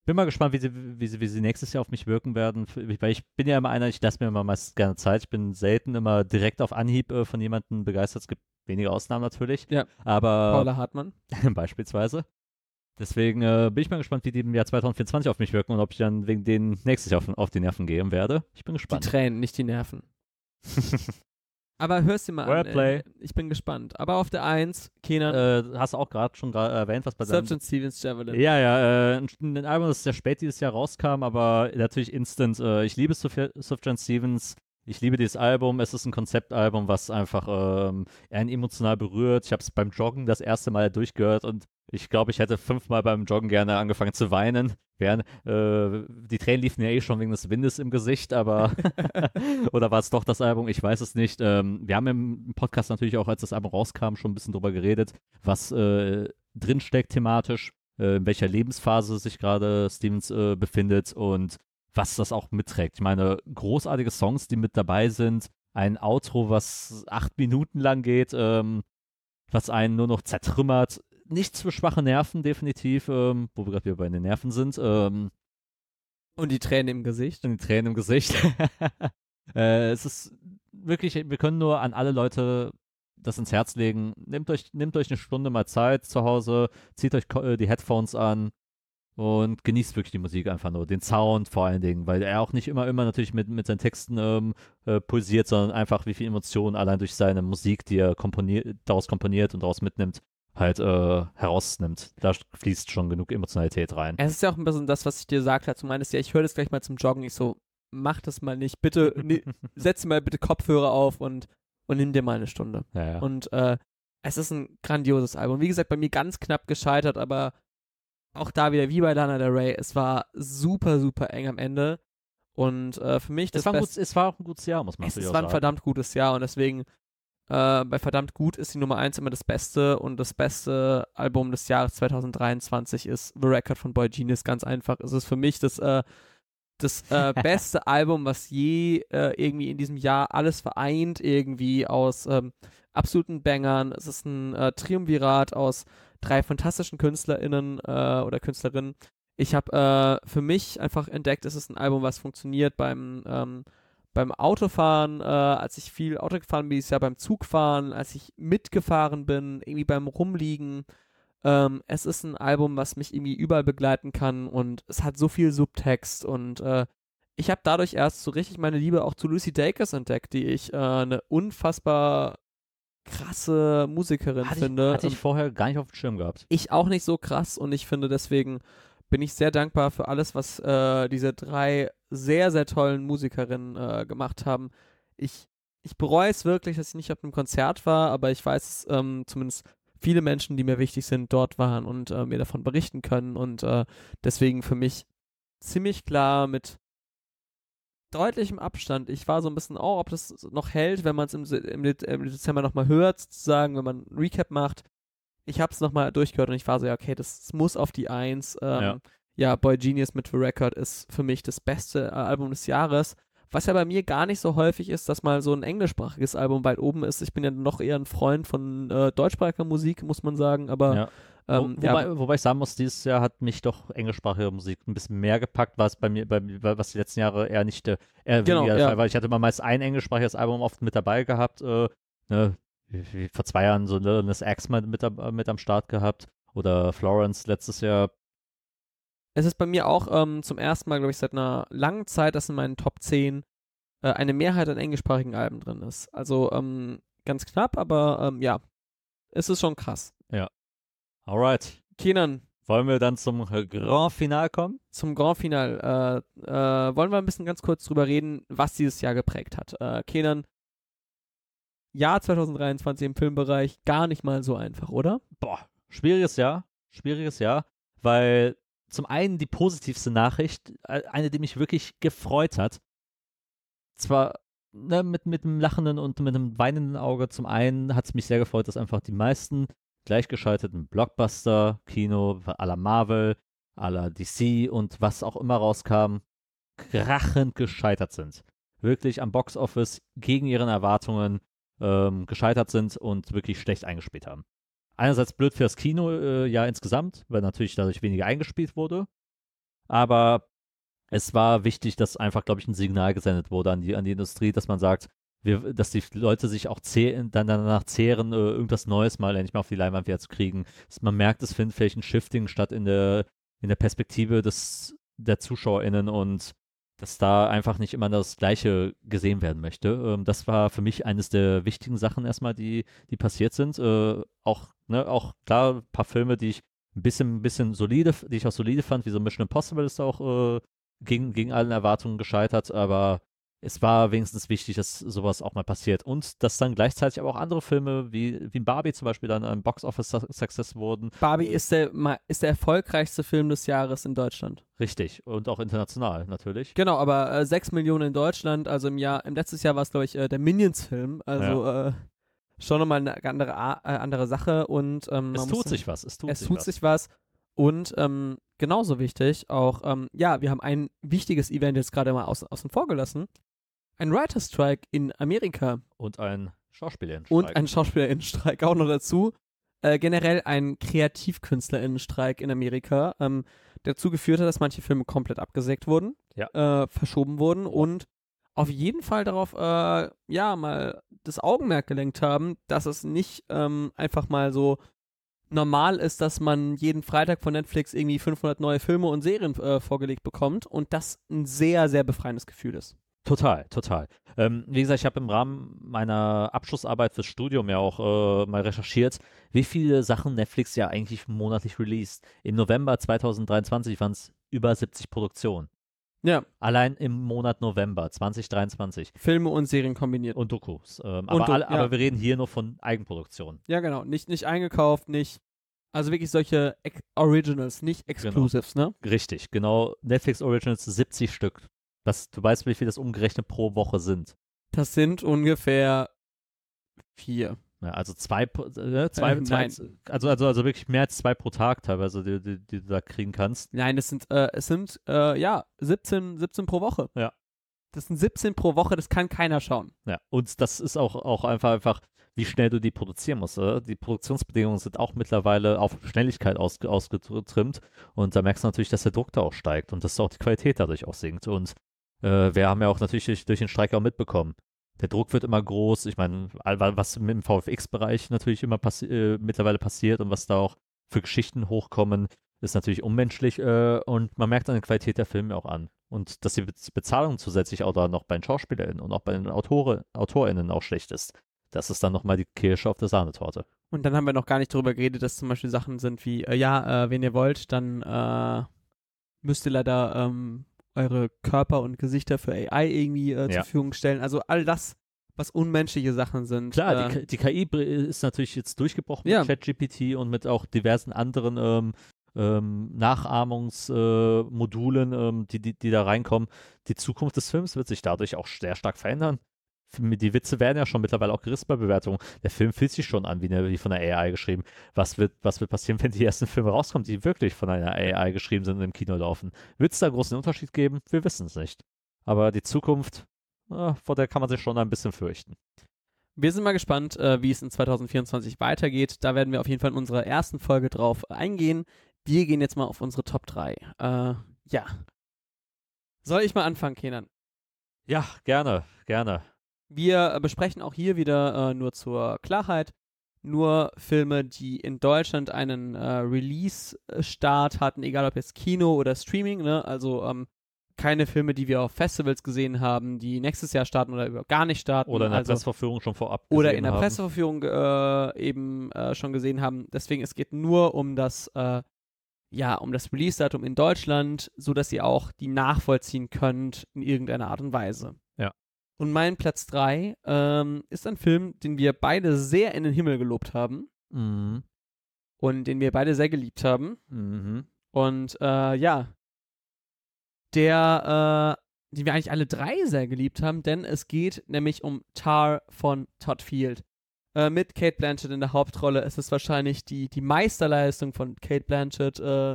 Bin mal gespannt, wie sie, wie, sie, wie sie nächstes Jahr auf mich wirken werden, weil ich bin ja immer einer, ich lasse mir immer meist gerne Zeit. Ich bin selten immer direkt auf Anhieb äh, von jemandem begeistert. Es gibt wenige Ausnahmen natürlich. Ja. Aber Paula Hartmann. [laughs] beispielsweise. Deswegen äh, bin ich mal gespannt, wie die im Jahr 2024 auf mich wirken und ob ich dann wegen denen nächstes Jahr auf, auf die Nerven gehen werde. Ich bin Die gespannt. Tränen, nicht die Nerven. [laughs] Aber hörst dir mal an. Wordplay. Äh, ich bin gespannt. Aber auf der 1, Kenan, äh, hast du auch gerade schon erwähnt, was bei Sufjan Stevens Javelin. Ja, ja, äh, ein, ein Album, das sehr spät dieses Jahr rauskam, aber natürlich instant. Äh, ich liebe Sufjan Stevens. Ich liebe dieses Album. Es ist ein Konzeptalbum, was einfach ähm, einen emotional berührt. Ich habe es beim Joggen das erste Mal durchgehört und ich glaube, ich hätte fünfmal beim Joggen gerne angefangen zu weinen. Während, äh, die Tränen liefen ja eh schon wegen des Windes im Gesicht, aber [laughs] [laughs] oder war es doch das Album? Ich weiß es nicht. Ähm, wir haben im Podcast natürlich auch, als das Album rauskam, schon ein bisschen drüber geredet, was äh, drinsteckt thematisch äh, in welcher Lebensphase sich gerade Stevens äh, befindet und was das auch mitträgt. Ich meine, großartige Songs, die mit dabei sind, ein Outro, was acht Minuten lang geht, ähm, was einen nur noch zertrümmert. Nichts für schwache Nerven, definitiv, ähm, wo wir gerade wieder bei den Nerven sind. Ähm, Und die Tränen im Gesicht. und die Tränen im Gesicht. [laughs] äh, es ist wirklich, wir können nur an alle Leute das ins Herz legen. Nehmt euch, nehmt euch eine Stunde mal Zeit zu Hause, zieht euch äh, die Headphones an und genießt wirklich die Musik einfach nur, den Sound vor allen Dingen, weil er auch nicht immer, immer natürlich mit, mit seinen Texten ähm, äh, pulsiert, sondern einfach wie viel Emotionen allein durch seine Musik, die er komponiert, daraus komponiert und daraus mitnimmt, halt äh, herausnimmt. Da fließt schon genug Emotionalität rein. Es ist ja auch ein bisschen das, was ich dir gesagt habe. Du meinst ja, ich höre das gleich mal zum Joggen. Ich so, mach das mal nicht. Bitte, ne, [laughs] setz mal bitte Kopfhörer auf und, und nimm dir mal eine Stunde. Ja, ja. Und äh, es ist ein grandioses Album. Wie gesagt, bei mir ganz knapp gescheitert, aber auch da wieder wie bei Lana Del Rey, es war super, super eng am Ende. Und äh, für mich das es, war gutes, es war auch ein gutes Jahr, muss man es, natürlich es war ein sagen. verdammt gutes Jahr und deswegen äh, bei verdammt gut ist die Nummer 1 immer das Beste und das beste Album des Jahres 2023 ist The Record von Boy Genius. Ganz einfach. Es ist für mich das, äh, das äh, [laughs] beste Album, was je äh, irgendwie in diesem Jahr alles vereint, irgendwie aus ähm, absoluten Bangern. Es ist ein äh, Triumvirat aus drei fantastischen KünstlerInnen äh, oder Künstlerinnen. Ich habe äh, für mich einfach entdeckt, es ist ein Album, was funktioniert beim ähm, beim Autofahren, äh, als ich viel Auto gefahren bin, dieses Jahr beim Zugfahren, als ich mitgefahren bin, irgendwie beim Rumliegen. Ähm, es ist ein Album, was mich irgendwie überall begleiten kann und es hat so viel Subtext und äh, ich habe dadurch erst so richtig meine Liebe auch zu Lucy Dacus entdeckt, die ich äh, eine unfassbar krasse Musikerin hatte ich, finde. hatte ich vorher gar nicht auf dem Schirm gehabt. ich auch nicht so krass und ich finde deswegen bin ich sehr dankbar für alles, was äh, diese drei sehr, sehr tollen Musikerinnen äh, gemacht haben. Ich, ich bereue es wirklich, dass ich nicht auf einem Konzert war, aber ich weiß, ähm, zumindest viele Menschen, die mir wichtig sind, dort waren und äh, mir davon berichten können. Und äh, deswegen für mich ziemlich klar mit deutlichem Abstand. Ich war so ein bisschen, oh, ob das noch hält, wenn man es im, im, im, Dezember nochmal hört, sozusagen, wenn man ein Recap macht. Ich habe es nochmal durchgehört und ich war so, ja, okay, das, das muss auf die Eins. Ähm, ja. ja, Boy Genius mit The Record ist für mich das beste äh, Album des Jahres. Was ja bei mir gar nicht so häufig ist, dass mal so ein englischsprachiges Album weit oben ist. Ich bin ja noch eher ein Freund von äh, deutschsprachiger Musik, muss man sagen, aber ja. Ähm, Wo, wobei, ja. wobei, ich sagen muss, dieses Jahr hat mich doch englischsprachige Musik ein bisschen mehr gepackt, was bei mir, bei, was die letzten Jahre eher nicht äh, eher genau, weniger ja. War. Ich hatte immer meist ein englischsprachiges Album oft mit dabei gehabt, äh, ne, vor zwei Jahren so ne, das Axe mit, mit am Start gehabt oder Florence letztes Jahr es ist bei mir auch ähm, zum ersten Mal, glaube ich, seit einer langen Zeit, dass in meinen Top 10 äh, eine Mehrheit an englischsprachigen Alben drin ist. Also ähm, ganz knapp, aber ähm, ja, es ist schon krass. Ja. Alright. Kenan. Wollen wir dann zum Grand Final kommen? Zum Grand Final. Äh, äh, wollen wir ein bisschen ganz kurz drüber reden, was dieses Jahr geprägt hat. Äh, Kenan, Jahr 2023 im Filmbereich gar nicht mal so einfach, oder? Boah, schwieriges Jahr. Schwieriges Jahr, weil zum einen die positivste Nachricht, eine, die mich wirklich gefreut hat. Zwar ne, mit, mit einem lachenden und mit einem weinenden Auge. Zum einen hat es mich sehr gefreut, dass einfach die meisten gleichgeschalteten Blockbuster-Kino à la Marvel, à la DC und was auch immer rauskam, krachend gescheitert sind. Wirklich am Boxoffice gegen ihren Erwartungen ähm, gescheitert sind und wirklich schlecht eingespielt haben einerseits blöd fürs Kino äh, ja insgesamt, weil natürlich dadurch weniger eingespielt wurde. Aber es war wichtig, dass einfach, glaube ich, ein Signal gesendet wurde an die, an die Industrie, dass man sagt, wir, dass die Leute sich auch zehren, dann danach zehren, äh, irgendwas Neues mal endlich mal auf die Leinwand wieder zu kriegen. Dass man merkt, es findet vielleicht ein Shifting statt in der, in der Perspektive des, der ZuschauerInnen und dass da einfach nicht immer das Gleiche gesehen werden möchte. Ähm, das war für mich eines der wichtigen Sachen erstmal, die, die passiert sind. Äh, auch, ne, auch klar, ein paar Filme, die ich ein bisschen, bisschen solide, die ich auch solide fand, wie so Mission Impossible ist auch äh, gegen, gegen allen Erwartungen gescheitert, aber es war wenigstens wichtig, dass sowas auch mal passiert. Und dass dann gleichzeitig aber auch andere Filme wie, wie Barbie zum Beispiel dann ein Box-Office-Success wurden. Barbie ist der, ist der erfolgreichste Film des Jahres in Deutschland. Richtig. Und auch international natürlich. Genau, aber äh, 6 Millionen in Deutschland. Also im Jahr, im letztes Jahr war es, glaube ich, äh, der Minions-Film. Also ja. äh, schon nochmal eine andere, äh, andere Sache. Und, ähm, es tut sich was. Es tut, es sich, tut was. sich was. Und ähm, genauso wichtig auch, ähm, ja, wir haben ein wichtiges Event jetzt gerade mal außen, außen vor gelassen ein Writer Strike in Amerika. Und ein Schauspielerinnenstreik. Und ein Schauspielerinnenstreik auch noch dazu. Äh, generell ein Kreativkünstlerinnenstreik in Amerika, ähm, der dazu geführt hat, dass manche Filme komplett abgesägt wurden, ja. äh, verschoben wurden und auf jeden Fall darauf, äh, ja, mal das Augenmerk gelenkt haben, dass es nicht ähm, einfach mal so normal ist, dass man jeden Freitag von Netflix irgendwie 500 neue Filme und Serien äh, vorgelegt bekommt und das ein sehr, sehr befreiendes Gefühl ist. Total, total. Ähm, wie gesagt, ich habe im Rahmen meiner Abschlussarbeit fürs Studium ja auch äh, mal recherchiert, wie viele Sachen Netflix ja eigentlich monatlich released. Im November 2023 waren es über 70 Produktionen. Ja. Allein im Monat November 2023. Filme und Serien kombiniert. Und Dokus. Ähm, und aber, alle, ja. aber wir reden hier nur von Eigenproduktionen. Ja, genau. Nicht, nicht eingekauft, nicht. Also wirklich solche Originals, nicht genau. Exclusives, genau. ne? Richtig, genau. Netflix Originals 70 Stück das, du weißt, wie viel das umgerechnet pro Woche sind. Das sind ungefähr vier. Ja, also zwei, äh, zwei, äh, zwei also, also, also wirklich mehr als zwei pro Tag teilweise, die, die, die du da kriegen kannst. Nein, es sind, äh, es sind, äh, ja, 17, 17 pro Woche. Ja. Das sind 17 pro Woche, das kann keiner schauen. Ja, und das ist auch, auch einfach, einfach, wie schnell du die produzieren musst. Oder? Die Produktionsbedingungen sind auch mittlerweile auf Schnelligkeit aus, ausgetrimmt und da merkst du natürlich, dass der Druck da auch steigt und dass auch die Qualität dadurch auch sinkt. Und äh, wir haben ja auch natürlich durch, den Streik auch mitbekommen. Der Druck wird immer groß. Ich meine, was im VFX-Bereich natürlich immer passi äh, mittlerweile passiert und was da auch für Geschichten hochkommen, ist natürlich unmenschlich äh, und man merkt an der Qualität der Filme auch an. Und dass die Bezahlung zusätzlich auch da noch bei den SchauspielerInnen und auch bei den Autore, AutorInnen auch schlecht ist. Das ist dann nochmal die Kirsche auf der Sahnetorte. Und dann haben wir noch gar nicht darüber geredet, dass zum Beispiel Sachen sind wie, äh, ja, äh, wenn ihr wollt, dann äh, müsst ihr leider ähm, eure Körper und Gesichter für AI irgendwie äh, Ja. zur Verfügung stellen. Also all das, was unmenschliche Sachen sind. Klar, äh, die, die KI ist natürlich jetzt durchgebrochen Ja. mit ChatGPT und mit auch diversen anderen ähm, ähm, Nachahmungsmodulen, äh, ähm, die, die, die da reinkommen. Die Zukunft des Films wird sich dadurch auch sehr stark verändern. Die Witze werden ja schon mittlerweile auch gerissen bei Bewertungen. Der Film fühlt sich schon an wie, eine, wie von der AI geschrieben. Was wird, was wird passieren, [laughs] wenn die ersten Filme rauskommen, die wirklich von einer AI geschrieben sind und im Kino laufen? Wird es da einen großen Unterschied geben? Wir wissen es nicht. Aber die Zukunft, äh, vor der kann man sich schon ein bisschen fürchten. Wir sind mal gespannt, äh, wie es in 2024 weitergeht. Da werden wir auf jeden Fall in unserer ersten Folge drauf eingehen. Wir gehen jetzt mal auf unsere Top 3. Äh, ja. Soll ich mal anfangen, Kenan? Ja, gerne, gerne. Wir äh, besprechen auch hier wieder äh, nur zur Klarheit nur Filme, die in Deutschland einen äh, Release-Start hatten, egal ob jetzt Kino oder Streaming, ne? Also ähm, keine Filme, die wir auf Festivals gesehen haben, die nächstes Jahr starten oder überhaupt gar nicht starten. Oder in der also, Presseverführung schon vorab oder in der haben. Presseverführung äh, eben äh, schon gesehen haben. Deswegen, es geht nur um das, äh, ja, um das Release-Datum in Deutschland, so dass ihr auch die nachvollziehen könnt in irgendeiner Art und Weise. Und mein Platz 3 ähm, ist ein Film, den wir beide sehr in den Himmel gelobt haben Mhm. und den wir beide sehr geliebt haben. Mhm. Und äh, ja, der, äh, den wir eigentlich alle drei sehr geliebt haben, denn es geht nämlich um Tar von Todd Field. Äh, mit Kate Blanchett in der Hauptrolle. Es ist wahrscheinlich die, die Meisterleistung von Kate Blanchett äh,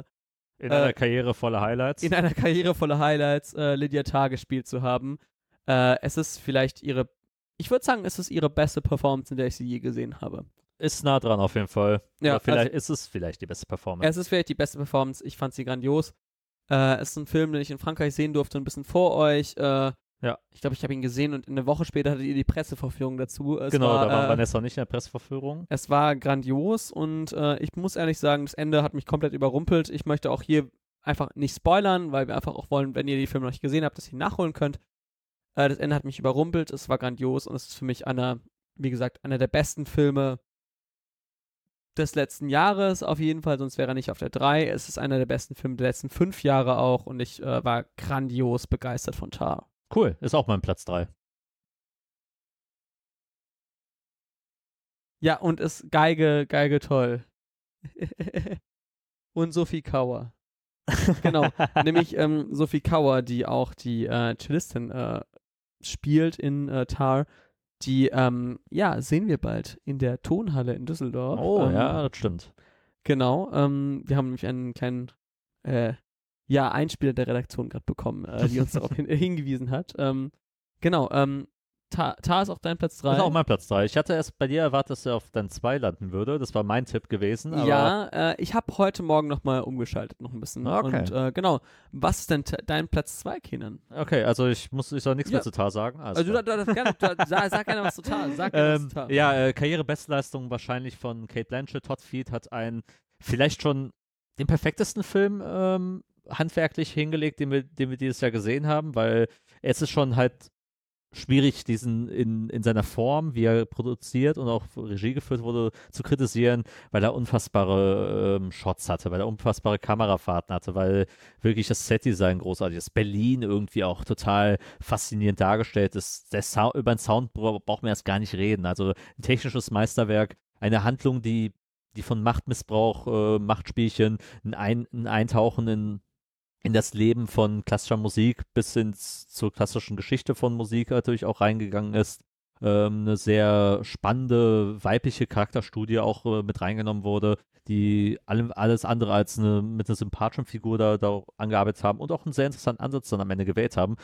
In Äh, einer Karriere voller Highlights. in einer Karriere voller Highlights, äh, Lydia Tarr gespielt zu haben. Äh, es ist vielleicht ihre, ich würde sagen, es ist ihre beste Performance, in der ich sie je gesehen habe. ist nah dran auf jeden Fall. Ja, Oder vielleicht ist es vielleicht die beste Performance. Es ist vielleicht die beste Performance. Ich fand sie grandios. Äh, es ist ein Film, den ich in Frankreich sehen durfte, ein bisschen vor euch. Äh, Ja. Ich glaube, ich habe ihn gesehen und eine Woche später hattet ihr die Presseverführung dazu. Es genau, war, da war äh, Vanessa nicht in der Presseverführung. Es war grandios und äh, ich muss ehrlich sagen, das Ende hat mich komplett überrumpelt. Ich möchte auch hier einfach nicht spoilern, weil wir einfach auch wollen, wenn ihr die Filme noch nicht gesehen habt, dass ihr ihn nachholen könnt. Äh, das Ende hat mich überrumpelt, es war grandios und es ist für mich einer, wie gesagt, einer der besten Filme des letzten Jahres auf jeden Fall, sonst wäre er nicht auf der 3. Es ist einer der besten Filme der letzten fünf Jahre auch und ich äh, war grandios begeistert von Tar. Cool, ist auch mein Platz 3. Ja, und ist Geige, Geige toll. [laughs] und Sophie Kauer. Genau, [laughs] nämlich ähm, Sophie Kauer, die auch die äh, Cellistin äh, spielt in äh, Tar. Die, ähm, ja, sehen wir bald in der Tonhalle in Düsseldorf. Oh, ähm, ja, das stimmt. Genau, ähm, wir haben nämlich einen kleinen, äh, ja, Einspieler der Redaktion gerade bekommen, äh, die uns darauf [laughs] hin hingewiesen hat. Ähm, genau, ähm, Tar, ist auch dein Platz 3. Das ist auch mein Platz 3. Ich hatte erst bei dir erwartet, dass er auf dein 2 landen würde. Das war mein Tipp gewesen. Ja, äh, ich habe heute Morgen nochmal umgeschaltet, noch ein bisschen. Okay. Und äh, genau, was ist denn dein Platz 2, Kenan? Okay, also ich muss, ich soll nichts Ja. mehr zu Tar sagen. Also, klar. du, du, du, gerne, du, sag, sag gerne was zu Tar. Sag gerne was ähm, zu Tar. ja, äh, Karrierebestleistung wahrscheinlich von Kate Blanchett. Todd Field hat einen vielleicht schon den perfektesten Film ähm, handwerklich hingelegt, den wir, den wir dieses Jahr gesehen haben, weil es ist schon halt schwierig, diesen in, in seiner Form, wie er produziert und auch Regie geführt wurde, zu kritisieren, weil er unfassbare ähm, Shots hatte, weil er unfassbare Kamerafahrten hatte, weil wirklich das Setdesign großartig ist. Berlin irgendwie auch total faszinierend dargestellt ist. Der Sound, über den Sound bra- braucht man erst gar nicht reden. Also ein technisches Meisterwerk, eine Handlung, die, die von Machtmissbrauch, äh, Machtspielchen, ein, ein Eintauchen in in das Leben von klassischer Musik bis ins zur klassischen Geschichte von Musik natürlich auch reingegangen ist. Ähm, eine sehr spannende weibliche Charakterstudie auch äh, mit reingenommen wurde, die allem, alles andere als eine mit einer sympathischen Figur da, da angearbeitet haben und auch einen sehr interessanten Ansatz dann am Ende gewählt haben.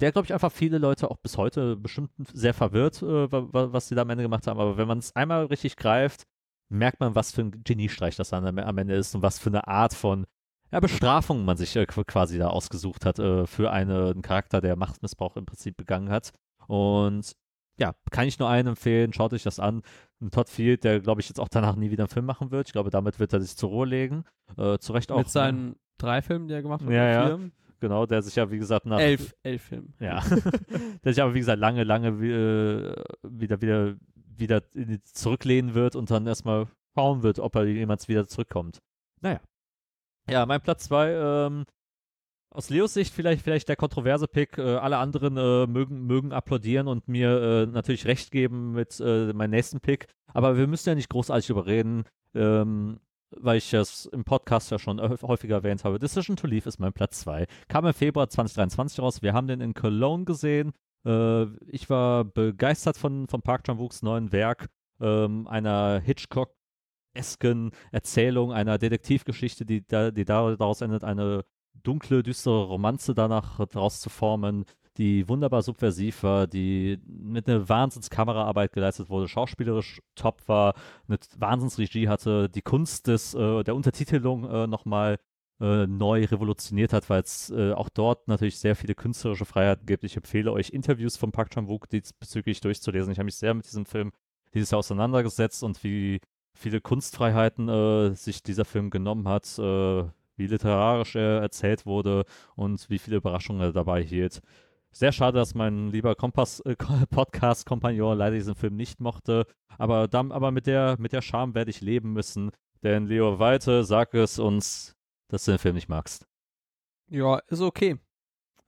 Der, glaube ich, einfach viele Leute auch bis heute bestimmt sehr verwirrt, äh, wa- wa- was sie da am Ende gemacht haben. Aber wenn man es einmal richtig greift, merkt man, was für ein Geniestreich das dann am Ende ist und was für eine Art von ja, Bestrafung man sich äh, qu- quasi da ausgesucht hat äh, für eine, einen Charakter, der Machtmissbrauch im Prinzip begangen hat. Und ja, kann ich nur einen empfehlen, schaut euch das an. Ein Todd Field, der glaube ich jetzt auch danach nie wieder einen Film machen wird. Ich glaube, damit wird er sich zur Ruhe legen. Äh, zu Recht auch. Mit seinen drei Filmen, die er gemacht hat. Ja, ja. Genau, der sich ja, wie gesagt, nach. Elf, elf Filme. Ja. [laughs] der sich aber, wie gesagt, lange, lange äh, wieder, wieder, wieder zurücklehnen wird und dann erstmal schauen wird, ob er jemals wieder zurückkommt. Naja. Ja, mein Platz zwei, ähm, aus Leos Sicht vielleicht, vielleicht der kontroverse Pick. Äh, alle anderen äh, mögen, mögen applaudieren und mir äh, natürlich recht geben mit äh, meinem nächsten Pick. Aber wir müssen ja nicht großartig überreden, ähm, weil ich das im Podcast ja schon häufiger erwähnt habe. Decision to Leave ist mein Platz 2. Kam im Februar 2023 raus. Wir haben den in Cologne gesehen. Äh, ich war begeistert von, von Park Chan-wooks neuen Werk, ähm, einer Hitchcock-esken Erzählung, einer Detektivgeschichte, die, die daraus endet, eine dunkle, düstere Romanze danach daraus zu formen, die wunderbar subversiv war, die mit einer Wahnsinnskameraarbeit geleistet wurde, schauspielerisch top war, eine Wahnsinnsregie hatte, die Kunst des, äh, der Untertitelung äh, nochmal äh, neu revolutioniert hat, weil es äh, auch dort natürlich sehr viele künstlerische Freiheiten gibt. Ich empfehle euch Interviews von Park Chan-wook diesbezüglich durchzulesen. Ich habe mich sehr mit diesem Film dieses Jahr auseinandergesetzt und wie viele Kunstfreiheiten äh, sich dieser Film genommen hat, äh, wie literarisch er erzählt wurde und wie viele Überraschungen er dabei hielt. Sehr schade, dass mein lieber äh, [laughs] Podcast-Kompagnon leider diesen Film nicht mochte. Aber, dann, aber mit der, mit der Scham werde ich leben müssen. Denn Leo Weite, sag es uns, dass du den Film nicht magst. Ja, ist okay.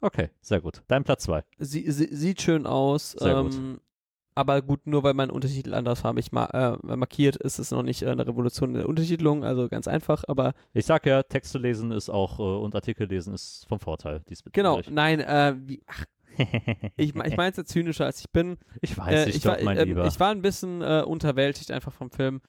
Okay, sehr gut. Dein Platz 2. Sie, sie, sieht schön aus. Sehr ähm, gut. Aber gut, nur weil man Untertitel andersfarbig ma äh, markiert, ist es noch nicht äh, eine Revolution in der Untertitelung, also ganz einfach, aber. Ich sag ja, Texte lesen ist auch äh, und Artikel lesen ist vom Vorteil. Genau, nein, äh, wie, ach, [laughs] ich, ich meine es jetzt zynischer als ich bin. Ich weiß, Äh, ich, ich, doch, war, mein ähm, Lieber. ich war ein bisschen äh, unterwältigt einfach vom Film.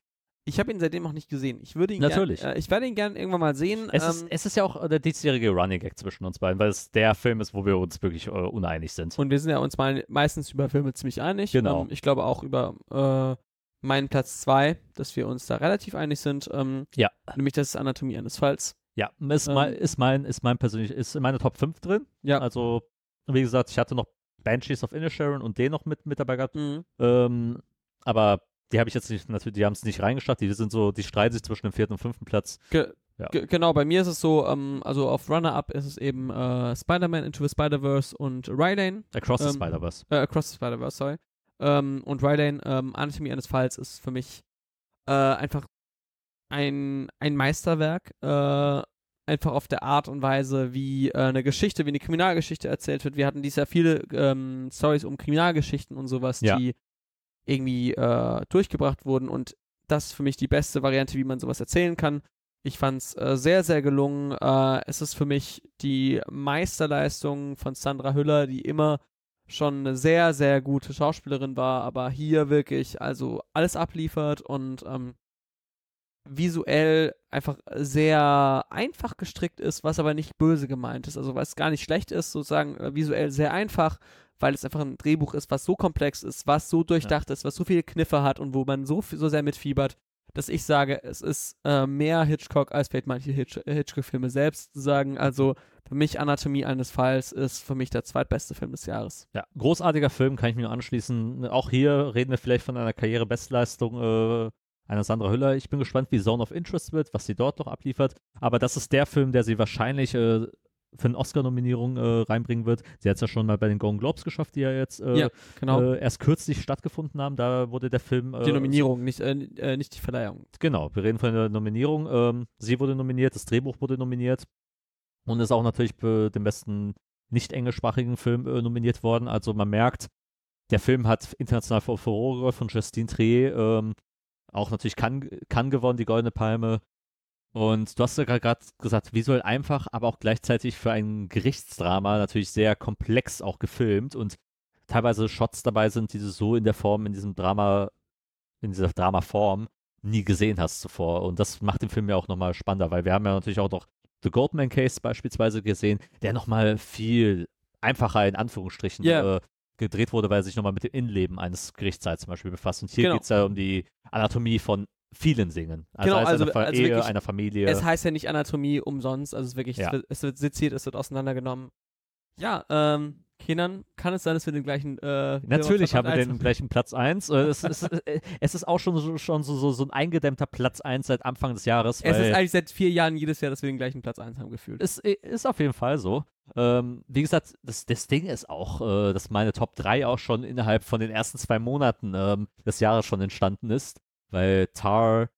Ich habe ihn seitdem auch nicht gesehen. Ich würde ihn Natürlich. Gern, äh, ich werde ihn gerne irgendwann mal sehen. es, ähm, ist, es ist ja auch der diesjährige Running Gag zwischen uns beiden, weil es der Film ist, wo wir uns wirklich äh, uneinig sind. und wir sind ja uns mal meistens über Filme ziemlich einig. Genau. Ähm, ich glaube auch über äh, meinen Platz 2, dass wir uns da relativ einig sind. Ähm, Ja. Nämlich das ist Anatomie eines Falls. Ja, ist, Ähm, mein, ist mein, ist mein persönlich, ist in meiner Top 5 drin. Ja. Also, wie gesagt, ich hatte noch Banshees of Inisherin und den noch mit, mit dabei gehabt. Mhm. Ähm, aber die habe ich jetzt nicht, natürlich, die haben es nicht reingeschafft. Die sind so, die streiten sich zwischen dem vierten und fünften Platz. Ge Ja. ge genau, bei mir ist es so, ähm, also auf Runner-Up ist es eben äh, Spider-Man Into the Spider-Verse und Rylane, Across the Ähm, Spider-Verse. äh, Across the Spider-Verse, sorry. Ähm, und Rylane, ähm, Anatomie eines Falls ist für mich äh, einfach ein, ein Meisterwerk, äh, einfach auf der Art und Weise, wie äh, eine Geschichte, wie eine Kriminalgeschichte erzählt wird. Wir hatten dieses Jahr viele ähm, Stories um Kriminalgeschichten und sowas, Ja. die irgendwie äh, durchgebracht wurden und das ist für mich die beste Variante, wie man sowas erzählen kann. Ich fand es äh, sehr, sehr gelungen. Äh, es ist für mich die Meisterleistung von Sandra Hüller, die immer schon eine sehr, sehr gute Schauspielerin war, aber hier wirklich also alles abliefert und ähm, visuell einfach sehr einfach gestrickt ist, was aber nicht böse gemeint ist. Also was gar nicht schlecht ist, sozusagen äh, visuell sehr einfach, weil es einfach ein Drehbuch ist, was so komplex ist, was so durchdacht ist, was so viele Kniffe hat und wo man so, so sehr mitfiebert, dass ich sage, es ist äh, mehr Hitchcock als vielleicht manche Hitch Hitchcock-Filme selbst sagen. Also für mich Anatomie eines Falls ist für mich der zweitbeste Film des Jahres. Ja, großartiger Film, kann ich mir nur anschließen. Auch hier reden wir vielleicht von einer Karrierebestleistung äh, einer Sandra Hüller. Ich bin gespannt, wie Zone of Interest wird, was sie dort noch abliefert. Aber das ist der Film, der sie wahrscheinlich äh, für eine Oscar-Nominierung äh, reinbringen wird. Sie hat es ja schon mal bei den Golden Globes geschafft, die ja jetzt äh, Ja, Genau. äh, erst kürzlich stattgefunden haben. Da wurde der Film. Äh, die Nominierung, nicht, äh, äh, nicht die Verleihung. Genau, wir reden von der Nominierung. Ähm, sie wurde nominiert, das Drehbuch wurde nominiert und ist auch natürlich für den besten nicht englischsprachigen Film nominiert worden. Also man merkt, der Film hat international für Furore von Justine Trier ähm, auch natürlich kann, kann gewonnen, die Goldene Palme. Und du hast ja gerade gesagt, visuell einfach, aber auch gleichzeitig für ein Gerichtsdrama natürlich sehr komplex auch gefilmt und teilweise Shots dabei sind, die du so in der Form, in diesem Drama, in dieser Dramaform nie gesehen hast zuvor. Und das macht den Film ja auch nochmal spannender, weil wir haben ja natürlich auch noch The Goldman Case beispielsweise gesehen, der nochmal viel einfacher in Anführungsstrichen Ja. äh, gedreht wurde, weil er sich nochmal mit dem Innenleben eines Gerichtssaals zum Beispiel befasst. Und hier Genau. geht es ja um die Anatomie von vielen Dingen. Also, Genau, heißt also- einer Fa also Ehe, wirklich- einer Familie. Es heißt ja nicht Anatomie umsonst, also es ist wirklich, Ja. es, wird, es wird seziert, es wird auseinandergenommen. Ja, ähm, Kenan, kann es sein, dass wir den gleichen äh, Natürlich haben wir den [laughs] gleichen Platz 1. Es, ist- äh, es ist auch schon, so, schon so, so, so ein eingedämmter Platz 1 seit Anfang des Jahres. Es ist eigentlich seit vier Jahren jedes Jahr, dass wir den gleichen Platz 1 haben gefühlt. ist, ist auf jeden Fall so. Ähm, wie gesagt, das, das Ding ist auch, äh, dass meine Top 3 auch schon innerhalb von den ersten zwei Monaten ähm, des Jahres schon entstanden ist. Weil Tar,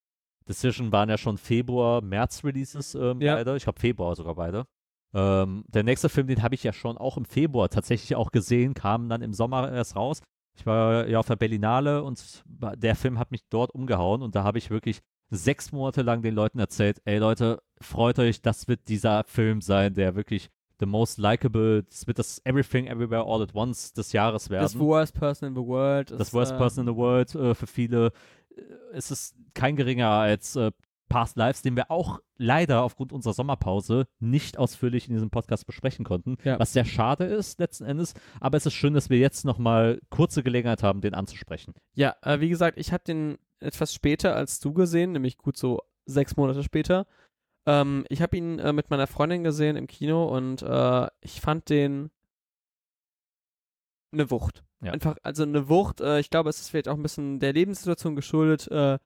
Decision waren ja schon Februar, März Releases ähm, Ja. beide. Ich glaube Februar sogar beide. Ähm, der nächste Film, den habe ich ja schon auch im Februar tatsächlich auch gesehen, kam dann im Sommer erst raus. Ich war ja auf der Berlinale und der Film hat mich dort umgehauen und da habe ich wirklich sechs Monate lang den Leuten erzählt, ey Leute, freut euch, das wird dieser Film sein, der wirklich the most likable, das wird das Everything Everywhere All at Once des Jahres werden. Das worst person in the world. Das worst äh, person in the world äh, für viele. Äh, es ist kein geringer als äh, Past Lives, den wir auch leider aufgrund unserer Sommerpause nicht ausführlich in diesem Podcast besprechen konnten, Ja. was sehr schade ist letzten Endes. Aber es ist schön, dass wir jetzt nochmal kurze Gelegenheit haben, den anzusprechen. Ja, äh, wie gesagt, ich habe den etwas später als du gesehen, nämlich gut so sechs Monate später. Ähm, ich habe ihn äh, mit meiner Freundin gesehen im Kino und äh, ich fand den eine Wucht. Ja. Einfach, also eine Wucht. Äh, ich glaube, es ist vielleicht auch ein bisschen der Lebenssituation geschuldet, äh,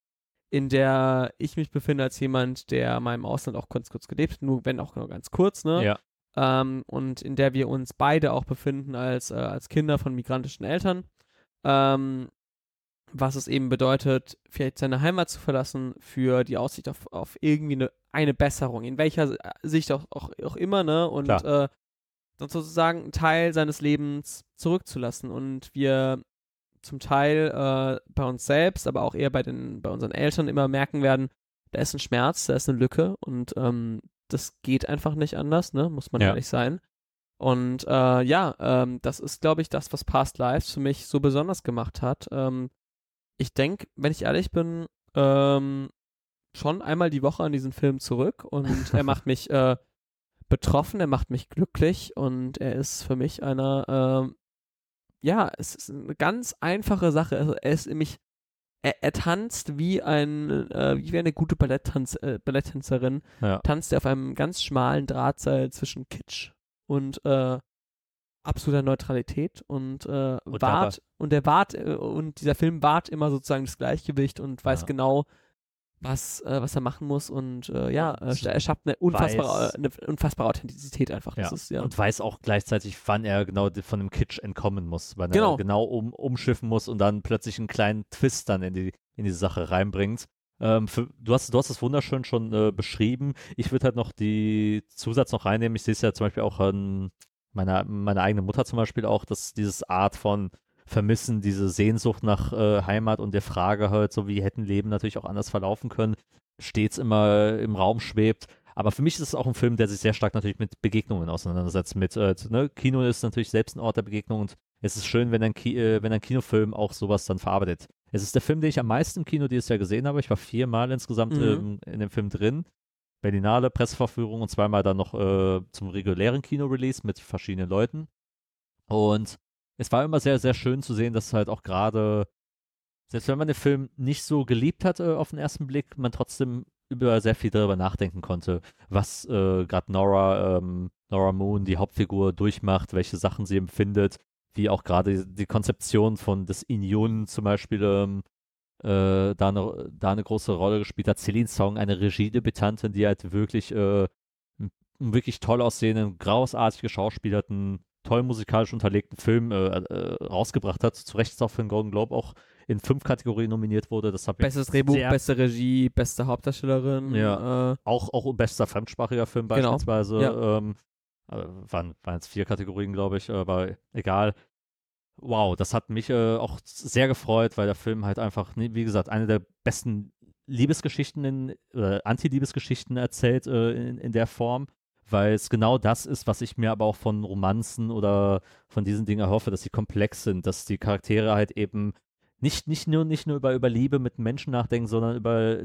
in der ich mich befinde als jemand, der mal im Ausland auch kurz kurz gelebt hat, nur wenn auch nur ganz kurz, ne? Ja. ähm, und in der wir uns beide auch befinden als, äh, als Kinder von migrantischen Eltern. Ähm, was es eben bedeutet, vielleicht seine Heimat zu verlassen für die Aussicht auf, auf irgendwie eine, eine Besserung, in welcher äh, Sicht auch, auch, auch immer, ne? Und äh, dann sozusagen einen Teil seines Lebens zurückzulassen. Und wir zum Teil äh, bei uns selbst, aber auch eher bei, den, bei unseren Eltern immer merken werden, da ist ein Schmerz, da ist eine Lücke und ähm, das geht einfach nicht anders, ne? Muss man Ja. ehrlich sein. Und äh, ja, ähm, das ist, glaube ich, das, was Past Lives für mich so besonders gemacht hat. Ähm, ich denke, wenn ich ehrlich bin, ähm, schon einmal die Woche an diesen Film zurück und er [laughs] macht mich äh, betroffen, er macht mich glücklich und er ist für mich einer, ähm, ja, es ist eine ganz einfache Sache. Also er ist nämlich, er, er tanzt wie ein, äh, wie eine gute Balletttanz, äh, Balletttänzerin, Ja. tanzt er auf einem ganz schmalen Drahtseil zwischen Kitsch und äh, absoluter Neutralität und äh, Und wahrt und der wahrt äh, und dieser Film wahrt immer sozusagen das Gleichgewicht und weiß Ja. genau, was, äh, was er machen muss und äh, ja, äh, er schafft eine unfassbare, Weiß- eine unfassbare Authentizität einfach. Das Ja. ist ja. Und weiß auch gleichzeitig, wann er genau von dem Kitsch entkommen muss, wann Genau. er genau um, umschiffen muss und dann plötzlich einen kleinen Twist dann in die, in die Sache reinbringt. Ähm, für, du, hast, du hast es wunderschön schon äh, beschrieben. Ich würde halt noch die Zusatz noch reinnehmen. Ich sehe es ja zum Beispiel auch an meiner, meiner eigenen Mutter zum Beispiel auch, dass dieses Art von Vermissen, diese Sehnsucht nach äh, Heimat und der Frage halt, so wie hätten Leben natürlich auch anders verlaufen können, stets immer im Raum schwebt. Aber für mich ist es auch ein Film, der sich sehr stark natürlich mit Begegnungen auseinandersetzt. Mit, äh, ne? Kino ist natürlich selbst ein Ort der Begegnung und es ist schön, wenn ein, Ki äh, wenn ein Kinofilm auch sowas dann verarbeitet. Es ist der Film, den ich am meisten im Kino dieses Jahr gesehen habe. Ich war viermal insgesamt Mhm. ähm, in dem Film drin. Berlinale, Presseverführung und zweimal dann noch äh, zum regulären Kino-Release mit verschiedenen Leuten. Und es war immer sehr, sehr schön zu sehen, dass halt auch gerade, selbst wenn man den Film nicht so geliebt hat äh, auf den ersten Blick, man trotzdem über sehr viel darüber nachdenken konnte, was äh, gerade Nora, ähm, Nora Moon, die Hauptfigur, durchmacht, welche Sachen sie empfindet, wie auch gerade die, Konzeption von des Inyun zum Beispiel ähm, äh, da, eine, da eine große Rolle gespielt hat. Celine Song, eine Regiedebütantin, die halt wirklich äh, einen wirklich toll aussehenden, großartig geschauspielerten, toll musikalisch unterlegten Film äh, äh, rausgebracht hat. Zu Recht ist auch für den Golden Globe auch in fünf Kategorien nominiert wurde. Das Bestes Drehbuch, beste Regie, beste Hauptdarstellerin. Ja. Äh, auch, auch bester fremdsprachiger Film Genau. beispielsweise. Ja. Ähm, äh, waren, waren jetzt vier Kategorien, glaube ich, aber egal. Wow, das hat mich äh, auch sehr gefreut, weil der Film halt einfach, ne, wie gesagt, eine der besten Liebesgeschichten in, oder Anti-Liebesgeschichten erzählt äh, in, in der Form, weil es genau das ist, was ich mir aber auch von Romanzen oder von diesen Dingen erhoffe, dass sie komplex sind, dass die Charaktere halt eben nicht, nicht, nur, nicht nur über, über Liebe mit Menschen nachdenken, sondern über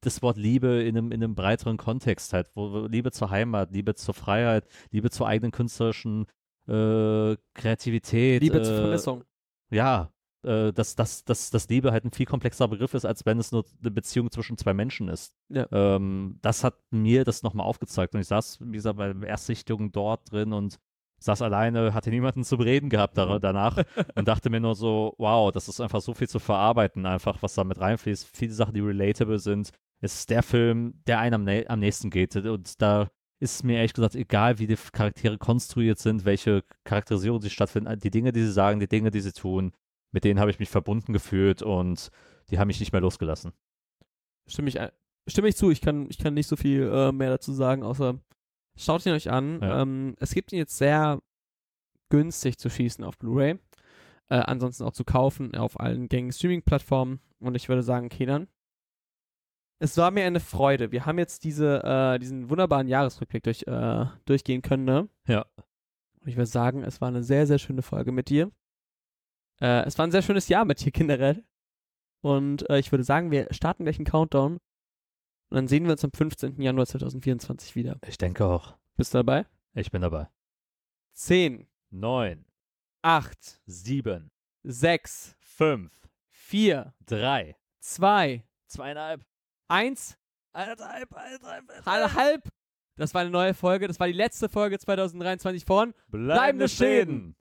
das Wort Liebe in einem, in einem breiteren Kontext halt, wo Liebe zur Heimat, Liebe zur Freiheit, Liebe zur eigenen künstlerischen äh, Kreativität. Liebe äh, zur Vermissung. Ja, äh, dass, dass, dass, dass Liebe halt ein viel komplexerer Begriff ist, als wenn es nur eine Beziehung zwischen zwei Menschen ist. Ja. Ähm, das hat mir das nochmal aufgezeigt. Und ich saß, wie gesagt, bei der Erstsichtung dort drin und saß alleine, hatte niemanden zum Reden gehabt da, danach [laughs] und dachte mir nur so, wow, das ist einfach so viel zu verarbeiten, einfach, was da mit reinfließt. Viele Sachen, die relatable sind. Es ist der Film, der einem am, nä am nächsten geht. Und da ist mir ehrlich gesagt egal, wie die Charaktere konstruiert sind, welche Charakterisierung sie stattfinden, die Dinge, die sie sagen, die Dinge, die sie tun, mit denen habe ich mich verbunden gefühlt und die haben mich nicht mehr losgelassen. Stimme ich, ein- stimme ich zu. Ich kann, ich kann nicht so viel äh, mehr dazu sagen, außer Schaut ihn euch an. Ja. Ähm, es gibt ihn jetzt sehr günstig zu schießen auf Blu-ray. Äh, ansonsten auch zu kaufen auf allen gängigen Streaming-Plattformen. Und ich würde sagen, Kenan, es war mir eine Freude. Wir haben jetzt diese, äh, diesen wunderbaren Jahresrückblick durch, äh, durchgehen können, ne? Ja. Und ich würde sagen, es war eine sehr, sehr schöne Folge mit dir. Äh, es war ein sehr schönes Jahr mit dir generell. Und äh, ich würde sagen, wir starten gleich einen Countdown. Und dann sehen wir uns am 15. Januar 2024 wieder. Ich denke auch. Bist du dabei? Ich bin dabei. 10, 9, 8, 7, 6, 5, 4, 3, 2, 2,5. Eins. Anderthalb, anderthalb, halb. Das war eine neue Folge. Das war die letzte Folge 2023 von Bleibende, Bleibende Schäden.